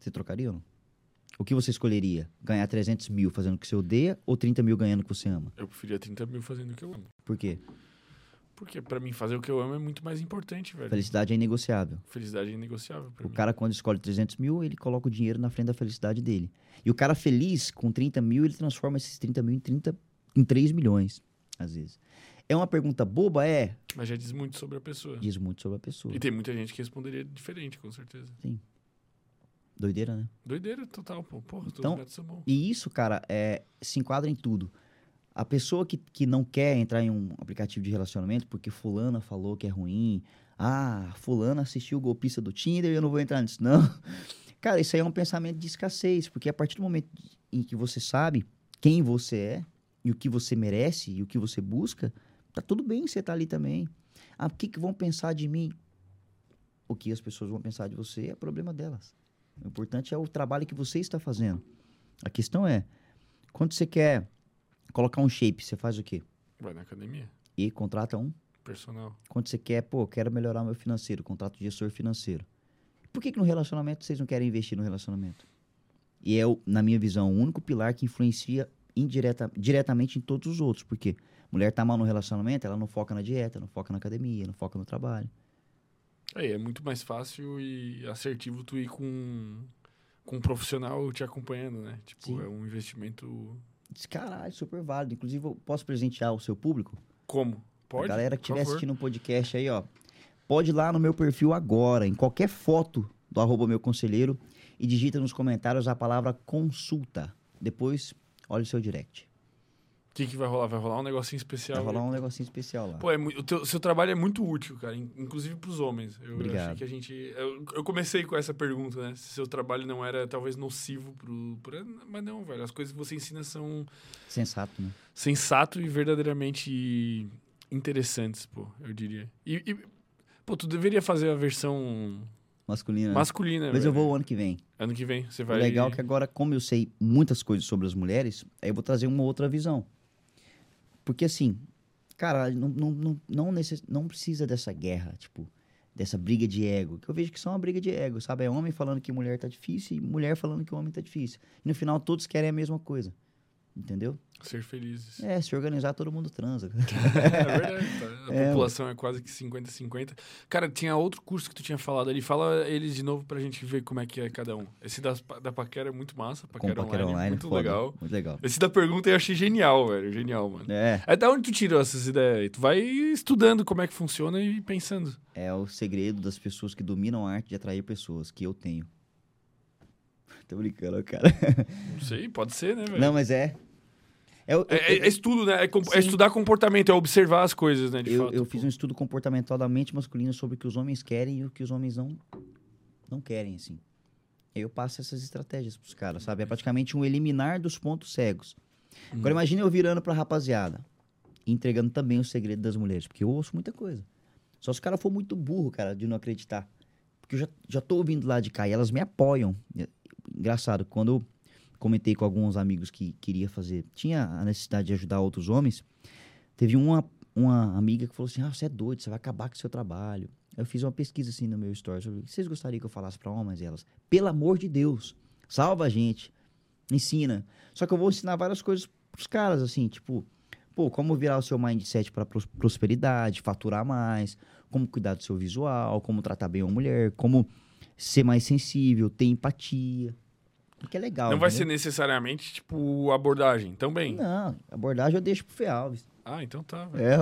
Você trocaria ou não? O que você escolheria? Ganhar 300 mil fazendo o que você odeia ou 30 mil ganhando o que você ama? Eu preferia 30 mil fazendo o que eu amo. Por quê? Porque pra mim fazer o que eu amo é muito mais importante, velho. Felicidade é inegociável. Felicidade é negociável pra O mim. cara, quando escolhe 300 mil, ele coloca o dinheiro na frente da felicidade dele. E o cara feliz, com 30 mil, ele transforma esses 30 mil em, 30, em 3 milhões, às vezes. É uma pergunta boba? É. Mas já diz muito sobre a pessoa. Diz muito sobre a pessoa. E tem muita gente que responderia diferente, com certeza. Doideira, né? Doideira total, pô. Porra, Então- são. E isso, cara, é, se enquadra em tudo. A pessoa que, que não quer entrar em um aplicativo de relacionamento porque fulana falou que é ruim. Ah, fulana assistiu o golpista do Tinder e eu não vou entrar nisso, não. Cara, isso aí é um pensamento de escassez, porque a partir do momento em que você sabe quem você é e o que você merece e o que você busca, tá tudo bem você tá ali também. Ah, o que, que vão pensar de mim? O que as pessoas vão pensar de você é problema delas. O importante é o trabalho que você está fazendo. A questão é, quando você quer colocar um shape, você faz o quê? Vai na academia. E contrata um. Personal. Quando você quer, pô, quero melhorar meu financeiro, contrata um gestor financeiro. Por que, que no relacionamento vocês não querem investir no relacionamento? E é, na minha visão, o único pilar que influencia indireta, diretamente em todos os outros. Porque mulher tá mal no relacionamento, ela não foca na dieta, não foca na academia, não foca no trabalho. Aí, é muito mais fácil e assertivo tu ir com, com um profissional te acompanhando, né? Tipo, Sim. é um investimento. Caralho, super válido. Inclusive, eu posso presentear o seu público? Como? Pode? a galera que estiver assistindo o podcast aí, ó, pode ir lá no meu perfil agora, em qualquer foto do arroba meu conselheiro, e digita nos comentários a palavra consulta. Depois, olha o seu direct. O que, que vai rolar? Vai rolar um negocinho especial. Vai rolar um negocinho especial lá. Pô, é o teu, seu trabalho é muito útil, cara, in- inclusive pros homens. Eu Obrigado. achei que a gente. Eu, eu comecei com essa pergunta, né? Se seu trabalho não era talvez nocivo pro, pro. Mas não, velho. As coisas que você ensina são Sensato, né? sensato e verdadeiramente interessantes, pô, eu diria. E, e, pô, tu deveria fazer a versão Masculina. né? masculina, Mas eu velho. vou ano que vem. Ano que vem, você O vai. legal é que agora, como eu sei muitas coisas sobre as mulheres, aí eu vou trazer uma outra visão. Porque assim, cara, não, não, não, não, necess... não precisa dessa guerra, tipo, dessa briga de ego. Que eu vejo que são uma briga de ego, sabe? É homem falando que mulher tá difícil e mulher falando que o homem tá difícil. E no final todos querem a mesma coisa. Entendeu? Ser felizes. É, se organizar, todo mundo transa. É verdade, tá? A É, população é quase que 50-50. Cara, tinha outro curso que tu tinha falado ali. Fala eles de novo pra gente ver como é que é cada um. Esse da, da Paquera é muito massa. Com Paquera, paquera online, online, muito foda. legal. Muito legal. Esse da pergunta eu achei genial, velho. Genial, mano. É, É da onde tu tirou essas ideias aí? Tu vai estudando como é que funciona e pensando. é o segredo das pessoas que dominam a arte de atrair pessoas, que eu tenho. Tô brincando, cara. Não sei, pode ser, né, velho? Não, mas é. É, o- É, é- é estudo, né? É, com- é estudar comportamento, é observar as coisas, né? De eu, fato. eu fiz um estudo comportamental da mente masculina sobre o que os homens querem e o que os homens não, não querem, assim. Aí eu passo essas estratégias pros caras, sabe? É praticamente um eliminar dos pontos cegos. Agora imagina eu virando pra rapaziada entregando também o segredo das mulheres, porque eu ouço muita coisa. Só se o cara for muito burro, cara, de não acreditar. Porque eu já, já tô ouvindo lá de cá e elas me apoiam. É, Engraçado, quando comentei com alguns amigos que queria fazer, tinha a necessidade de ajudar outros homens, teve uma, uma amiga que falou assim: Ah, você é doido, você vai acabar com o seu trabalho. Eu fiz uma pesquisa assim no meu story sobre vocês gostariam que eu falasse pra homens e elas, pelo amor de Deus, salva a gente, ensina. Só que eu vou ensinar várias coisas pros caras, assim, tipo, pô, como virar o seu mindset pros- prosperidade, faturar mais, como cuidar do seu visual, como tratar bem uma mulher, como ser mais sensível, ter empatia. Que é legal. Não vai ser necessariamente, tipo, abordagem. Também. Não, abordagem eu deixo pro Fê Alves. Ah, então tá. velho. É,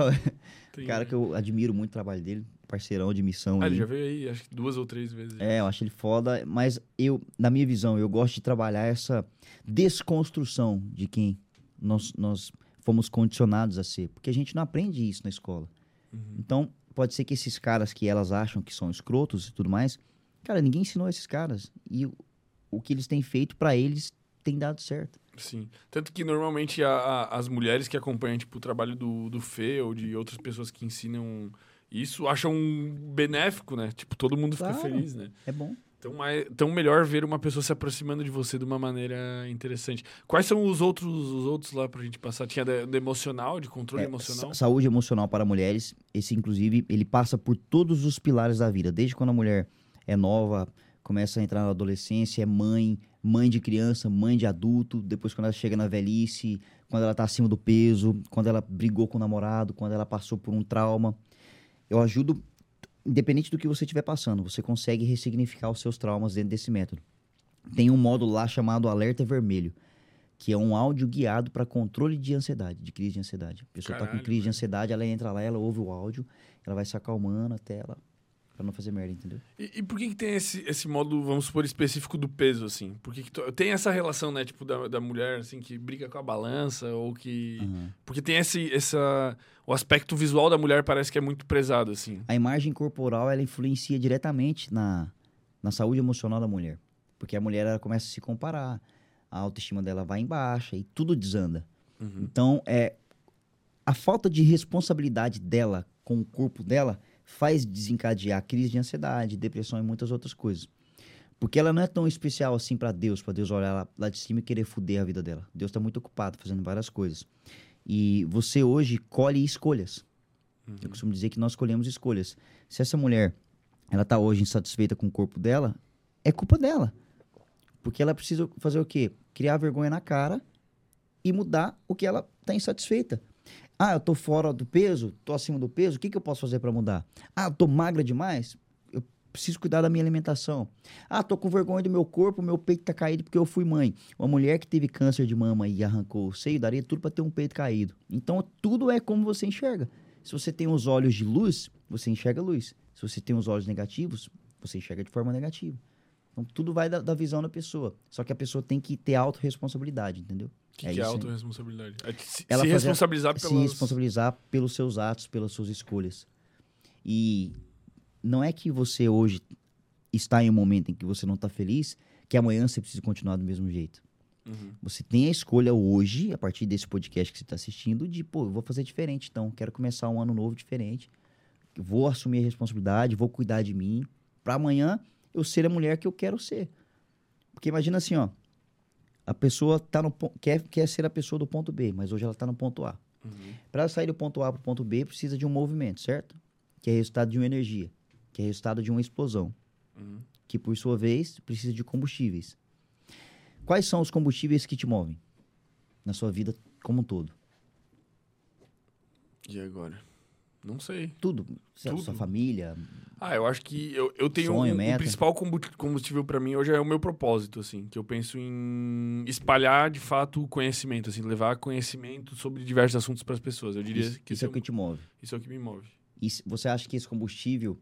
o cara que eu admiro muito o trabalho dele, parceirão de missão. Ah, ele já veio aí, acho que duas ou três vezes. É, eu acho ele foda, mas eu, na minha visão, eu gosto de trabalhar essa desconstrução de quem nós, nós fomos condicionados a ser, porque a gente não aprende isso na escola. Uhum. Então, pode ser que esses caras que elas acham que são escrotos e tudo mais, cara, ninguém ensinou esses caras. E o, que eles têm feito pra eles tem dado certo. Sim. Tanto que normalmente a- a- as mulheres que acompanham tipo, o trabalho do, do Fê ou de outras pessoas que ensinam isso acham benéfico, né? Tipo, todo mundo fica Claro. feliz, né? É bom. Então, mais, tão melhor ver uma pessoa se aproximando de você de uma maneira interessante. Quais são os outros, os outros lá pra gente passar? Tinha da- do emocional, de controle É, emocional? sa- saúde emocional para mulheres, esse inclusive, ele passa por todos os pilares da vida, desde quando a mulher é nova, começa a entrar na adolescência, é mãe, mãe de criança, mãe de adulto, depois quando ela chega na velhice, quando ela tá acima do peso, quando ela brigou com o namorado, quando ela passou por um trauma. Eu ajudo, independente do que você estiver passando, você consegue ressignificar os seus traumas dentro desse método. Tem um módulo lá chamado Alerta Vermelho, que é um áudio guiado para controle de ansiedade, de crise de ansiedade. A pessoa tá com crise de velho. ansiedade, ela entra lá, ela ouve o áudio, ela vai se acalmando até ela Pra não fazer merda, entendeu? E, e por que, que tem esse, esse modo, vamos supor, específico do peso, assim? Por que, que tu- tem essa relação, né, tipo, da, da mulher, assim, que briga com a balança, ou que... Aham. Porque tem esse, essa... O aspecto visual da mulher parece que é muito prezado, assim. A imagem corporal, ela influencia diretamente na, na saúde emocional da mulher. Porque a mulher, ela começa a se comparar. A autoestima dela vai em baixa e tudo desanda. Uhum. Então, é, a falta de responsabilidade dela com o corpo dela faz desencadear crise de ansiedade, depressão e muitas outras coisas. Porque ela não é tão especial assim pra Deus, pra Deus olhar lá, lá de cima e querer foder a vida dela. Deus tá muito ocupado fazendo várias coisas. E você hoje colhe escolhas. Eu costumo dizer que nós escolhemos escolhas. Se essa mulher, ela tá hoje insatisfeita com o corpo dela, é culpa dela. Porque ela precisa fazer o quê? Criar vergonha na cara e mudar o que ela tá insatisfeita. Ah, eu tô fora do peso, tô acima do peso, o que, que eu posso fazer para mudar? Ah, eu tô magra demais, eu preciso cuidar da minha alimentação. Ah, tô com vergonha do meu corpo, meu peito tá caído porque eu fui mãe. Uma mulher que teve câncer de mama e arrancou o seio, daria tudo para ter um peito caído. Então, tudo é como você enxerga. Se você tem os olhos de luz, você enxerga luz. Se você tem os olhos negativos, você enxerga de forma negativa. Então, tudo vai da, da visão da pessoa. Só que a pessoa tem que ter autorresponsabilidade, entendeu? Que, É que é autorresponsabilidade? É se, Ela se responsabilizar se pelas... responsabilizar pelos seus atos, pelas suas escolhas. E não é que você hoje está em um momento em que você não está feliz, que amanhã você precisa continuar do mesmo jeito. Uhum. Você tem a escolha hoje, a partir desse podcast que você está assistindo, de, pô, eu vou fazer diferente, então, quero começar um ano novo diferente, vou assumir a responsabilidade, vou cuidar de mim, para amanhã eu ser a mulher que eu quero ser. Porque imagina assim, ó, a pessoa tá no, quer, quer ser a pessoa do ponto B, mas hoje ela está no ponto A. Uhum. Para sair do ponto A para o ponto B, precisa de um movimento, certo? Que é resultado de uma energia, que é resultado de uma explosão, Uhum. que por sua vez precisa de combustíveis. Quais são os combustíveis que te movem na sua vida como um todo? E agora? Não sei. Tudo, Sua- Tudo. sua família, Ah, eu acho que eu, eu tenho Sonho, um, o principal combu- combustível pra mim hoje é o meu propósito, assim, que eu penso em espalhar de fato o conhecimento, assim, levar conhecimento sobre diversos assuntos para as pessoas. Eu diria isso, que isso é o que te move. isso é o que me move. E você acha que esse combustível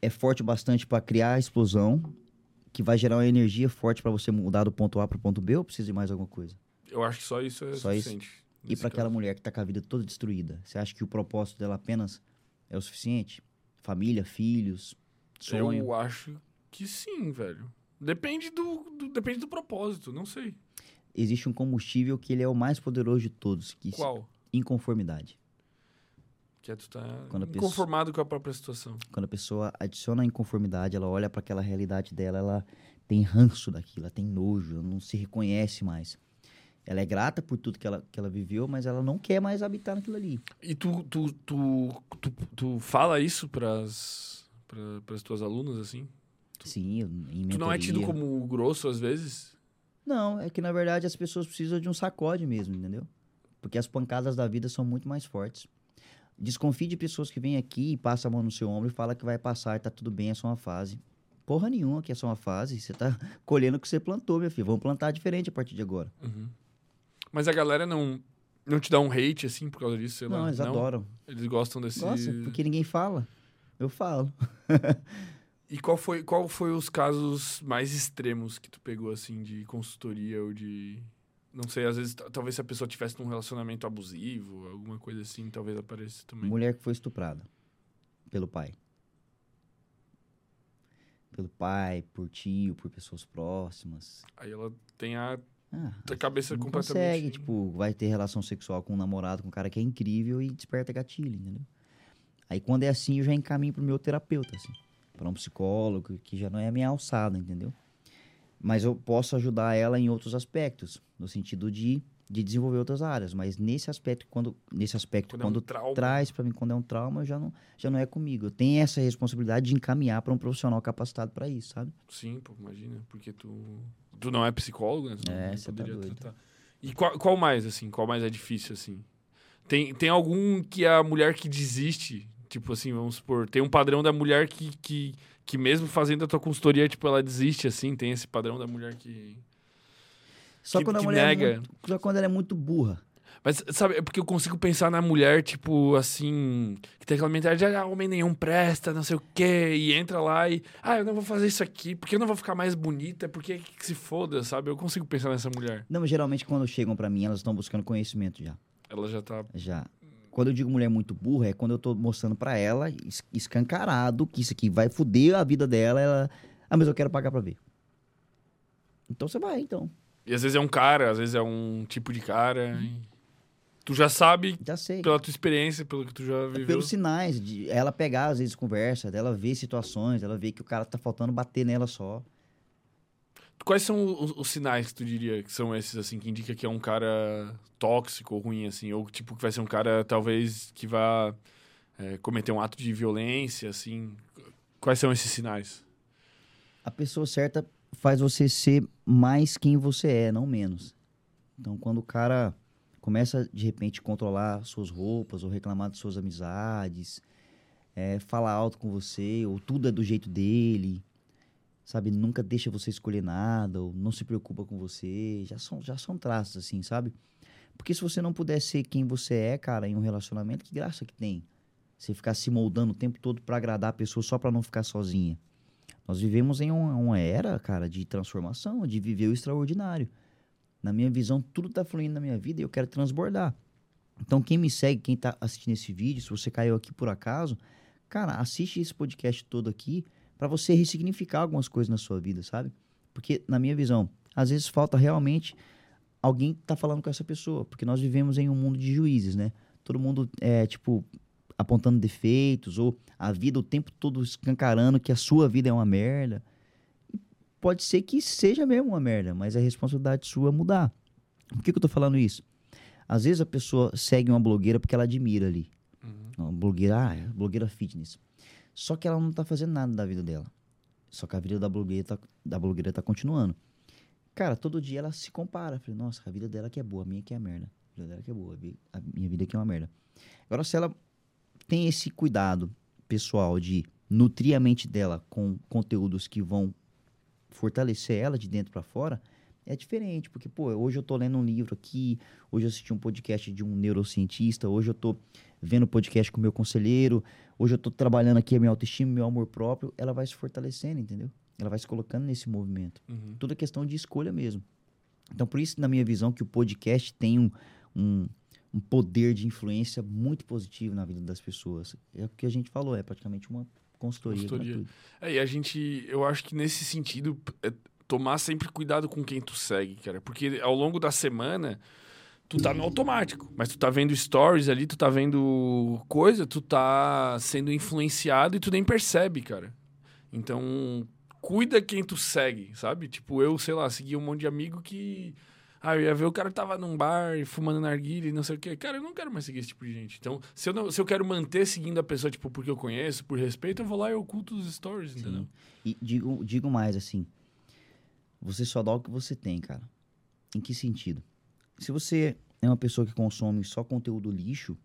é forte bastante para criar a explosão, que vai gerar uma energia forte para você mudar do ponto A para o ponto B, ou precisa de mais alguma coisa? Eu acho que só isso é Só isso? E para aquela mulher que tá com a vida toda destruída, você acha que o propósito dela apenas é o suficiente? Família, filhos, sonho? Eu acho que sim, velho. Depende do, do- depende do propósito, não sei. existe um combustível que ele é o mais poderoso de todos, que Qual? inconformidade. Que é tu tá Quando a pessoa- inconformado com a própria situação. Quando a pessoa adiciona a inconformidade, ela olha para aquela realidade dela, ela tem ranço daquilo, ela tem nojo, ela não se reconhece mais. Ela é grata por tudo que ela, que ela viveu, mas ela não quer mais habitar naquilo ali. E tu, tu, tu, tu, tu fala isso pras, pra, pras tuas alunas, assim? Sim, eu- em Tu não é tido mentoria. como grosso às vezes? Não, é que na verdade as pessoas precisam de um sacode mesmo, entendeu? Porque as pancadas da vida são muito mais fortes. Desconfie de pessoas que vêm aqui e passam a mão no seu ombro e fala que vai passar, tá tudo bem, é só uma fase. Porra nenhuma que é só uma fase. Você tá colhendo o que você plantou, meu filho. Vamos plantar diferente a partir de agora. Uhum. Mas a galera não, não te dá um hate, assim, por causa disso? Sei não, lá. eles adoram. Eles gostam desse... Nossa, porque ninguém fala. Eu falo. E qual foi, qual foi os casos mais extremos que tu pegou, assim, de consultoria ou de... Não sei, às vezes, talvez se a pessoa tivesse num relacionamento abusivo, alguma coisa assim, talvez apareça também. Mulher que foi estuprada pelo pai. Pelo pai, por tio, por pessoas próximas. Aí ela tem a, Ah, a cabeça não completamente... consegue, tipo, vai ter relação sexual com um namorado, com um cara que é incrível e desperta gatilho, entendeu? Aí quando é assim, eu já encaminho pro meu terapeuta, assim. Pra um psicólogo, que já não é a minha alçada, entendeu? Mas eu posso ajudar ela em outros aspectos, no sentido de, de desenvolver outras áreas. Mas nesse aspecto, quando, nesse aspecto, Quando é um quando traz pra mim, quando é um trauma, já não, já não é comigo. Eu tenho essa responsabilidade de encaminhar pra um profissional capacitado pra isso, sabe? Sim, pô, imagina, porque tu, tu não é psicólogo, né? Tu É, não cê tá doido. tratar. E qual, qual mais, assim, qual mais é difícil, assim? Tem, tem algum que a mulher que desiste, tipo assim, vamos supor, tem um padrão da mulher que, que, que mesmo fazendo a tua consultoria, tipo, ela desiste, assim, tem esse padrão da mulher que... Só Que- quando a mulher nega. é muito, só quando ela é muito burra. Mas, sabe, é porque eu consigo pensar na mulher, tipo, assim, que tem aquela mentalidade, ah, homem nenhum presta, não sei o quê, e entra lá e, ah, eu não vou fazer isso aqui, porque eu não vou ficar mais bonita, porque que se foda, sabe? Eu consigo pensar nessa mulher. Não, geralmente quando chegam pra mim, elas estão buscando conhecimento já. Ela já tá Já. Quando eu digo mulher muito burra, é quando eu tô mostrando pra ela, es- escancarado, que isso aqui vai foder a vida dela. Ela, ah, mas eu quero pagar pra ver. Então você vai, então. E às vezes é um cara, às vezes é um tipo de cara. e Tu já sabe, Já sei. pela tua experiência, pelo que tu já É viveu. pelos sinais, de ela pegar, às vezes, conversa, dela ver situações, ela ver que o cara tá faltando bater nela só. Quais são os, os sinais que tu diria que são esses, assim, que indica que é um cara tóxico ou ruim, assim? Ou, tipo, que vai ser um cara, talvez, que vá é, cometer um ato de violência, assim? Quais são esses sinais? A pessoa certa faz você ser mais quem você é, não menos. Então, quando o cara começa, de repente, controlar suas roupas ou reclamar de suas amizades, é, falar alto com você, ou tudo é do jeito dele, sabe? Nunca deixa você escolher nada, ou não se preocupa com você, já são, já são traços, assim, sabe? Porque se você não puder ser quem você é, cara, em um relacionamento, que graça que tem? Você ficar se moldando o tempo todo pra agradar a pessoa só pra não ficar sozinha. Nós vivemos em uma, uma era, cara, de transformação, de viver o extraordinário. Na minha visão, tudo tá fluindo na minha vida e eu quero transbordar. Então, quem me segue, quem tá assistindo esse vídeo, se você caiu aqui por acaso, cara, assiste esse podcast todo aqui para você ressignificar algumas coisas na sua vida, sabe? Porque, na minha visão, às vezes falta realmente alguém tá falando com essa pessoa, porque nós vivemos em um mundo de juízes, né? Todo mundo é, tipo, apontando defeitos, ou a vida o tempo todo escancarando que a sua vida é uma merda. Pode ser que seja mesmo uma merda, mas é responsabilidade sua mudar. Por que, que eu tô falando isso? Às vezes a pessoa segue uma blogueira porque ela admira ali. Uma blogueira, ah, é blogueira fitness. Só que ela não tá fazendo nada da vida dela. Só que a vida da blogueira tá, da blogueira tá continuando. Cara, todo dia ela se compara. Falei, nossa, a vida dela que é boa, a minha que é merda. A vida dela que é boa, a minha vida que é uma merda. Agora, se ela tem esse cuidado pessoal de nutrir a mente dela com conteúdos que vão fortalecer ela de dentro pra fora, é diferente, porque, pô, hoje eu tô lendo um livro aqui, hoje eu assisti um podcast de um neurocientista, hoje eu tô vendo podcast com o meu conselheiro, hoje eu tô trabalhando aqui a minha autoestima, meu amor próprio, ela vai se fortalecendo, entendeu? Ela vai se colocando nesse movimento. Uhum. Tudo é questão de escolha mesmo. Então, por isso, na minha visão, que o podcast tem um, um, um poder de influência muito positivo na vida das pessoas. É o que a gente falou, é praticamente uma consultoria. Consultoria. É, e a gente, eu acho que nesse sentido, é, tomar sempre cuidado com quem tu segue, cara. Porque ao longo da semana, tu tá no automático. Mas tu tá vendo stories ali, tu tá vendo coisa, tu tá sendo influenciado e tu nem percebe, cara. Então, cuida quem tu segue, sabe? Tipo, eu, sei lá, segui um monte de amigo que. Ah, eu ia ver o cara tava num bar fumando narguilha e não sei o quê. Cara, eu não quero mais seguir esse tipo de gente. Então, se eu, não, se eu quero manter seguindo a pessoa, tipo, porque eu conheço, por respeito, eu vou lá e oculto os stories, entendeu? E digo, digo mais assim: você só dá o que você tem, cara. Em que sentido? Se você é uma pessoa que consome só conteúdo lixo,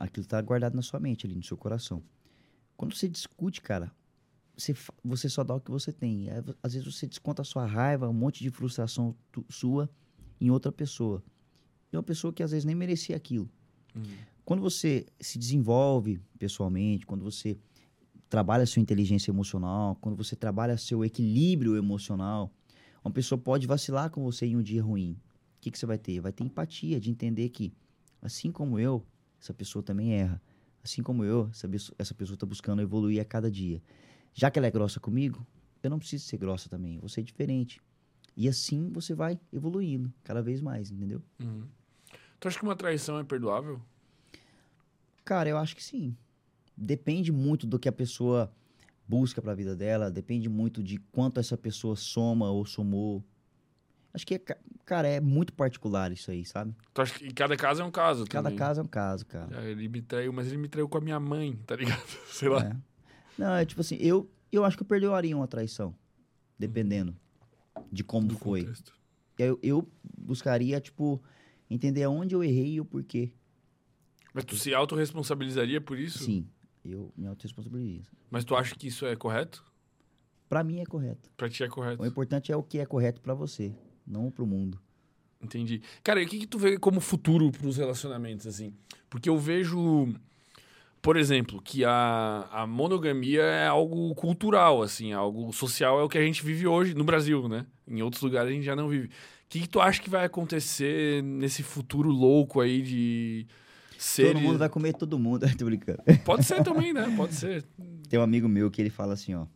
aquilo tá guardado na sua mente, ali no seu coração. Quando você discute, cara, você, você só dá o que você tem. Aí, Às vezes você desconta a sua raiva, um monte de frustração tu- sua em outra pessoa. E uma pessoa que às vezes nem merecia aquilo. Quando você se desenvolve pessoalmente, quando você trabalha sua inteligência emocional, quando você trabalha seu equilíbrio emocional, uma pessoa pode vacilar com você em um dia ruim. O que, que você vai ter? Vai ter empatia de entender que, assim como eu, essa pessoa também erra. Assim como eu, essa pessoa está buscando evoluir a cada dia. Já que ela é grossa comigo, eu não preciso ser grossa também. Eu vou ser diferente. E assim você vai evoluindo cada vez mais, entendeu? Uhum. Tu acha que uma traição é perdoável? Cara, eu acho que sim. Depende muito do que a pessoa busca pra vida dela, depende muito de quanto essa pessoa soma ou somou. Acho que, é, ca- cara, é muito particular isso aí, sabe? Tu acha que cada caso é um caso Cada também? caso é um caso, cara. Ah, ele me traiu, mas ele me traiu com a minha mãe, tá ligado? Sei lá. É. Não, é tipo assim, eu, eu acho que eu perdoaria uma traição, dependendo de como do foi. contexto. Eu, eu buscaria, tipo, entender aonde eu errei e o porquê. Mas tu se autorresponsabilizaria por isso? Sim, eu me autorresponsabilizo. Mas tu acha que isso é correto? Pra mim é correto. Pra ti é correto. O importante é o que é correto pra você, não pro mundo. Entendi. Cara, e o que, que tu vê como futuro pros relacionamentos, assim? Porque eu vejo, por exemplo, que a, a monogamia é algo cultural, assim, algo social, é o que a gente vive hoje no Brasil, né? Em outros lugares a gente já não vive. O que, que tu acha que vai acontecer nesse futuro louco aí de seres... Todo mundo vai comer todo mundo. Tô brincando. Pode ser também, né? Pode ser. Tem um amigo meu que ele fala assim, ó,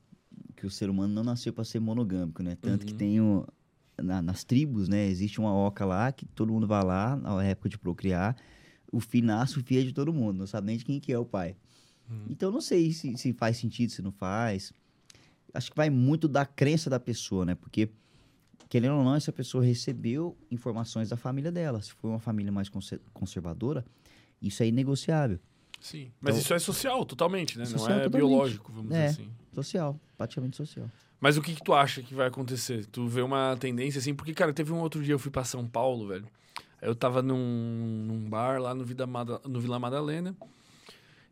que o ser humano não nasceu pra ser monogâmico, né? Tanto que tem o, na- nas tribos, né? Existe uma oca lá que todo mundo vai lá na época de procriar. O filho nasce, o filho é de todo mundo, não sabe nem de quem que é o pai. Então não sei se, se faz sentido, se não faz. Acho que vai muito da crença da pessoa, né? Porque querendo ou não, essa pessoa recebeu informações da família dela. Se for uma família mais conser- conservadora, isso é inegociável. Sim. Mas Então- isso é social, totalmente, né? Social, não é totalmente. biológico, vamos É. dizer assim. Social, praticamente social. Mas o que, que tu acha que vai acontecer? Tu vê uma tendência assim? Porque, cara, teve um outro dia eu fui pra São Paulo, velho. Eu tava num, num bar lá no, Vida Mada- no Vila Madalena.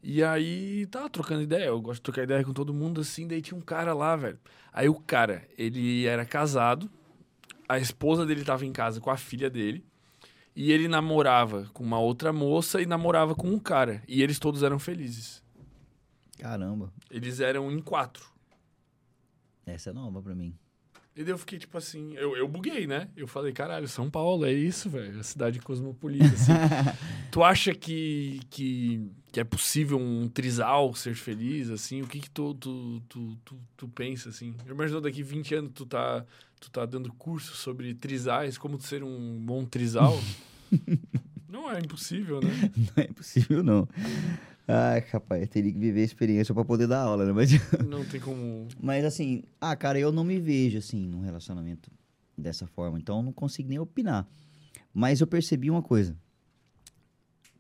E aí, tava trocando ideia. Eu gosto de trocar ideia com todo mundo assim. Daí tinha um cara lá, velho. Aí o cara, ele era casado. A esposa dele tava em casa com a filha dele. E ele namorava com uma outra moça e namorava com um cara. E eles todos eram felizes. Caramba, Eles eram em quatro. essa é nova pra mim. E daí eu fiquei tipo assim, eu, eu buguei, né? Eu falei, caralho, São Paulo, é isso, velho. É cidade cosmopolita, assim. tu acha que, que, que é possível um trisal ser feliz, assim? O que que tu, tu, tu, tu, tu pensa, assim? Eu imagino daqui 20 anos tu tá, tu tá dando curso sobre trisais, como ser um bom trisal. Não é impossível, né? Não é possível, não. Ai, rapaz, eu teria que viver a experiência pra poder dar aula, né? Mas, Não tem como... mas assim, ah, cara, eu não me vejo assim num relacionamento dessa forma, então eu não consigo nem opinar. Mas eu percebi uma coisa.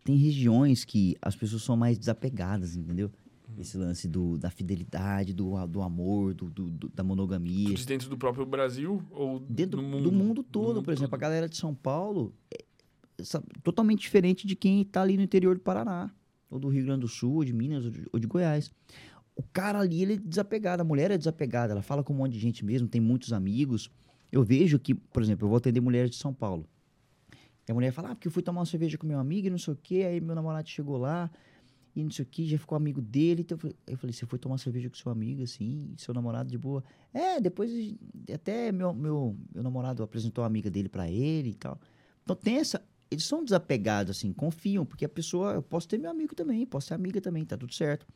Tem regiões que as pessoas são mais desapegadas, entendeu? Esse lance do, da fidelidade, do, do amor, do, do- do- da monogamia. Tu diz dentro do próprio Brasil ou dentro do mundo? do mundo Do todo, mundo por exemplo, todo. a galera de São Paulo é sabe, totalmente diferente de quem tá ali no interior do Paraná, ou do Rio Grande do Sul, ou de Minas, ou de, ou de Goiás. O cara ali, ele é desapegado, a mulher é desapegada, ela fala com um monte de gente mesmo, tem muitos amigos. Eu vejo que, por exemplo, eu vou atender mulheres de São Paulo. E a mulher fala, ah, porque eu fui tomar uma cerveja com meu amigo e não sei o quê, aí meu namorado chegou lá e não sei o quê, já ficou amigo dele. Então eu falei, você foi tomar cerveja com seu amigo, assim, seu namorado de boa? É, depois até meu, meu, meu namorado apresentou a amiga dele pra ele e tal. Então tem essa. Eles são desapegados, assim, confiam, porque a pessoa. Eu posso ter meu amigo também, posso ter amiga também, tá tudo certo.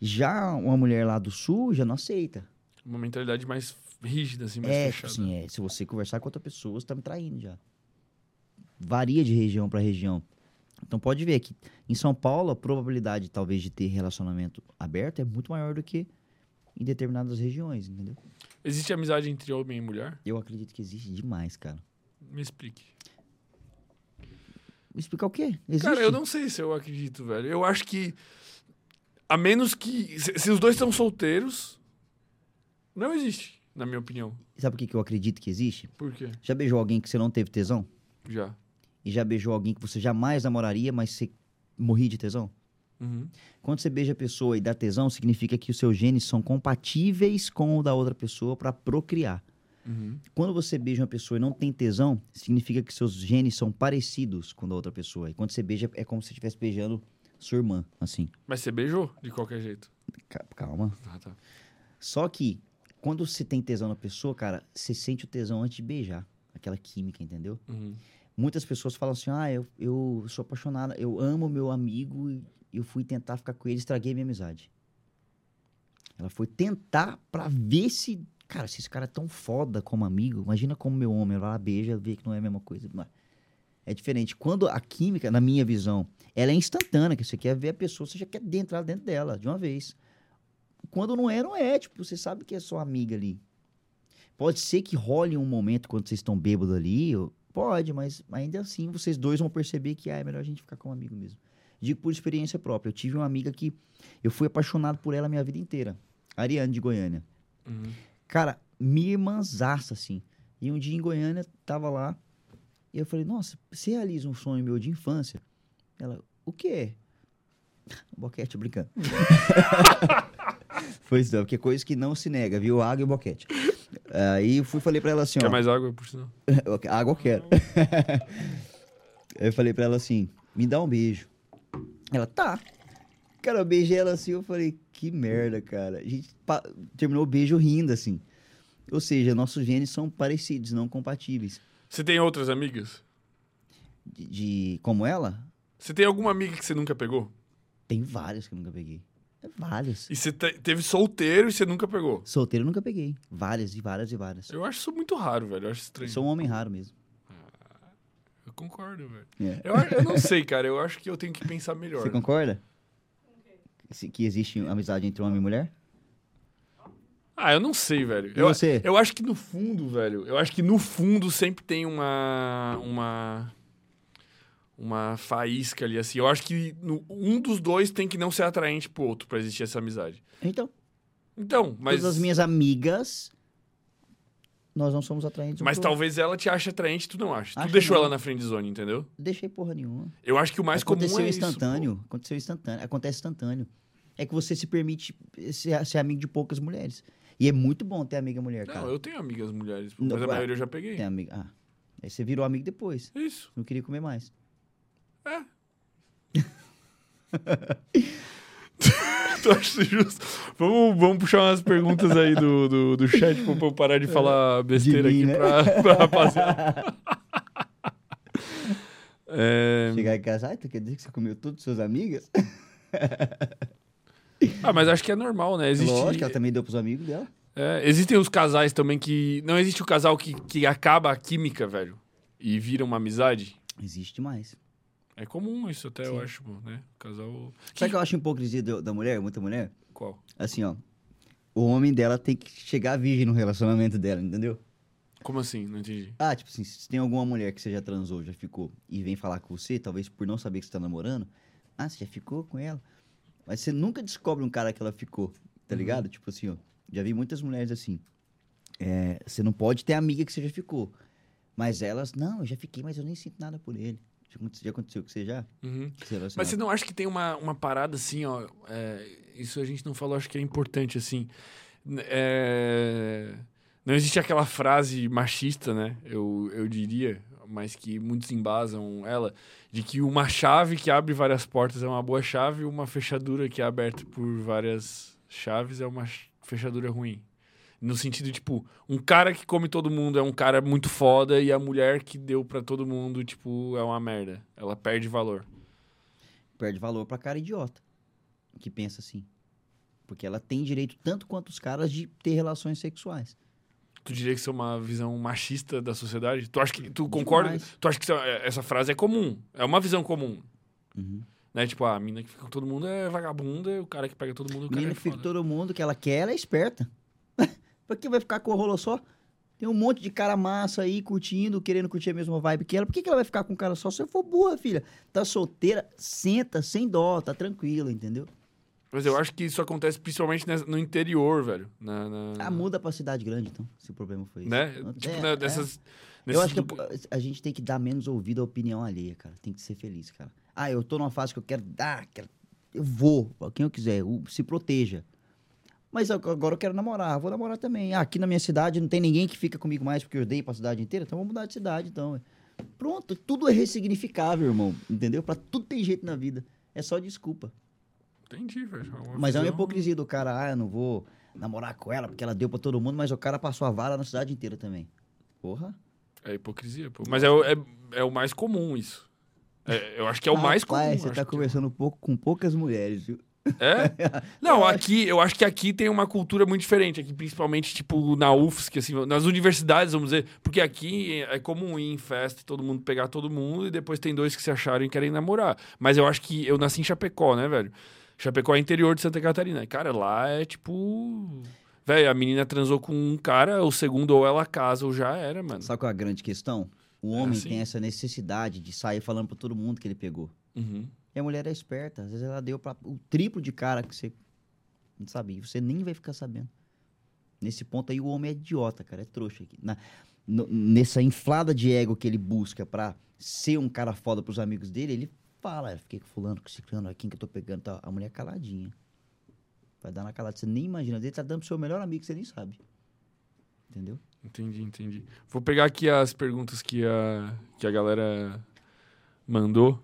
Já uma mulher lá do sul já não aceita. Uma mentalidade mais rígida, assim, mais É, tipo fechada. assim, é, se você conversar com outra pessoa, você tá me traindo já. Varia de região pra região. Então pode ver que em São Paulo a probabilidade talvez de ter relacionamento aberto é muito maior do que em determinadas regiões, entendeu? Existe amizade entre homem e mulher? Eu acredito que existe demais, cara. Me explique. Explicar o quê? Existe. Cara, eu não sei se eu acredito, velho. Eu acho que. A menos que. Se, se os dois estão solteiros. Não existe, na minha opinião. Sabe por que que eu acredito que existe? Por quê? Já beijou alguém que você não teve tesão? Já. E já beijou alguém que você jamais namoraria, mas você morria de tesão? Uhum. Quando você beija a pessoa e dá tesão, significa que os seus genes são compatíveis com o da outra pessoa para procriar. Uhum. Quando você beija uma pessoa e não tem tesão, significa que seus genes são parecidos com da outra pessoa. E quando você beija, é como se você estivesse beijando sua irmã, assim. Mas você beijou de qualquer jeito. Ca- Calma. Ah, tá. Só que, quando você tem tesão na pessoa, cara, você sente o tesão antes de beijar. Aquela química, entendeu? Uhum. Muitas pessoas falam assim: ah, eu, eu sou apaixonada, eu amo meu amigo e eu fui tentar ficar com ele, estraguei minha amizade. Ela foi tentar pra ver se. Cara, se esse cara é tão foda como amigo, imagina como meu homem ela beija, vê que não é a mesma coisa. É diferente. Quando a química, na minha visão, ela é instantânea, que você quer ver a pessoa, você já quer entrar dentro dela, de uma vez. Quando não é, não é. Tipo, você sabe que é sua amiga ali. Pode ser que role um momento quando vocês estão bêbados ali, pode, mas ainda assim vocês dois vão perceber que ah, é melhor a gente ficar como amigo mesmo. Digo por experiência própria. Eu tive uma amiga que eu fui apaixonado por ela a minha vida inteira. Ariane de Goiânia. Uhum. Cara, minha irmãzaça, assim. E um dia em Goiânia, tava lá. E eu falei, nossa, você realiza um sonho meu de infância? Ela, o quê? Boquete, brincando. pois não, porque é coisa que não se nega, viu? Água e boquete. Aí eu fui e falei pra ela assim, Quer ó. mais água, por sinal? Água eu quero. Aí eu falei pra ela assim, me dá um beijo. Ela, tá. Cara, eu beijei ela assim, eu falei, que merda, cara. A gente terminou o beijo rindo, assim. Ou seja, nossos genes são parecidos, não compatíveis. Você tem outras amigas? De, de- como ela, Você tem alguma amiga que você nunca pegou? tem várias que eu nunca peguei. É várias. E você te- teve solteiro e você nunca pegou? Solteiro eu nunca peguei. Várias e várias e várias. Eu acho isso muito raro, velho. Eu acho estranho. Sou um homem raro mesmo. Eu concordo, velho. É. Eu, eu não sei, cara. Eu acho que eu tenho que pensar melhor. Você concorda? Que existe amizade entre homem e mulher? Ah, eu não sei, velho. E Eu, você? eu acho que no fundo, velho, eu acho que no fundo sempre tem uma. uma. uma faísca ali, assim. Eu acho que no- um dos dois tem que não ser atraente pro outro pra existir essa amizade. Então, Então, mas. todas as minhas amigas, nós não somos atraentes. Mas pro talvez ela te ache atraente, tu não acha. Tu Acho deixou não. ela na friend zone, entendeu? Deixei porra nenhuma. Eu acho que o mais aconteceu comum é instantâneo. Isso, aconteceu instantâneo. Acontece instantâneo. É que você se permite ser, ser amigo de poucas mulheres. E é muito bom ter amiga mulher, cara. Não, eu tenho amigas mulheres, pô, Não, mas a maioria eu já peguei. Tem amiga. Ah. Aí você virou amigo depois. Isso. Não queria comer mais. Tu acha justo? Vamos, vamos puxar umas perguntas aí do, do, do chat pra eu parar de falar besteira mim, aqui né? pra, pra rapaziada. É, Chegar em casa, ai, tu quer dizer que você comeu as suas amigas? Ah, mas acho que é normal, né? Existe, Lógico, ela também deu pros amigos dela. é, existem os casais também que. Não existe o casal que, que acaba a química, velho. E vira uma amizade. Existe mais. É comum isso até, eu Sim. acho, pô, né? Casal. Sabe o que eu acho hipocrisia do- da mulher, muita mulher? Qual? Assim, ó. O homem dela tem que chegar virgem no relacionamento dela, entendeu? Como assim? Não entendi. Ah, tipo assim, se tem alguma mulher que você já transou, já ficou, e vem falar com você, talvez por não saber que você tá namorando, ah, você já ficou com ela. Mas você nunca descobre um cara que ela ficou, tá Uhum. ligado? Tipo assim, ó. Já vi muitas mulheres assim. É, você não pode ter amiga que você já ficou. Mas elas, não, eu já fiquei, mas eu nem sinto nada por ele. Já aconte- Já aconteceu com você já? Uhum. Mas você não acha que tem uma, uma parada assim, ó? é, isso a gente não falou, acho que é importante, assim. É, não existe aquela frase machista, né? Eu, eu diria, mas que muitos embasam ela, de que uma chave que abre várias portas é uma boa chave e uma fechadura que é aberta por várias chaves é uma ch- fechadura ruim. No sentido, tipo, um cara que come todo mundo é um cara muito foda e a mulher que deu pra todo mundo, tipo, é uma merda. Ela perde valor. Perde valor pra cara idiota. Que pensa assim. Porque ela tem direito, tanto quanto os caras, de ter relações sexuais. Tu diria que isso é uma visão machista da sociedade? Tu acha que tu concorda? Demais. Tu acha que isso é- essa frase é comum? É uma visão comum, Uhum. né? Tipo, a mina que fica com todo mundo é vagabunda, e o cara que pega todo mundo, o cara Menina é que fica foda. todo mundo que ela quer, ela é esperta. Pra que vai ficar com o rolo só? Tem um monte de cara massa aí curtindo, querendo curtir a mesma vibe que ela. Por que, que ela vai ficar com um cara só se for burra, filha? Tá solteira, senta, sem dó, tá tranquila, entendeu? Mas eu acho que isso acontece principalmente no interior, velho. Na, na- Ah, muda pra cidade grande, então, se o problema foi isso. né? É, Tipo, é. né, dessas... Eu nesses acho que lugar- a gente tem que dar menos ouvido à opinião alheia, cara. Tem que ser feliz, cara. Ah, eu tô numa fase que eu quero dar, quero... eu vou, pra quem eu quiser, o- se proteja. Mas ag- agora eu quero namorar, vou namorar também. Ah, aqui na minha cidade não tem ninguém que fica comigo mais porque eu dei pra cidade inteira, então vamos mudar de cidade, então. Pronto, tudo é ressignificável, irmão, entendeu? Pra tudo tem jeito na vida. É só desculpa. Entendi, velho. Mas é uma hipocrisia do cara, ah, eu não vou namorar com ela porque ela deu pra todo mundo, mas o cara passou a vara na cidade inteira também. Porra. É hipocrisia, pô. Mas é, o- é, é o mais comum isso. É, eu acho que é o mais comum. Rapaz, você tá que- conversando um pouco com poucas mulheres, viu? É? Não, aqui, eu acho que aqui tem uma cultura muito diferente. Aqui, principalmente, tipo, na UFSC, assim, nas universidades, vamos dizer. Porque aqui é comum ir em festa, todo mundo pegar todo mundo, e depois tem dois que se acharam e querem namorar. Mas eu acho que eu nasci em Chapecó, né, velho? Chapecó é interior de Santa Catarina. Cara, lá é tipo. Velho, a menina transou com um cara, o segundo ou ela casa ou já era, mano. Sabe qual é a grande questão? O homem assim? tem essa necessidade de sair falando pra todo mundo que ele pegou. Uhum. E a mulher é esperta. Às vezes ela deu o triplo de cara que você não sabia. Você nem vai ficar sabendo. Nesse ponto aí, o homem é idiota, cara. É trouxa. aqui. Na, no- nessa inflada de ego que ele busca pra ser um cara foda pros amigos dele, ele fala, "Eu fiquei com fulano, com ciclano, aqui que eu tô pegando. A mulher é caladinha. Vai dar na calada. Você nem imagina. Ele tá dando pro seu melhor amigo que você nem sabe. Entendeu? Entendi, entendi. Vou pegar aqui as perguntas que a, que a galera mandou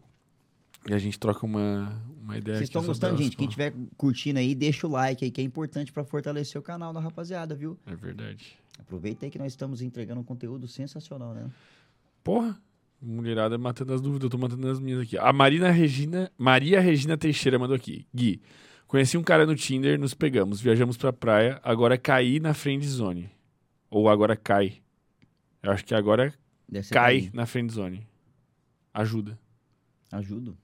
e a gente troca uma, uma ideia. Vocês estão gostando, gente? Quem estiver curtindo aí, deixa o like aí, que é importante pra fortalecer o canal da rapaziada, viu? É verdade. Aproveita aí que nós estamos entregando um conteúdo sensacional, né? Porra, mulherada matando as dúvidas, eu tô matando as minhas aqui. A Marina Regina, Maria Regina Teixeira mandou aqui. Gui, conheci um cara no Tinder, nos pegamos, viajamos pra praia, agora caí na friend zone. Ou agora cai. Eu acho que agora cai cair. na friend zone. Ajuda. Ajudo.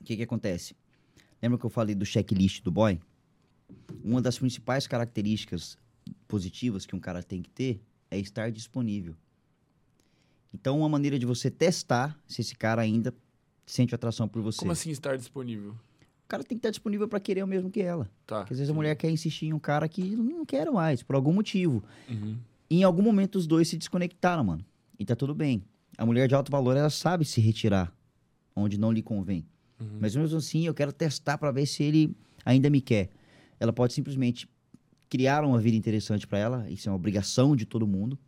O que que acontece? Lembra que eu falei do checklist do boy? Uma das principais características positivas que um cara tem que ter é estar disponível. Então, uma maneira de você testar se esse cara ainda sente atração por você. Como assim estar disponível? O cara tem que estar disponível pra querer o mesmo que ela. Tá. Porque às vezes a mulher quer insistir em um cara que não quer mais, por algum motivo. Uhum. em algum momento os dois se desconectaram, mano. E tá tudo bem. A mulher de alto valor, ela sabe se retirar onde não lhe convém. Uhum. Mas mesmo assim, eu quero testar pra ver se ele ainda me quer. Ela pode simplesmente criar uma vida interessante pra ela, isso é uma obrigação de todo mundo.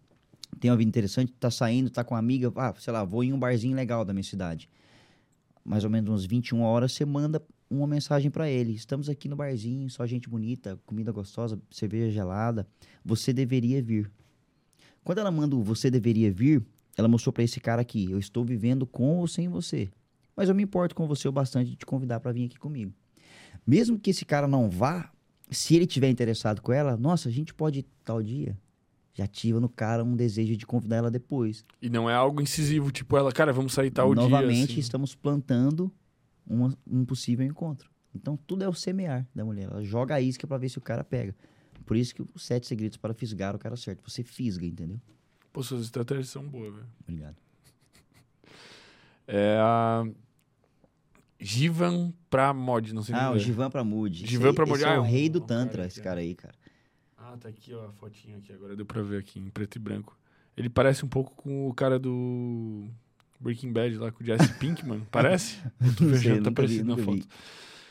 Tem uma vida interessante, tá saindo, tá com uma amiga, ah, sei lá, vou em um barzinho legal da minha cidade. Mais ou menos umas 21 horas, você manda uma mensagem pra ele. Estamos aqui no barzinho, só gente bonita, comida gostosa, cerveja gelada. Você deveria vir. Quando ela manda o você deveria vir, ela mostrou pra esse cara aqui, eu estou vivendo com ou sem você. Mas eu me importo com você o bastante de te convidar pra vir aqui comigo. Mesmo que esse cara não vá, se ele tiver interessado com ela, nossa, a gente pode ir tal dia. Já ativa no cara um desejo de convidar ela depois. E não é algo incisivo, tipo ela, cara, vamos sair tal dia. Novamente, assim. estamos plantando uma- um possível encontro. Então, tudo é o semear da mulher. Ela joga a isca pra ver se o cara pega. Por isso que os sete segredos para fisgar o cara certo. Você fisga, entendeu? Pô, suas estratégias são boas, velho. Obrigado. É a. Givan pra mod, não sei Ah, o é. Givan Pramudi. Givan Esse- é ah, o um- rei do Tantra, esse cara aí, cara. Ah, tá aqui, ó, a fotinho aqui. Agora deu pra ver aqui, em preto e branco. Ele parece um pouco com o cara do Breaking Bad lá, com o Jesse Pinkman. Parece? Eu tô viajando, tá parecido na foto.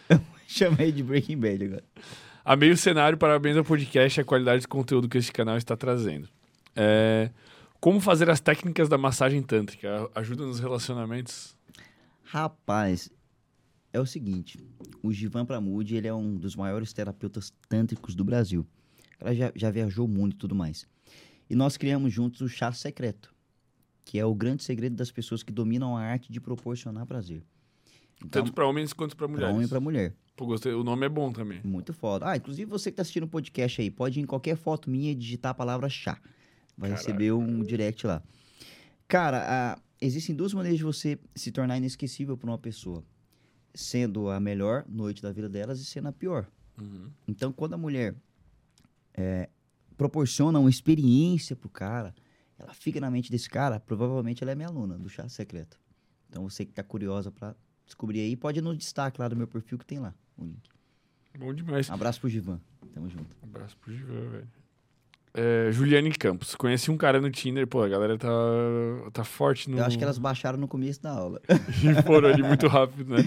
Chamei de Breaking Bad agora. Amei o cenário, parabéns ao podcast e a qualidade de conteúdo que esse canal está trazendo. É, Como fazer as técnicas da massagem tântrica? Ajuda nos relacionamentos? Rapaz, é o seguinte. O Givan Pramudi, ele é um dos maiores terapeutas tântricos do Brasil. O cara já, já viajou muito e tudo mais. E nós criamos juntos o Chá Secreto, que é o grande segredo das pessoas que dominam a arte de proporcionar prazer. Então, Tanto pra homens quanto pra para mulheres. homem e para mulher. Pô, gostei. O nome é bom também. Muito foda. Ah, inclusive você que tá assistindo o podcast aí, pode ir em qualquer foto minha e digitar a palavra chá. Vai receber um direct lá. Cara, a- existem duas maneiras de você se tornar inesquecível para uma pessoa. Sendo a melhor noite da vida delas e sendo a pior. Uhum. Então, quando a mulher é, proporciona uma experiência pro cara, ela fica na mente desse cara, provavelmente ela é minha aluna do chá secreto. Então, você que tá curiosa para descobrir aí, pode ir no destaque lá do meu perfil que tem lá o link. Bom demais. Abraço pro Givan. Tamo junto. Um abraço pro Givan, velho. É, Juliane Campos. Conheci um cara no Tinder, pô, a galera tá, tá forte no. Eu acho que elas baixaram no começo da aula. e foram ali muito rápido, né?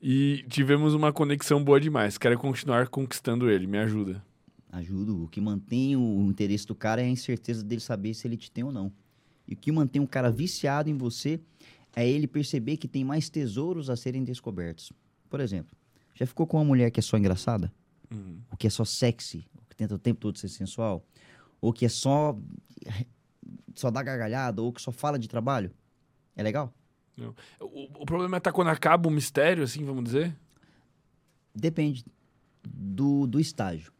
E tivemos uma conexão boa demais. Quero continuar conquistando ele. Me ajuda. Ajudo. O que mantém o interesse do cara é a incerteza dele saber se ele te tem ou não. E o que mantém um cara viciado em você é ele perceber que tem mais tesouros a serem descobertos. Por exemplo, já ficou com uma mulher que é só engraçada? Uhum. Ou que é só sexy? Que tenta o tempo todo ser sensual? Ou que é só. só dá gargalhada? Ou que só fala de trabalho? É legal? O, o problema é tá quando acaba o mistério, assim, vamos dizer. Depende do, do estágio.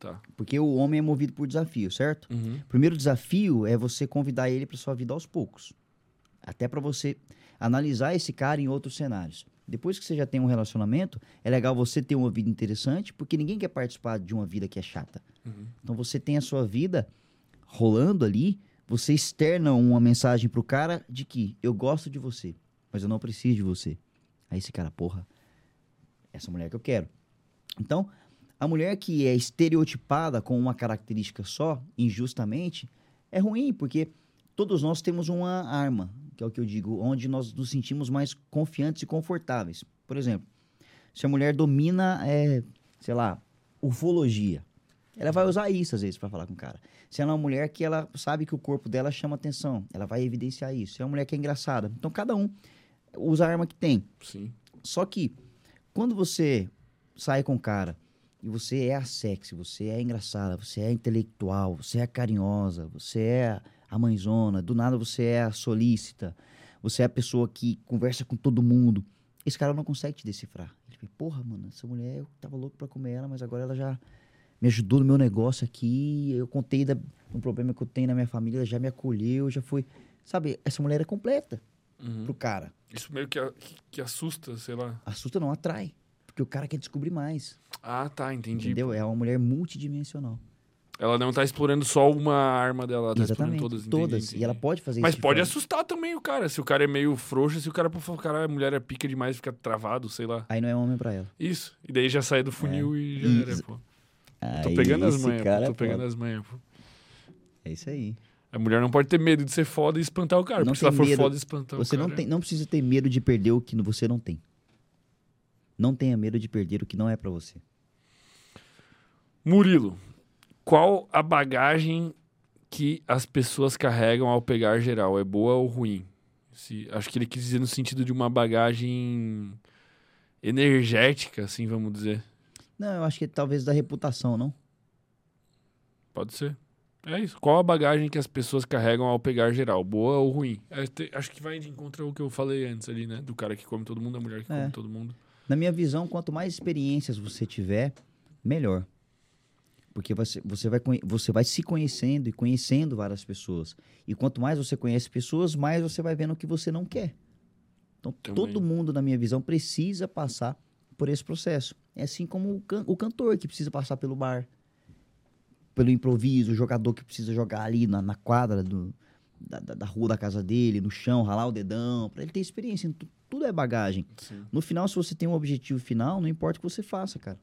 Tá. Porque o homem é movido por desafio, certo? Uhum. O primeiro desafio é você convidar ele para sua vida aos poucos. Até para você analisar esse cara em outros cenários. Depois que você já tem um relacionamento, é legal você ter uma vida interessante, porque ninguém quer participar de uma vida que é chata. Uhum. Então você tem a sua vida rolando ali, você externa uma mensagem pro cara de que eu gosto de você, mas eu não preciso de você. Aí esse cara, porra, essa mulher que eu quero. Então, a mulher que é estereotipada com uma característica só, injustamente, é ruim, porque todos nós temos uma arma, que é o que eu digo, onde nós nos sentimos mais confiantes e confortáveis. Por exemplo, se a mulher domina, é, sei lá, ufologia, ela vai usar isso às vezes para falar com o cara. Se ela é uma mulher que ela sabe que o corpo dela chama atenção, ela vai evidenciar isso. Se é uma mulher que é engraçada, então cada um usa a arma que tem. Sim. Só que quando você sai com o cara e você é a sexy, você é engraçada, você é intelectual, você é carinhosa, você é a mãezona, do nada você é a solícita, você é a pessoa que conversa com todo mundo. Esse cara não consegue te decifrar. Ele fala, porra, mano, essa mulher, eu tava louco pra comer ela, mas agora ela já me ajudou no meu negócio aqui, eu contei da, um problema que eu tenho na minha família, ela já me acolheu, já foi... Sabe, essa mulher é completa Uhum. pro cara. Isso meio que, que assusta, sei lá. Assusta não, atrai. Porque o cara quer descobrir mais. Ah, tá, entendi. Entendeu? É uma mulher multidimensional. Ela não tá explorando só uma arma dela, ela tá Exatamente. explorando todas. Todas. entendi, entendi. E ela pode fazer Mas isso. de pode forma- assustar também o cara. Se o cara é meio frouxo, se o cara, pô, cara, a mulher é pica demais, fica travado, sei lá. Aí não é homem pra ela. Isso. E daí já sai do funil e já era, pô. Tô Aí pegando as manhas, pô. cara Tô é pegando foda. as manhas, pô. É isso aí. A mulher não pode ter medo de ser foda e espantar o cara. Não porque se ela for medo. foda espantar Você o cara... não, tem, não precisa ter medo de perder o que você não tem. Não tenha medo de perder o que não é pra você. Murilo, qual a bagagem que as pessoas carregam ao pegar geral? É boa ou ruim? Se, acho que ele quis dizer no sentido de uma bagagem energética, assim, vamos dizer. Não, eu acho que talvez da reputação, não? Pode ser. É isso. Qual a bagagem que as pessoas carregam ao pegar geral? Boa ou ruim? É, acho que vai de encontro ao que eu falei antes ali, né? Do cara que come todo mundo, da mulher que É. come todo mundo. Na minha visão, quanto mais experiências você tiver, melhor. Porque você, você, vai, você vai se conhecendo e conhecendo várias pessoas. E quanto mais você conhece pessoas, mais você vai vendo o que você não quer. Então, Também. todo mundo, na minha visão, precisa passar por esse processo. É assim como o, can- o cantor que precisa passar pelo bar, pelo improviso, o jogador que precisa jogar ali na, na quadra do, da, da- da rua da casa dele, no chão, ralar o dedão, para ele ter experiência. Tu- Tudo é bagagem. Sim. No final, se você tem um objetivo final, não importa o que você faça, cara.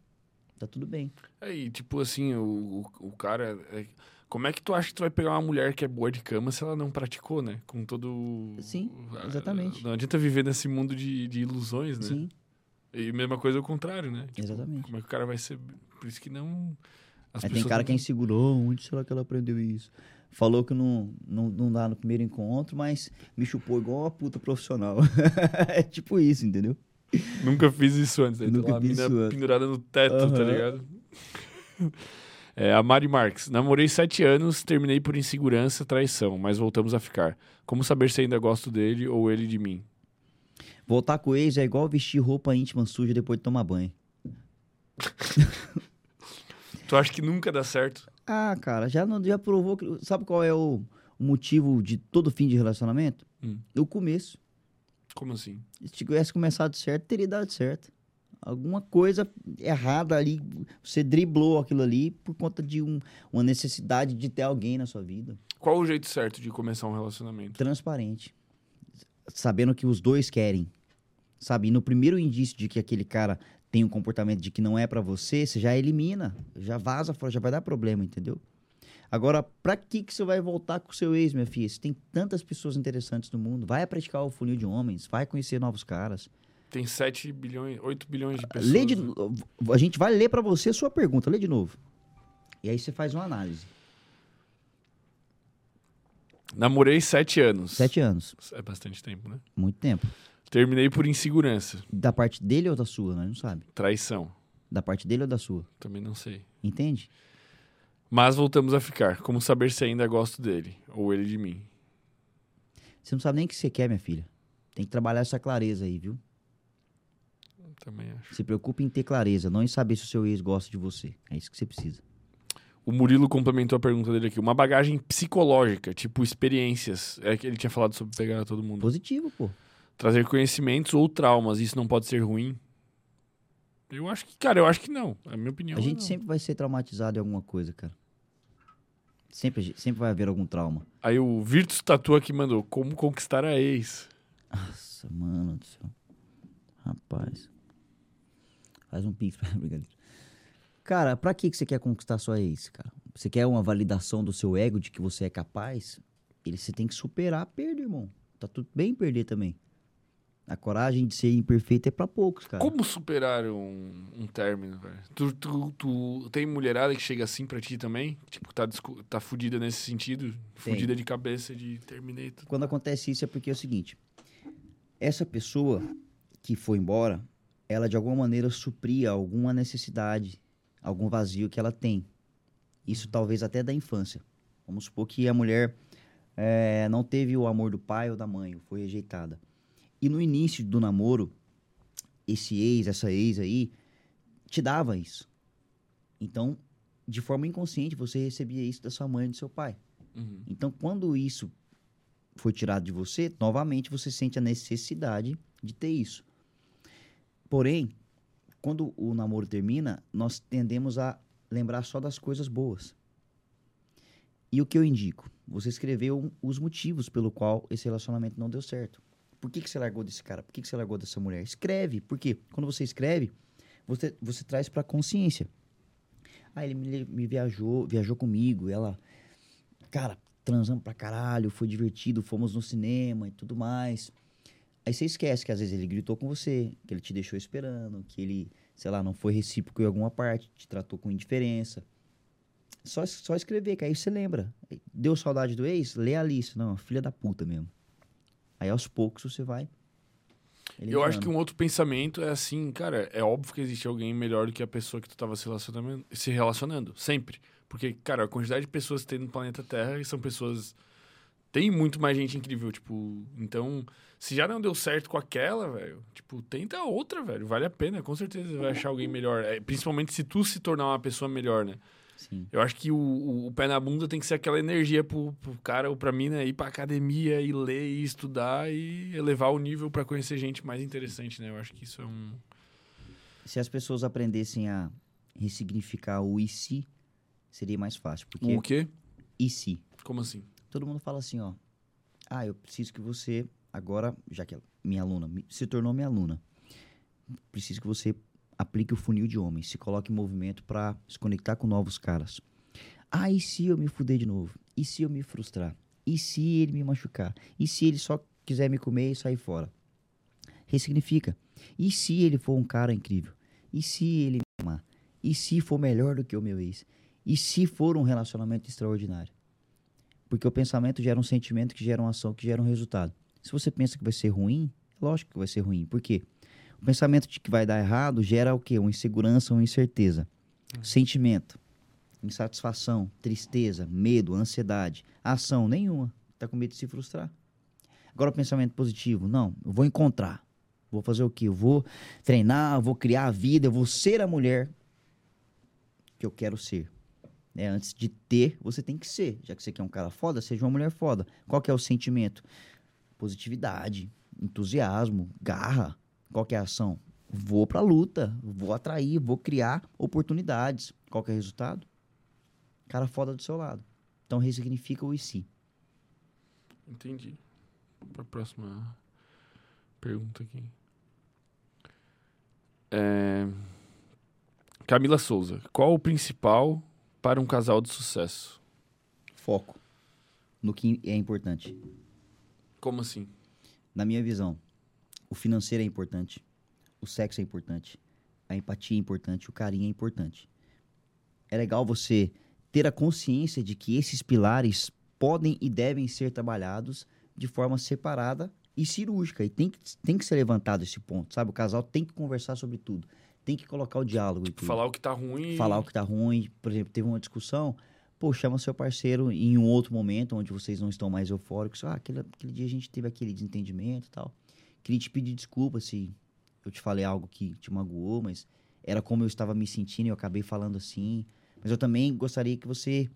Tá tudo bem. É, e tipo assim, o, o, o cara. é- como é que tu acha que tu vai pegar uma mulher que é boa de cama se ela não praticou, né? Com todo. Sim, a- exatamente. Não adianta viver nesse mundo de, de ilusões, né? Sim, E mesma coisa ao contrário, né? Tipo, exatamente. Como é que o cara vai ser. Por isso que não. As tem cara não- que é inseguro. "Oh, onde será que ela aprendeu isso? Falou que não, não, não dá no primeiro encontro, mas me chupou igual uma puta profissional. é tipo isso, entendeu? Nunca fiz isso antes. Aí Nunca tem lá a fiz mina isso antes. pendurada no teto, tá Aham. ligado? É, a Mari Marques. Namorei sete anos, terminei por insegurança, traição, mas voltamos a ficar. Como saber se ainda gosto dele ou ele de mim? Voltar com o ex é igual vestir roupa íntima suja depois de tomar banho. Tu acha que nunca dá certo? Ah, cara, já, não, já provou. que- Sabe qual é o, o motivo de todo fim de relacionamento? Hum. O começo. Como assim? Se tivesse começado certo, teria dado certo. Alguma coisa errada ali, você driblou aquilo ali por conta de um- uma necessidade de ter alguém na sua vida. Qual o jeito certo de começar um relacionamento? Transparente. Sabendo que os dois querem. Sabe? E no primeiro indício de que aquele cara tem um comportamento de que não é pra você, você já elimina, já vaza fora, já vai dar problema, entendeu? Agora, pra que, que você vai voltar com o seu ex, minha filha? Você tem tantas pessoas interessantes no mundo. Vai praticar o funil de homens, vai conhecer novos caras. Tem 7 bilhões, 8 bilhões de pessoas. Lê de, né? A gente vai ler pra você a sua pergunta, lê de novo. E aí você faz uma análise. Namorei 7 anos. Sete anos, É bastante tempo, né? muito tempo. Terminei por insegurança. Da parte dele ou da sua? Nós não sabe. Traição. Da parte dele ou da sua? Também não sei. Entende? Mas voltamos a ficar. Como saber se ainda gosto dele? Ou ele de mim? Você não sabe nem o que você quer, minha filha. Tem que trabalhar essa clareza aí, viu? Também acho. Se preocupe em ter clareza, não em saber se o seu ex gosta de você. É isso que você precisa. O Murilo complementou a pergunta dele aqui. Uma bagagem psicológica, tipo experiências. É que ele tinha falado sobre pegar todo mundo. Positivo, pô. Trazer conhecimentos ou traumas. Isso não pode ser ruim? Eu acho que, cara, eu acho que não. É a minha opinião. A gente não. sempre vai ser traumatizado em alguma coisa, cara. Sempre, sempre vai haver algum trauma. Aí o Virtus Tatu aqui mandou. Como conquistar a ex? Nossa, mano do céu. Rapaz. Faz um pix pra brincadeira. Cara, pra que que você quer conquistar sua ex, cara? Você quer uma validação do seu ego de que você é capaz? Ele você tem que superar a perda, irmão. Tá tudo bem perder também. A coragem de ser imperfeito é pra poucos, cara. Como superar um, um término, velho? Tu, tu, tu tem mulherada que chega assim pra ti também? Tipo, tá, tá fudida nesse sentido? Tem. Fudida de cabeça de terminei tudo. Quando acontece isso é porque é o seguinte: essa pessoa que foi embora, ela de alguma maneira supria alguma necessidade, algum vazio que ela tem. Isso talvez até da infância. Vamos supor que a mulher eh, não teve o amor do pai ou da mãe, ou foi rejeitada. E no início do namoro, esse ex, essa ex aí, te dava isso. Então, de forma inconsciente, você recebia isso da sua mãe e do seu pai. Uhum. Então, quando isso foi tirado de você, novamente você sente a necessidade de ter isso. Porém, quando o namoro termina, nós tendemos a lembrar só das coisas boas. E o que eu indico? Você escreveu os motivos pelo qual esse relacionamento não deu certo. Por que, que você largou desse cara? Por que, que você largou dessa mulher? Escreve. Por quê? Quando você escreve, você, você traz pra consciência. Ah, ele me, me viajou, viajou comigo, ela cara, transamos pra caralho, foi divertido, fomos no cinema e tudo mais. Aí você esquece que às vezes ele gritou com você, que ele te deixou esperando, que ele, sei lá, não foi recíproco em alguma parte, te tratou com indiferença. Só, só escrever, que aí você lembra. Deu saudade do ex? Lê a lista. Não, filha da puta mesmo. Aí aos poucos você vai. Eu acho que eliminando. um outro pensamento é assim, cara, é óbvio que existe alguém melhor do que a pessoa que tu tava se relacionando, se relacionando, sempre. Porque, cara, a quantidade de pessoas que tem no planeta Terra são pessoas. Tem muito mais gente incrível, tipo. Então, se já não deu certo com aquela, velho, tipo, tenta outra, velho. Vale a pena, com certeza vai achar alguém melhor. É, principalmente se tu se tornar uma pessoa melhor, né? Sim. Eu acho que o, o- o pé na bunda tem que ser aquela energia pro, pro cara ou pra mim, né? Ir pra academia e ler e estudar e elevar o nível pra conhecer gente mais interessante, né? Eu acho que isso é um. Se as pessoas aprendessem a ressignificar o e se, seria mais fácil. Porque O quê? e se? Como assim? todo mundo fala assim, ó. Ah, eu preciso que você, agora, já que ela, minha aluna se tornou minha aluna, preciso que você aplique o funil de homens, se coloque em movimento para se conectar com novos caras. Ah, e se eu me fuder de novo? E se eu me frustrar? E se ele me machucar? E se ele só quiser me comer e sair fora? Ressignifica. E se ele for um cara incrível? E se ele me amar? E se for melhor do que o meu ex? E se for um relacionamento extraordinário? Porque o pensamento gera um sentimento que gera uma ação que gera um resultado. Se você pensa que vai ser ruim, lógico que vai ser ruim. Por quê? O pensamento de que vai dar errado gera o quê? Uma insegurança, uma incerteza. Sentimento, insatisfação, tristeza, medo, ansiedade. Ação nenhuma. Tá com medo de se frustrar. Agora o pensamento positivo, não, eu vou encontrar. Vou fazer o quê? Eu vou treinar, eu vou criar a vida, eu vou ser a mulher que eu quero ser. né? Antes de ter, você tem que ser. Já que você quer um cara foda, seja uma mulher foda. Qual que é o sentimento? Positividade, entusiasmo, garra. Qual que é a ação? Vou pra luta, vou atrair, vou criar oportunidades. Qual que é o resultado? Cara foda do seu lado. Então ressignifica o e si. Entendi. Pra próxima pergunta aqui. É... Camila Souza, qual o principal para um casal de sucesso? Foco no que é importante. Como assim? Na minha visão, o financeiro é importante, o sexo é importante, a empatia é importante, o carinho é importante. É legal você ter a consciência de que esses pilares podem e devem ser trabalhados de forma separada e cirúrgica. E tem que, tem que ser levantado esse ponto, sabe? O casal tem que conversar sobre tudo. Tem que colocar o diálogo e tudo. Falar o que tá ruim. Falar o que tá ruim. Por exemplo, teve uma discussão. Pô, chama seu parceiro em um outro momento, onde vocês não estão mais eufóricos. Ah, aquele, aquele dia a gente teve aquele desentendimento e tal. Queria te pedir desculpa se eu te falei algo que te magoou, mas era como eu estava me sentindo e eu acabei falando assim. Mas eu também gostaria que você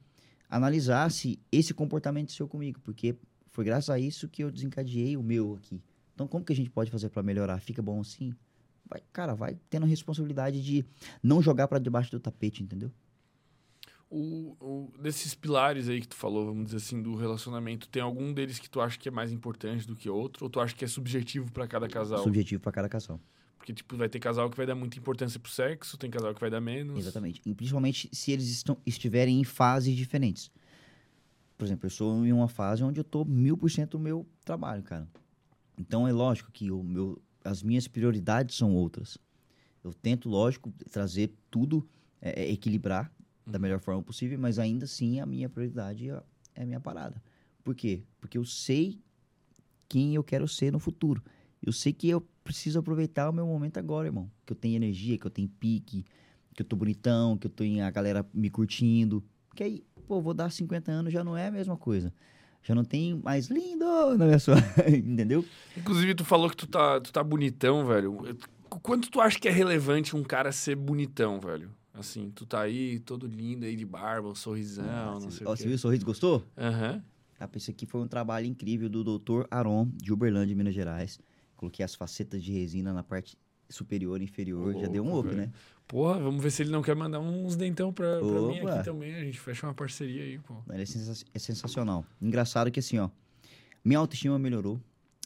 analisasse esse comportamento seu comigo, porque foi graças a isso que eu desencadeei o meu aqui. Então, como que a gente pode fazer para melhorar? Fica bom assim? Vai, cara, vai tendo a responsabilidade de não jogar para debaixo do tapete, entendeu? O, o, desses pilares aí que tu falou, vamos dizer assim, do relacionamento, tem algum deles que tu acha que é mais importante do que outro? Ou tu acha que é subjetivo para cada casal? Subjetivo para cada casal. Porque, tipo, vai ter casal que vai dar muita importância pro sexo, tem casal que vai dar menos. Exatamente. E principalmente se eles estão, estiverem em fases diferentes. Por exemplo, eu sou em uma fase onde eu tô mil por cento do meu trabalho, cara. Então é lógico que o meu, as minhas prioridades são outras. Eu tento, lógico, trazer tudo, é, equilibrar da melhor forma possível, mas ainda assim a minha prioridade é, é a minha parada. Por quê? Porque eu sei quem eu quero ser no futuro. Eu sei que eu preciso aproveitar o meu momento agora, irmão. Que eu tenho energia, que eu tenho pique, que eu tô bonitão, que eu tenho a galera me curtindo. Que aí, pô, vou dar 50 anos, já não é a mesma coisa. Já não tem mais lindo na minha sua, entendeu? Inclusive, tu falou que tu tá, tu tá bonitão, velho. Quanto tu acha que é relevante um cara ser bonitão, velho? Assim, tu tá aí, todo lindo aí de barba, um sorrisão, ah, não sei ó, o quê. Você viu o sorriso, gostou? Aham. Uhum. Ah, esse aqui foi um trabalho incrível do Dr. Aron, de Uberlândia, Minas Gerais. Coloquei as facetas de resina na parte superior e inferior. já deu um up, né? Porra, vamos ver se ele não quer mandar uns dentão pra, pra mim aqui também. A gente fecha uma parceria aí, pô. Ele é, sens é sensacional. Engraçado que assim, ó. Minha autoestima melhorou.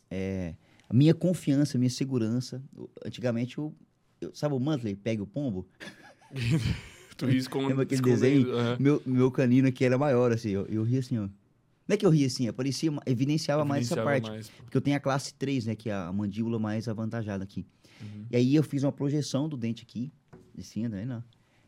É, a minha confiança, minha segurança. Antigamente, eu, eu sabe o Mantley, pega o pombo? tu ri com Lembra aquele desenho? Uhum. Meu, meu canino aqui era maior, assim, eu, eu ri assim, ó. Não é que eu ri assim, aparecia, evidenciava, evidenciava mais essa parte. Mais, porque eu tenho a classe 3, né? Que é a mandíbula mais avantajada aqui. Uhum. E aí eu fiz uma projeção do dente aqui, assim, né? Não.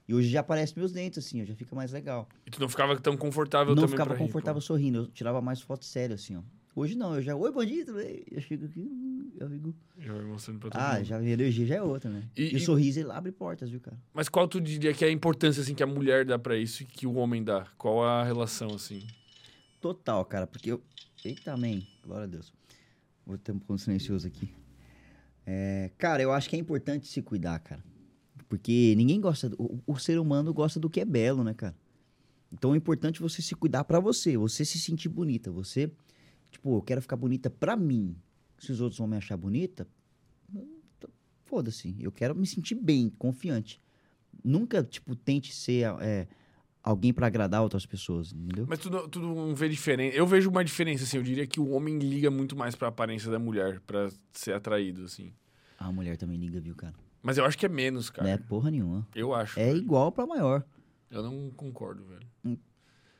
E hoje já aparecem meus dentes, assim, ó, já fica mais legal. E tu não ficava tão confortável não também Não ficava confortável rir, sorrindo, eu tirava mais fotos sérias, assim, ó. Hoje não, eu já, oi, bandido, eu chego aqui, eu fico... Já vai mostrando pra todo Ah, mundo. já a energia já é outra, né? E, e, e o sorriso, ele abre portas, viu, cara? Mas qual tu diria que é a importância, assim, que a mulher dá pra isso e que o homem dá? Qual a relação, assim? Total, cara, porque eu. Eita, amém. Glória a Deus. Vou ter um ponto silencioso aqui. É, cara, eu acho que é importante se cuidar, cara. Porque ninguém gosta. Do, o, o, ser humano gosta do que é belo, né, cara? Então é importante você se cuidar para você, você se sentir bonita. Você, tipo, eu quero ficar bonita pra mim. Se os outros vão me achar bonita, foda-se. Eu quero me sentir bem, confiante. Nunca, tipo, tente ser. É, alguém para agradar outras pessoas, entendeu? Mas tu não, tu não vê diferença. Eu vejo uma diferença, assim. Eu diria que o homem liga muito mais pra aparência da mulher, para ser atraído, assim. A mulher também liga, viu, cara? Mas eu acho que é menos, cara. Não é porra nenhuma. Eu acho. É velho. igual pra maior. Eu não concordo, velho. Hum.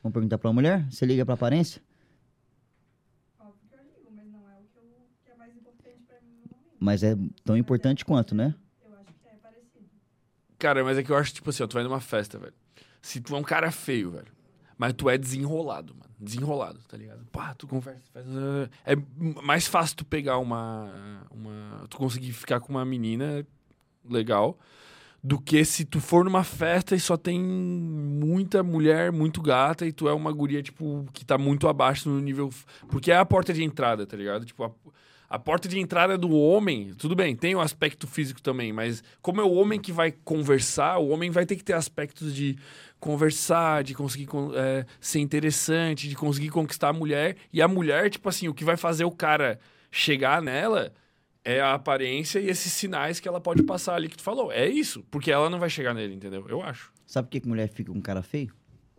Vamos perguntar pra mulher? Você liga pra aparência? Óbvio que eu ligo, mas não é o que, eu, que é mais importante pra mim no momento. Mas é tão importante quanto, né? Eu acho que é parecido. Cara, mas é que eu acho, tipo assim, ó, tu vai numa festa, velho. Se tu é um cara feio, velho, mas tu é desenrolado, mano. Desenrolado, tá ligado? Pá, tu conversa, faz... É mais fácil tu pegar uma, uma... Tu conseguir ficar com uma menina legal do que se tu for numa festa e só tem muita mulher muito gata e tu é uma guria, tipo, que tá muito abaixo no nível... Porque é a porta de entrada, tá ligado? Tipo, a, A porta de entrada do homem, tudo bem, tem o aspecto físico também, mas como é o homem que vai conversar, o homem vai ter que ter aspectos de conversar, de conseguir con- é, ser interessante, de conseguir conquistar a mulher. E a mulher, tipo assim, o que vai fazer o cara chegar nela é a aparência e esses sinais que ela pode passar ali que tu falou. É isso, porque ela não vai chegar nele, entendeu? Eu acho. Sabe por que, que mulher fica com um cara feio?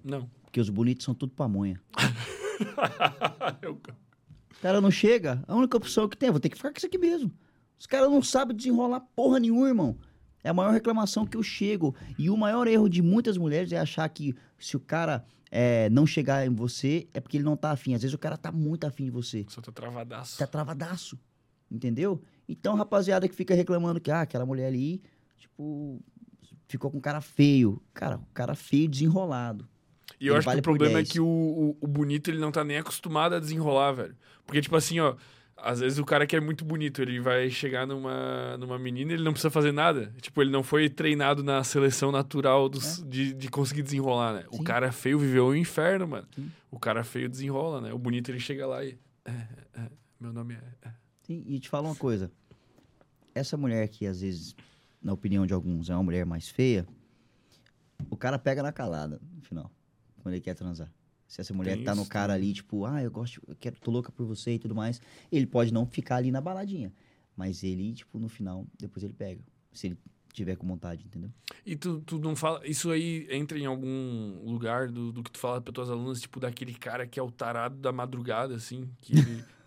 Não. Porque os bonitos são tudo pamonha. Eu- O cara não chega, a única opção que tem é vou ter que ficar com isso aqui mesmo. Os caras não sabem desenrolar porra nenhuma, irmão. É a maior reclamação que eu chego. E o maior erro de muitas mulheres é achar que se o cara é, não chegar em você, é porque ele não tá afim. Às vezes o cara tá muito afim de você. Só tô travadaço. Tá travadaço. Entendeu? Então, rapaziada que fica reclamando que ah, aquela mulher ali, tipo, ficou com um cara feio. Cara, o cara feio desenrolado. E eu Ele acho vale que o problema é 10. que o, o, o bonito ele não tá nem acostumado a desenrolar, velho. Porque, tipo assim, ó, às vezes o cara que é muito bonito, ele vai chegar numa, numa menina e ele não precisa fazer nada. Tipo, ele não foi treinado na seleção natural dos, de, de conseguir desenrolar, né? O É. Sim. cara feio viveu o inferno, mano. Sim. O cara feio desenrola, né? O bonito ele chega lá e. É, é, é, meu nome é. é. Sim, e te falo uma coisa. Essa mulher que, às vezes, na opinião de alguns, é uma mulher mais feia, o cara pega na calada, no final, quando ele quer transar. Se essa mulher Tem tá no isso cara também. ali, tipo, ah, eu gosto, eu quero, tô louca por você e tudo mais, ele pode não ficar ali na baladinha. Mas ele, tipo, no final, depois ele pega. Se ele tiver com vontade, entendeu? E tu, tu não fala. Isso aí entra em algum lugar do, do que tu fala para tuas alunas, tipo, daquele cara que é o tarado da madrugada, assim. Que,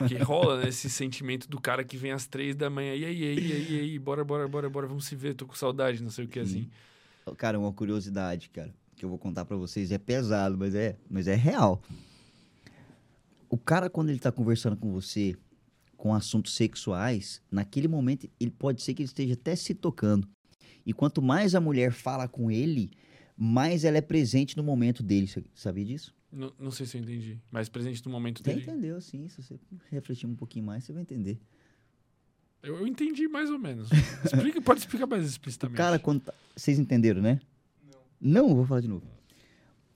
que rola, né? Esse sentimento do cara que vem às três da manhã. E aí, e aí, e aí, e aí, bora, bora, bora, bora, vamos se ver, tô com saudade, não sei o que, assim. Cara, uma curiosidade, cara, que eu vou contar pra vocês. É pesado, mas é, mas é real. O cara, quando ele tá conversando com você com assuntos sexuais, naquele momento, ele pode ser que ele esteja até se tocando. E quanto mais a mulher fala com ele, mais ela é presente no momento dele. Você sabia disso? Não, não sei se eu entendi. Mas presente no momento Você dele. entendeu, sim. Se você refletir um pouquinho mais, você vai entender. Eu, eu entendi mais ou menos. Explica, pode explicar mais O explicitamente. cara, quando tá... Vocês entenderam, né? Não. Vou falar de novo.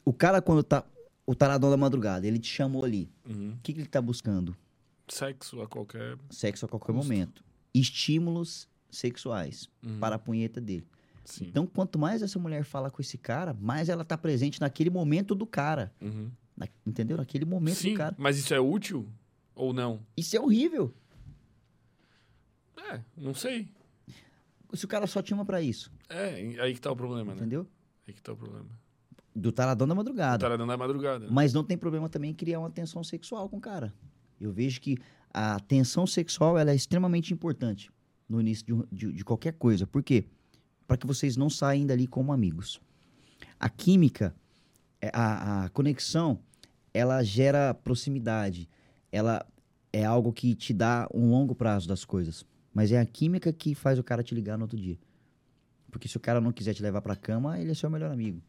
O cara, quando tá... O taradão da madrugada, ele te chamou ali. Uhum. O que, que ele tá buscando? Sexo a qualquer. Sexo a qualquer Custo. momento. Estímulos sexuais Uhum. para a punheta dele. Sim. Então, quanto mais essa mulher fala com esse cara, mais ela tá presente naquele momento do cara. Uhum. Na- entendeu? Naquele momento Sim, do cara. mas isso é útil ou não? Isso é horrível. É, não sei. Se o cara só te ama pra isso, É, aí que tá o problema, né? entendeu? Aí que tá o problema. Do taradão da madrugada. Taradão da madrugada. Mas não tem problema também criar uma tensão sexual com o cara. Eu vejo que a tensão sexual ela é extremamente importante no início de, de- de qualquer coisa. Por quê? Para que vocês não saiam dali como amigos. A química, é, a, a conexão, ela gera proximidade. Ela é algo que te dá um longo prazo das coisas. Mas é a química que faz o cara te ligar no outro dia. Porque se o cara não quiser te levar pra cama, ele é seu melhor amigo.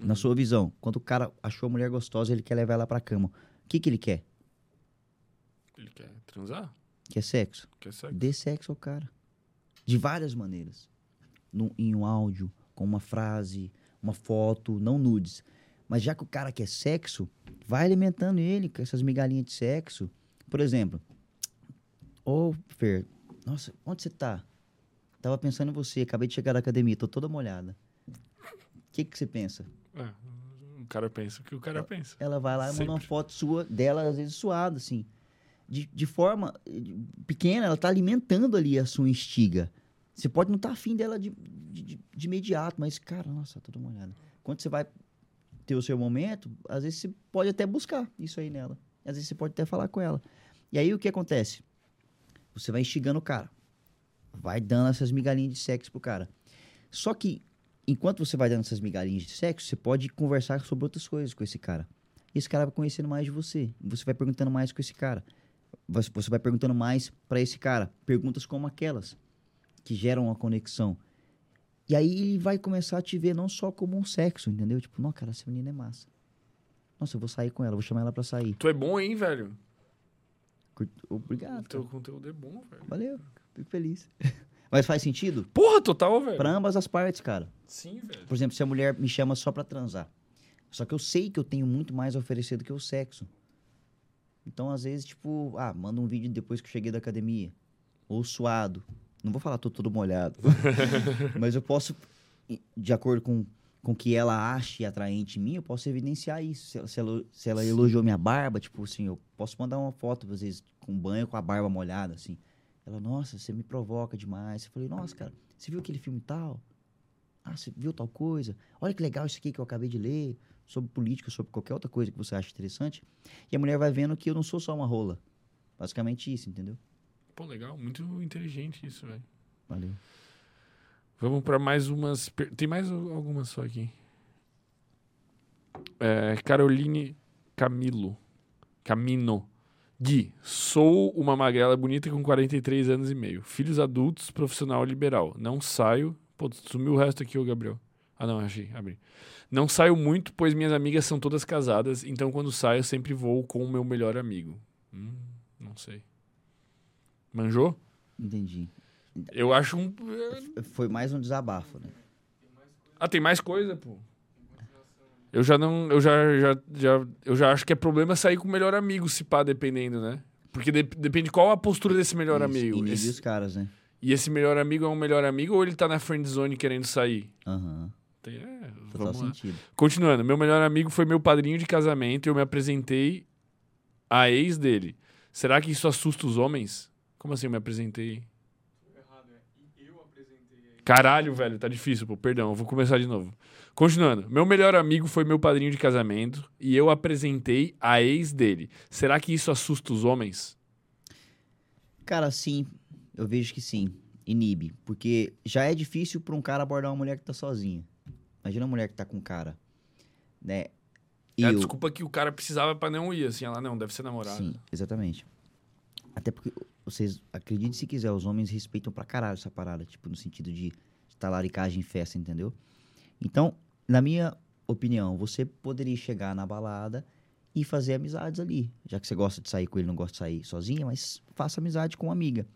Na sua visão, quando o cara achou a mulher gostosa, ele quer levar ela pra cama. O que, que ele quer? Ele quer transar? Quer sexo? Quer sexo? Dê sexo ao cara. De várias maneiras. No- em um áudio, com uma frase, uma foto, não nudes. Mas já que o cara quer sexo, vai alimentando ele com essas migalhinhas de sexo. Por exemplo, ô Fer, nossa, onde você tá? Tava pensando em você, acabei de chegar da academia, tô toda molhada. O que, que você pensa? É, o cara pensa o que o cara pensa. Ela vai lá e manda uma foto sua, dela, às vezes suada, assim. De, de forma pequena, ela tá alimentando ali a sua instiga. Você pode não estar afim dela de, de, de- imediato, mas, cara, nossa, toda uma olhada. Quando você vai ter o seu momento, às vezes você pode até buscar isso aí nela. Às vezes você pode até falar com ela. E aí o que acontece? Você vai instigando o cara. Vai dando essas migalhinhas de sexo pro cara. Só que, enquanto você vai dando essas migalhinhas de sexo, você pode conversar sobre outras coisas com esse cara. E esse cara vai conhecendo mais de você. Você vai perguntando mais com esse cara. Você vai perguntando mais pra esse cara. Perguntas como aquelas, que geram uma conexão. E aí ele vai começar a te ver não só como um sexo, entendeu? Tipo, não, cara, essa menina é massa. Nossa, eu vou sair com ela, vou chamar ela pra sair. Tu é bom, hein, velho? Obrigado. O teu cara. conteúdo é bom, velho. Valeu, fico feliz. Mas faz sentido? Porra, total, velho. Pra ambas as partes, cara. Sim, velho. Por exemplo, se a mulher me chama só pra transar. Só que eu sei que eu tenho muito mais a oferecer do que o sexo. Então, às vezes, tipo, ah, manda um vídeo depois que eu cheguei da academia. Ou suado. Não vou falar tô todo molhado. Mas eu posso, de acordo com com o que ela ache atraente em mim, eu posso evidenciar isso. Se ela, se ela, se ela elogiou minha barba, tipo assim, eu posso mandar uma foto, às vezes, com banho com a barba molhada, assim. Ela, nossa, você me provoca demais. Eu falei, nossa, cara, você viu aquele filme tal? Ah, você viu tal coisa? Olha que legal isso aqui que eu acabei de ler, sobre política, sobre qualquer outra coisa que você acha interessante. E a mulher vai vendo que eu não sou só uma rola. Basicamente isso, entendeu? Pô, legal, muito inteligente isso, velho. Valeu. Vamos pra mais umas. per- Tem mais al- algumas só aqui. É, Caroline Camilo. Camino. Gui, sou uma magrela bonita com 43 anos e meio. Filhos adultos, profissional liberal. Não saio. Pô, sumiu o resto aqui, ô Gabriel. Ah, não, achei, abri. Não saio muito, pois minhas amigas são todas casadas, então quando saio sempre vou com o meu melhor amigo. Hum, não sei. Manjou? Entendi. Eu acho um. Foi mais um desabafo, né? Ah, tem mais coisa, pô. Eu já não. Eu já, já, já, eu já acho que é problema sair com o melhor amigo, se pá, dependendo, né? Porque de- depende qual a postura desse melhor Isso, amigo. inibe Esse- os caras, né? e esse melhor amigo é um melhor amigo ou ele tá na friend zone querendo sair? Aham. Tem- é, Total vamos lá. sentido. Continuando, meu melhor amigo foi meu padrinho de casamento e eu me apresentei à ex dele. Será que isso assusta os homens? Como assim eu me apresentei? Caralho, velho, tá difícil, pô. Perdão, eu vou começar de novo. Continuando, meu melhor amigo foi meu padrinho de casamento e eu apresentei a ex dele. Será que isso assusta os homens? Cara, sim. Eu vejo que sim. Inibe. Porque já é difícil pra um cara abordar uma mulher que tá sozinha. Imagina uma mulher que tá com um cara. Né? É a Eu- desculpa que o cara precisava pra não ir, assim. Ela, não, deve ser namorada. Sim, exatamente. Até porque vocês, acreditem se quiser, os homens respeitam pra caralho essa parada, tipo, no sentido de talaricagem em festa, entendeu? Então, na minha opinião, você poderia chegar na balada e fazer amizades ali. Já que você gosta de sair com ele, não gosta de sair sozinha, mas faça amizade com uma amiga.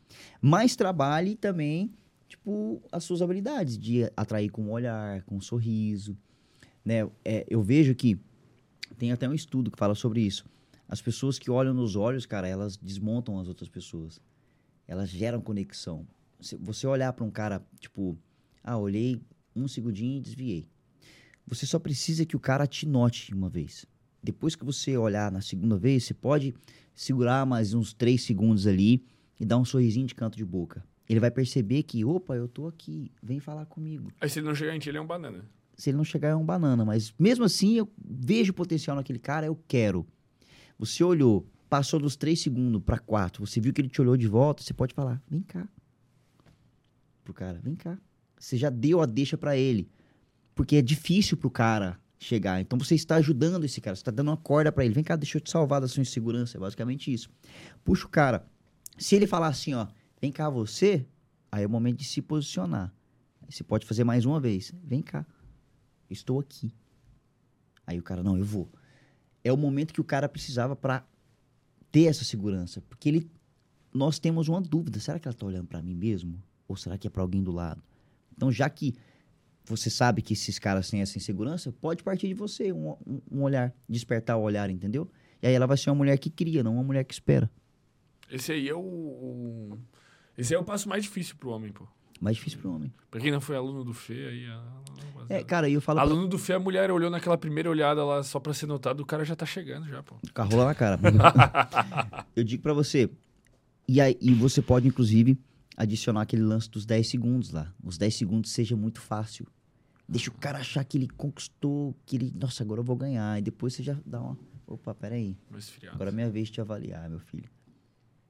Mas trabalhe também, tipo, as suas habilidades de atrair com o olhar, com o sorriso, né? É, eu vejo que tem até um estudo que fala sobre isso. As pessoas que olham nos olhos, cara, elas desmontam as outras pessoas. Elas geram conexão. Se você olhar pra um cara, tipo, ah, olhei um segundinho e desviei. Você só precisa que o cara te note uma vez. Depois que você olhar na segunda vez, você pode segurar mais uns três segundos ali e dar um sorrisinho de canto de boca. Ele vai perceber que, opa, eu tô aqui, vem falar comigo. Aí se ele não chegar em ti, ele é um banana. Se ele não chegar, é um banana. Mas mesmo assim, eu vejo potencial naquele cara, eu quero. Você olhou, passou dos três segundos para quatro, você viu que ele te olhou de volta, você pode falar, vem cá. Pro cara, vem cá. Você já deu a deixa para ele. Porque é difícil pro cara chegar. Então você está ajudando esse cara, você está dando uma corda para ele. Vem cá, deixa eu te salvar da sua insegurança. É basicamente isso. Puxa o cara. Se ele falar assim, ó, vem cá você, aí é o momento de se posicionar. Você pode fazer mais uma vez. Vem cá. Estou aqui. Aí o cara, não, eu vou. É o momento que o cara precisava para ter essa segurança. Porque ele. Nós temos uma dúvida. Será que ela está olhando para mim mesmo? Ou será que é para alguém do lado? Então, já que você sabe que esses caras têm essa insegurança, pode partir de você um, um- olhar, despertar o olhar, entendeu? E aí ela vai ser uma mulher que cria, não uma mulher que espera. Esse aí é o, o- Esse aí é o passo mais difícil pro homem, pô. Mais difícil pro homem. Pra quem não foi aluno do Fê, aí. ah, É, cara, e eu falo. pra- Aluno do Fê, a mulher olhou naquela primeira olhada lá só pra ser notado, o cara já tá chegando já, pô. Com a rola na cara. eu digo pra você. E, aí, e você pode, inclusive, adicionar aquele lance dos 10 segundos lá. Os 10 segundos seja muito fácil. Deixa o cara achar que ele conquistou, que ele. Nossa, agora eu vou ganhar. E depois você já dá uma. Opa, peraí. Agora é minha vez de te avaliar, meu filho.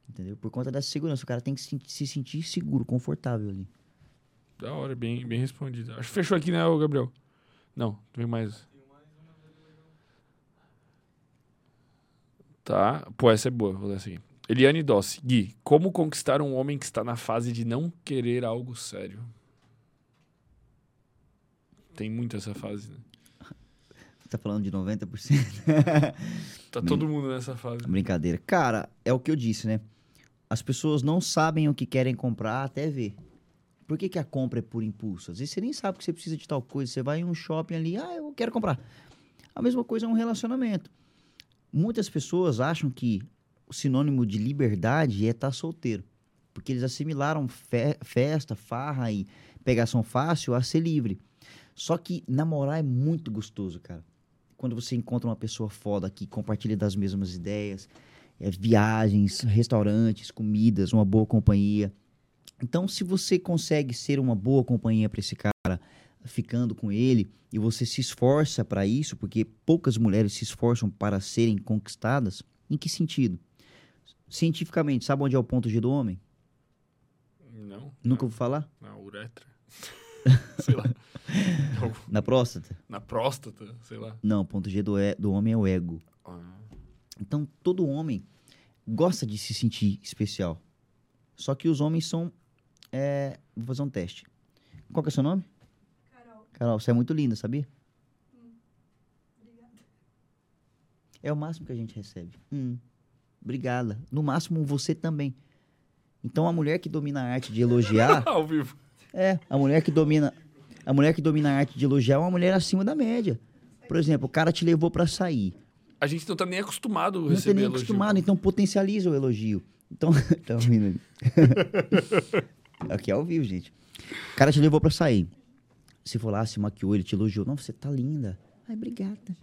Entendeu? Por conta dessa segurança. O cara tem que se sentir seguro, confortável ali. Da hora, bem, bem respondido. Acho que fechou aqui, né, Gabriel? Não, tem mais. Tá. Pô, essa é boa. Vou ler essa aqui. Eliane Dossi. Gui, como conquistar um homem que está na fase de não querer algo sério? Tem muito essa fase, né? Você tá falando de 90%? Tá todo mundo nessa fase. Brincadeira. Cara, é o que eu disse, né? As pessoas não sabem o que querem comprar até ver. Por que, que a compra é por impulso? Às vezes você nem sabe que você precisa de tal coisa. Você vai em um shopping ali, ah, eu quero comprar. A mesma coisa é um relacionamento. Muitas pessoas acham que o sinônimo de liberdade é estar solteiro. Porque eles assimilaram fe- festa, farra e pegação fácil a ser livre. Só que namorar é muito gostoso, cara. Quando você encontra uma pessoa foda que compartilha das mesmas ideias, é, viagens, restaurantes, comidas, uma boa companhia. Então, se você consegue ser uma boa companhia para esse cara, ficando com ele, e você se esforça para isso, porque poucas mulheres se esforçam para serem conquistadas, em que sentido? Cientificamente, sabe onde é o ponto G do homem? Não. Nunca vou falar? Na uretra. sei lá. Na próstata? Na próstata, sei lá. Não, o ponto G do, e- do homem é o ego. Ah, Então, todo homem gosta de se sentir especial. Só que os homens são. É, Vou fazer um teste. Qual que é o seu nome? Carol, Carol, você é muito linda, sabia? obrigada. É o máximo que a gente recebe. Hum, obrigada. No máximo, você também. Então, a mulher que domina a arte de elogiar. Ao vivo. é, a mulher que domina. A mulher que domina a arte de elogiar é uma mulher acima da média. Por exemplo, o cara te levou pra sair. A gente não tá nem acostumado a Não tem receber nem elogio. acostumado, então potencializa o elogio. Então, tá ouvindo ali? Aqui é ao vivo, gente. O cara te levou pra sair. Se for lá, se maquiou, ele te elogiou. Não, você tá linda. Ai, obrigada.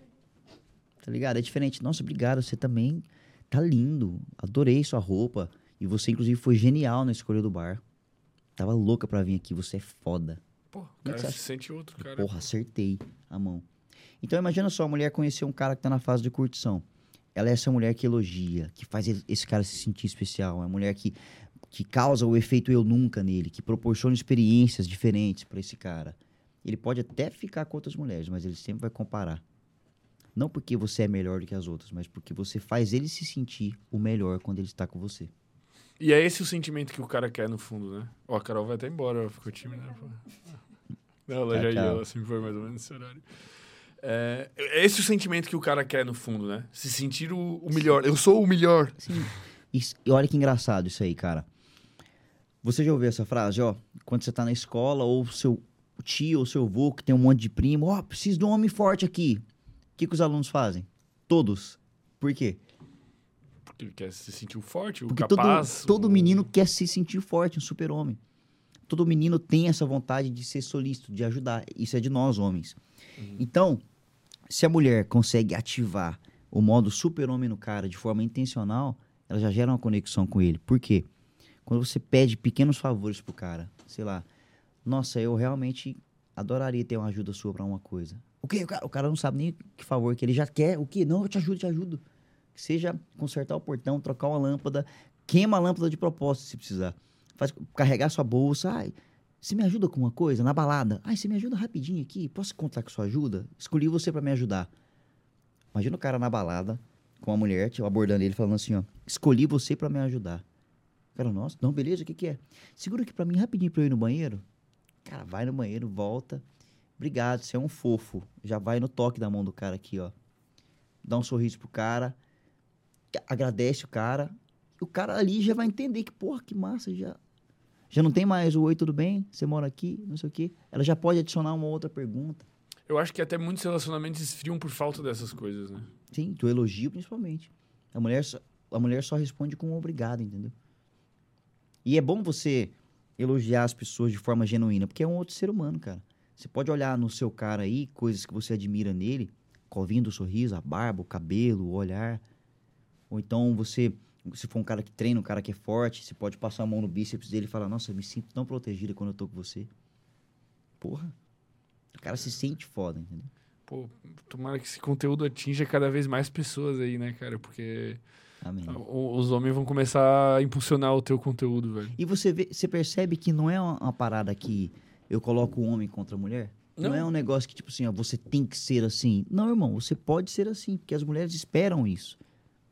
Tá ligado? É diferente. Nossa, obrigado. Você também tá lindo. Adorei sua roupa. E você, inclusive, foi genial na escolha do bar. Tava louca pra vir aqui. Você é foda. Pô, o é cara se sente outro, cara. Porra, acertei a mão. Então imagina só, a mulher conhecer um cara que tá na fase de curtição. Ela é essa mulher que elogia, que faz esse cara se sentir especial. É uma mulher que, que causa o efeito eu nunca nele, que proporciona experiências diferentes pra esse cara. Ele pode até ficar com outras mulheres, mas ele sempre vai comparar. Não porque você é melhor do que as outras, mas porque você faz ele se sentir o melhor quando ele está com você. E é esse o sentimento que o cara quer no fundo, né? Ó, a Carol vai até embora, ela ficou tímida. Não, ela Tchau, já ia, tchau. ela sempre foi mais ou menos nesse horário. É, é esse o sentimento que o cara quer no fundo, né? Se sentir o, o melhor. Eu sou o melhor. Sim. Isso- e olha que engraçado isso aí, cara. Você já ouviu essa frase, ó? Quando você tá na escola, ou seu tio ou seu avô, que tem um monte de primo, ó, preciso de um homem forte aqui. O que, que os alunos fazem? Todos. Por quê? Porque ele quer se sentir forte, o Porque todo, capaz. todo o- menino quer se sentir forte, um super-homem. Todo menino tem essa vontade de ser solícito, de ajudar. Isso é de nós, homens. Então, se a mulher consegue ativar o modo super-homem no cara de forma intencional, ela já gera uma conexão com ele. Por quê? Quando você pede pequenos favores pro cara, sei lá, nossa, eu realmente adoraria ter uma ajuda sua pra uma coisa. O quê? O cara, não sabe nem que favor que ele já quer. O quê? Não, eu te ajudo, te ajudo. Que seja consertar o portão, trocar uma lâmpada, queima a lâmpada de propósito se precisar. Faz carregar sua bolsa. Ai, você me ajuda com uma coisa na balada? Ai, você me ajuda rapidinho aqui? Posso contar com sua ajuda? Escolhi você pra me ajudar. Imagina o cara na balada com a mulher, tipo, abordando ele, falando assim, ó. Escolhi você pra me ajudar. Cara, nossa, não, beleza, o que que é? Segura aqui pra mim rapidinho pra eu ir no banheiro. Cara, vai no banheiro, volta. Obrigado, você é um fofo. Já vai no toque da mão do cara aqui, ó. Dá um sorriso pro cara. Agradece o cara. O cara ali já vai entender que, porra, que massa, já. Já não tem mais o oi, tudo bem? Você mora aqui, não sei o quê. Ela já pode adicionar uma outra pergunta. Eu acho que até muitos relacionamentos esfriam por falta dessas coisas, né? Sim, do elogio principalmente. A mulher, só, a mulher só responde com um obrigado, entendeu? E é bom você elogiar as pessoas de forma genuína, porque é um outro ser humano, cara. Você pode olhar no seu cara aí, coisas que você admira nele, covinho do sorriso, a barba, o cabelo, o olhar. Ou então você, se for um cara que treina, um cara que é forte, você pode passar a mão no bíceps dele e falar, nossa, eu me sinto tão protegida quando eu tô com você. Porra. O cara se sente foda, entendeu? Pô, tomara que esse conteúdo atinja cada vez mais pessoas aí, né, cara? Porque Amém. o- os homens vão começar a impulsionar o teu conteúdo, velho. E você, vê, você percebe que não é uma, parada que eu coloco o homem contra a mulher? Não. Não. é um negócio que, tipo assim, ó, você tem que ser assim. Não, irmão, você pode ser assim, porque as mulheres esperam isso.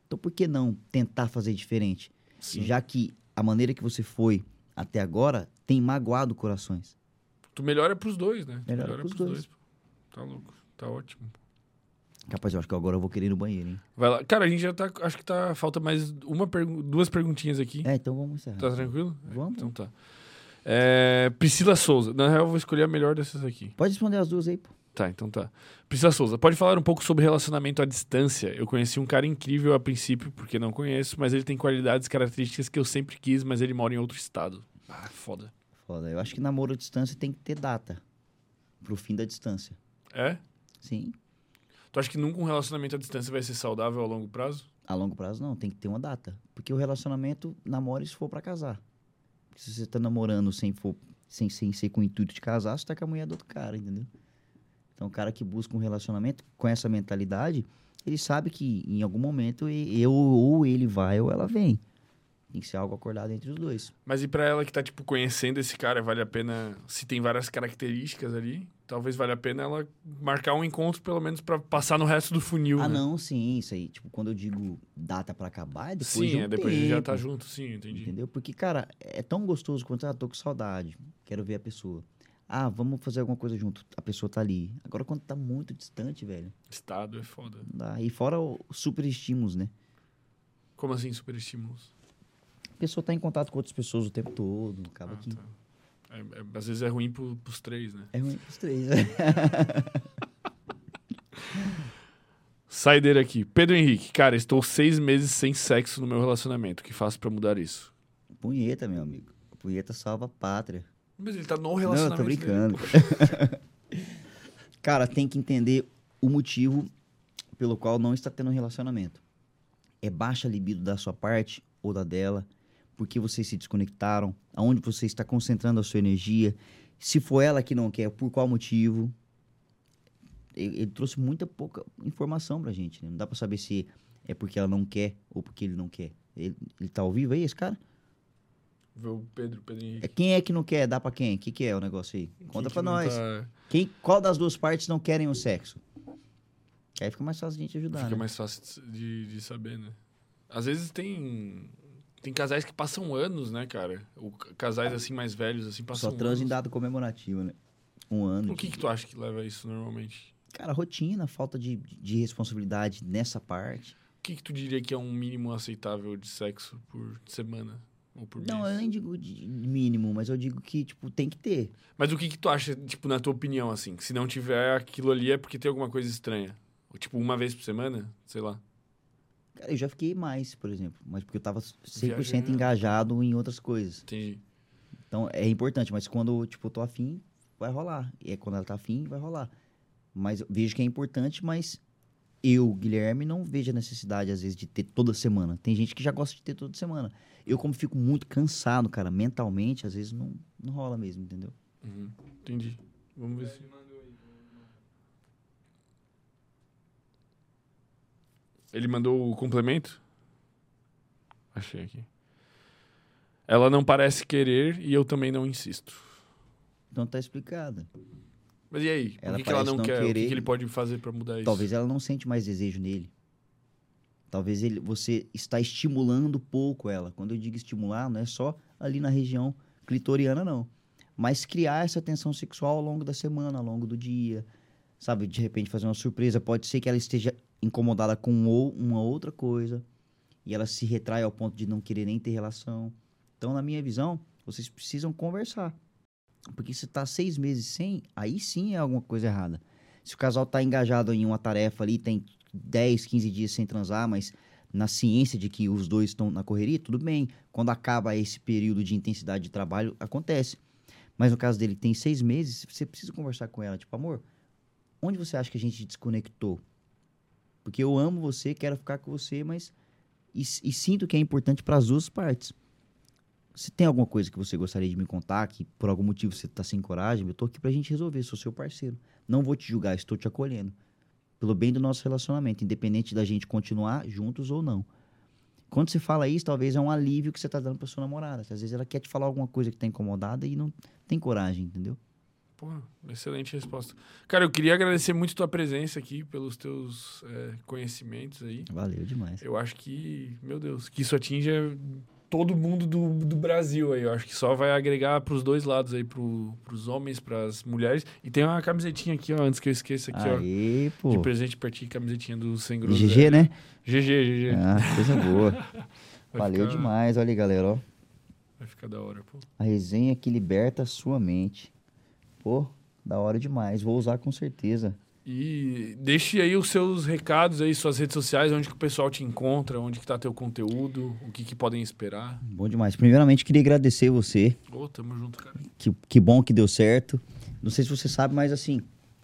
Então por que não tentar fazer diferente? Sim. Já que a maneira que você foi até agora tem magoado corações. Tu melhora pros dois, né? Tu Melhora pros dois. pô. Tá louco. Tá ótimo. Rapaz, eu acho que agora eu vou querer ir no banheiro, hein? Vai lá. Cara, a gente já tá. Acho que tá. Falta mais uma pergu- duas perguntinhas aqui. É, então vamos encerrar. Tá tranquilo? Vamos. Então tá. É, Priscila Souza. Na real, eu vou escolher a melhor dessas aqui. Pode responder as duas aí, pô. Tá, então tá. Priscila Souza, pode falar um pouco sobre relacionamento à distância? Eu conheci um cara incrível a princípio, porque não conheço, mas ele tem qualidades, características que eu sempre quis, mas ele mora em outro estado. Ah, foda. Foda. Eu acho que namoro à distância tem que ter data pro fim da distância. É? Sim. Tu acha que nunca um relacionamento à distância vai ser saudável a longo prazo? A longo prazo não, tem que ter uma data. Porque o relacionamento namora se for pra casar. Se você tá namorando sem, for, sem, sem ser com o intuito de casar, você tá com a mulher do outro cara, entendeu? Então o cara que busca um relacionamento com essa mentalidade, ele sabe que em algum momento eu ou ele vai ou ela vem. Tem que ser algo acordado entre os dois. Mas e pra ela que tá, tipo, conhecendo esse cara, vale a pena, se tem várias características ali, talvez valha a pena ela marcar um encontro, pelo menos, pra passar no resto do funil, ah, né? não, sim, isso aí. Tipo, quando eu digo data pra acabar, é depois de Sim, um é depois de já tempo. tá junto, sim, entendi. Entendeu? Porque, cara, é tão gostoso quanto, ah, tô com saudade, quero ver a pessoa. Ah, vamos fazer alguma coisa junto. A pessoa tá ali. Agora, quando tá muito distante, velho, Estado é foda. dá. E fora o- os super estímulos, né? Como assim, super estímulos? A pessoa tá em contato com outras pessoas o tempo todo, acaba Ah, que tá. É- é- às vezes é ruim pro, pros três, né? é ruim pros três, né? Saideira aqui. Pedro Henrique, cara, estou seis meses sem sexo no meu relacionamento. O que faço pra mudar isso? Punheta, meu amigo. Punheta salva a pátria. Mas ele tá no Não, eu relacionamento. tô brincando. pô. Cara, tem que entender o motivo pelo qual não está tendo um relacionamento. É baixa libido da sua parte ou da dela? Porque vocês se desconectaram? Aonde você está concentrando a sua energia? Se for ela que não quer, por qual motivo? Ele, ele trouxe muita pouca informação pra gente. né? Não dá pra saber se é porque ela não quer ou porque ele não quer. Ele, ele tá ao vivo aí, esse cara? Vê o Pedro, Pedro Henrique. É, quem é que não quer? Dá pra quem? O que, que é o negócio aí? Conta Quem pra que nós. tá- Quem, qual das duas partes não querem o sexo? Aí fica mais fácil a gente ajudar. Fica né? mais fácil de, de saber, né? Às vezes tem. Tem casais que passam anos, né, cara? Ca- casais assim mais velhos, assim, passam Só transa em anos. data comemorativa, né? Um ano. O que que tu acha que leva a isso normalmente? Cara, rotina, falta de, de responsabilidade nessa parte. O que que tu diria que é um mínimo aceitável de sexo por semana? Ou por Não, mês? eu nem digo de mínimo, mas eu digo que, tipo, tem que ter. Mas o que que tu acha, tipo, na tua opinião, assim? Que se não tiver aquilo ali é porque tem alguma coisa estranha? Ou, tipo, uma vez por semana? Sei lá. Cara, eu já fiquei mais, por exemplo. Mas porque eu tava 100% Viajando. engajado em outras coisas. Entendi. Então, é importante. Mas quando, tipo, eu tô afim, vai rolar. E é quando ela tá afim, vai rolar. Mas eu vejo que é importante, mas eu, Guilherme, não vejo a necessidade, às vezes, de ter toda semana. Tem gente que já gosta de ter toda semana. Eu, como fico muito cansado, cara, mentalmente, às vezes não, não rola mesmo, entendeu? Uhum. Entendi. Vamos ver se... Ele mandou o complemento? Achei aqui. Ela não parece querer e eu também não insisto. Então tá explicado. Mas e aí? Ela o que, que ela não, não quer? O que, querer que ele pode fazer pra mudar isso? Talvez ela não sente mais desejo nele. Talvez ele, você está estimulando pouco ela. Quando eu digo estimular, não é só ali na região clitoriana, não. Mas criar essa tensão sexual ao longo da semana, ao longo do dia. Sabe, de repente fazer uma surpresa. Pode ser que ela esteja incomodada com uma outra coisa. E ela se retrai ao ponto de não querer nem ter relação. Então, na minha visão, vocês precisam conversar. Porque se tá seis meses sem, aí sim é alguma coisa errada. Se o casal tá engajado em uma tarefa ali, tem 10, 15 dias sem transar, mas na ciência de que os dois estão na correria, tudo bem. Quando acaba esse período de intensidade de trabalho, acontece. Mas no caso dele, tem seis meses, você precisa conversar com ela. Tipo, amor, onde você acha que a gente desconectou? Porque eu amo você, quero ficar com você, mas. E, e sinto que é importante para as duas partes. Se tem alguma coisa que você gostaria de me contar, que por algum motivo você tá sem coragem, eu tô aqui pra gente resolver, sou seu parceiro. Não vou te julgar, estou te acolhendo. Pelo bem do nosso relacionamento, independente da gente continuar juntos ou não. Quando você fala isso, talvez é um alívio que você tá dando pra sua namorada. Às vezes ela quer te falar alguma coisa que tá incomodada e não tem coragem, entendeu? Pô, excelente resposta. Cara, eu queria agradecer muito tua presença aqui, pelos teus é, conhecimentos aí. Valeu demais. Eu acho que, meu Deus, que isso atinja todo mundo do, do Brasil aí. Eu acho que só vai agregar pros dois lados aí, pro, pros homens, pras mulheres. E tem uma camisetinha aqui, ó, antes que eu esqueça aqui, ó. Pô. De presente pra ti, camisetinha do Sem GG, Groselha. né? GG, GG. Ah, coisa boa. Valeu ficar- demais. Olha aí, galera, ó. Vai ficar da hora, pô. A resenha que liberta a sua mente. Pô, Da hora demais. Vou usar com certeza. E deixe aí os seus recados aí, suas redes sociais, onde que o pessoal te encontra, onde que tá teu conteúdo, o que que podem esperar. Bom demais. Primeiramente, queria agradecer você. Ô, tamo junto, cara. Que, que bom que deu certo. Não sei se você sabe, mas assim,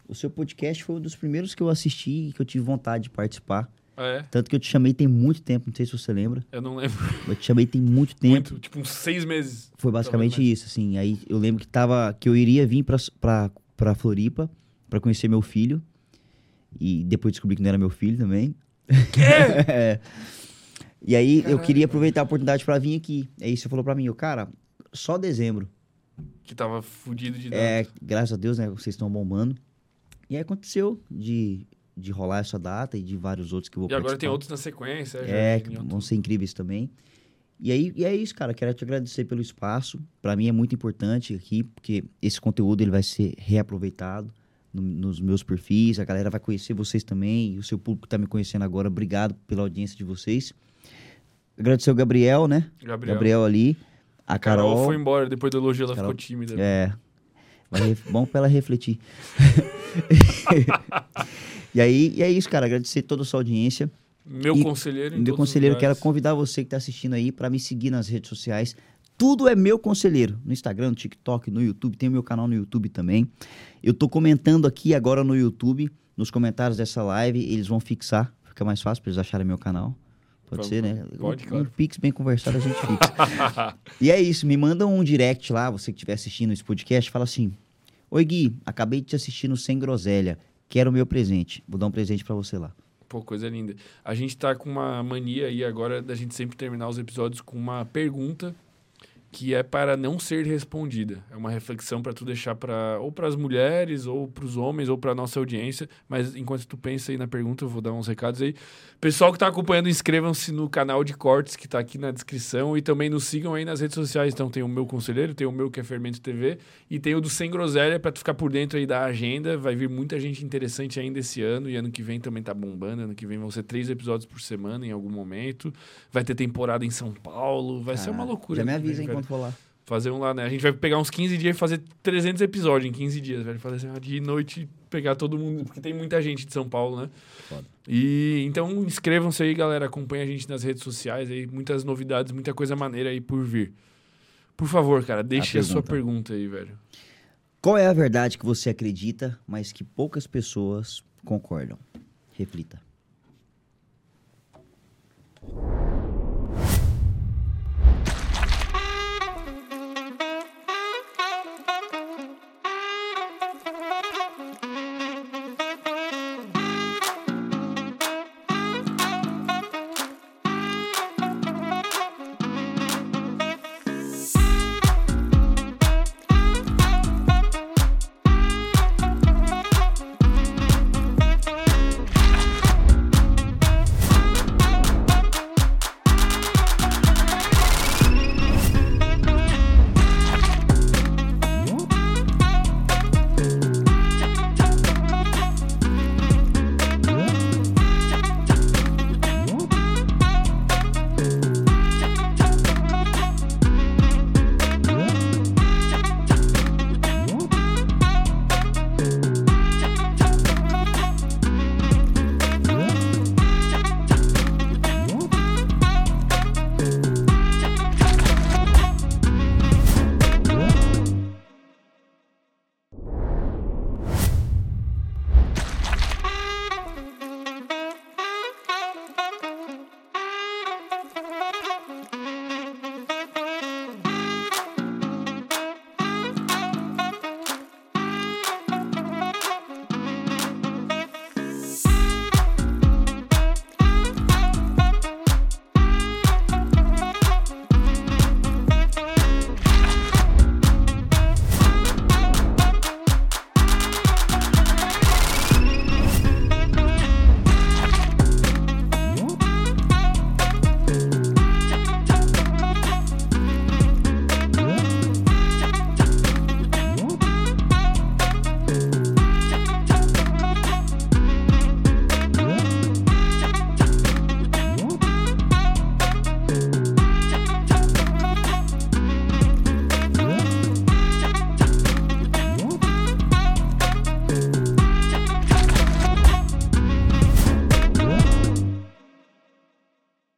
o seu podcast foi um dos primeiros que eu assisti e que eu tive vontade de participar. É, Tanto que eu te chamei tem muito tempo, não sei se você lembra. eu não lembro Eu te chamei tem muito tempo. muito, tipo uns seis meses. Foi basicamente Talvez isso, assim. Aí eu lembro que tava que eu iria vir pra, pra, pra Floripa pra conhecer meu filho. E depois descobri que não era meu filho também. É. E aí eu queria aproveitar a oportunidade pra vir aqui. Aí você falou pra mim, eu, cara, só dezembro. Que tava fudido de É, data. graças a Deus, né? Vocês estão bombando. E aí aconteceu de, de rolar essa data e de vários outros que eu vou E agora tem outros na sequência. É, que vão ser incríveis também. E aí, e é isso, cara. Quero te agradecer pelo espaço. Pra mim é muito importante aqui, porque esse conteúdo ele vai ser reaproveitado no- nos meus perfis. A galera vai conhecer vocês também. O seu público que tá me conhecendo agora, obrigado pela audiência de vocês. Agradecer o Gabriel, né? Gabriel. Gabriel ali. A Carol, Carol. foi embora, depois do elogio ela Carol- ficou tímida. É. Ref- Bom pra ela refletir. e aí, e é isso, cara. Agradecer toda a sua audiência. Meu E- conselheiro Meu conselheiro, quero convidar você que está assistindo aí para me seguir nas redes sociais. Tudo é meu conselheiro. No Instagram, no TikTok, no YouTube. Tem o meu canal no YouTube também. Eu tô comentando aqui agora no YouTube, nos comentários dessa live. Eles vão fixar. Fica mais fácil para eles acharem meu canal. Pode Vamos, ser, né? pode, um, claro. Um pix bem conversado a gente fixa. e é isso. Me manda um direct lá, você que estiver assistindo esse podcast. Fala assim: Oi, Gui, acabei de te assistir no Sem Groselha. Quero o meu presente. Vou dar um presente para você lá. Pô, coisa linda. A gente tá com uma mania aí agora da gente sempre terminar os episódios com uma pergunta que é para não ser respondida. É uma reflexão para tu deixar para ou para as mulheres, ou para os homens, ou para nossa audiência. Mas enquanto tu pensa aí na pergunta, eu vou dar uns recados aí. Pessoal que tá acompanhando, inscrevam-se no canal de cortes que tá aqui na descrição e também nos sigam aí nas redes sociais. Então tem o meu conselheiro, tem o meu que é Fermento TV e tem o do Sem Groselha para tu ficar por dentro aí da agenda. Vai vir muita gente interessante ainda esse ano e ano que vem também tá bombando. Ano que vem vão ser três episódios por semana em algum momento. Vai ter temporada em São Paulo. Vai ser uma Ah, loucura. Já me avisa hein, quanto lá. Fazer um lá, né? A gente vai pegar uns 15 dias e fazer 300 episódios em 15 dias, velho. Fazer assim, de noite pegar todo mundo, porque tem muita gente de São Paulo, né? Foda. E então inscrevam-se aí, galera. Acompanha a gente nas redes sociais aí. Muitas novidades, muita coisa maneira aí por vir. Por favor, cara, deixe a, a sua pergunta aí, velho. Qual é a verdade que você acredita, mas que poucas pessoas concordam? Reflita.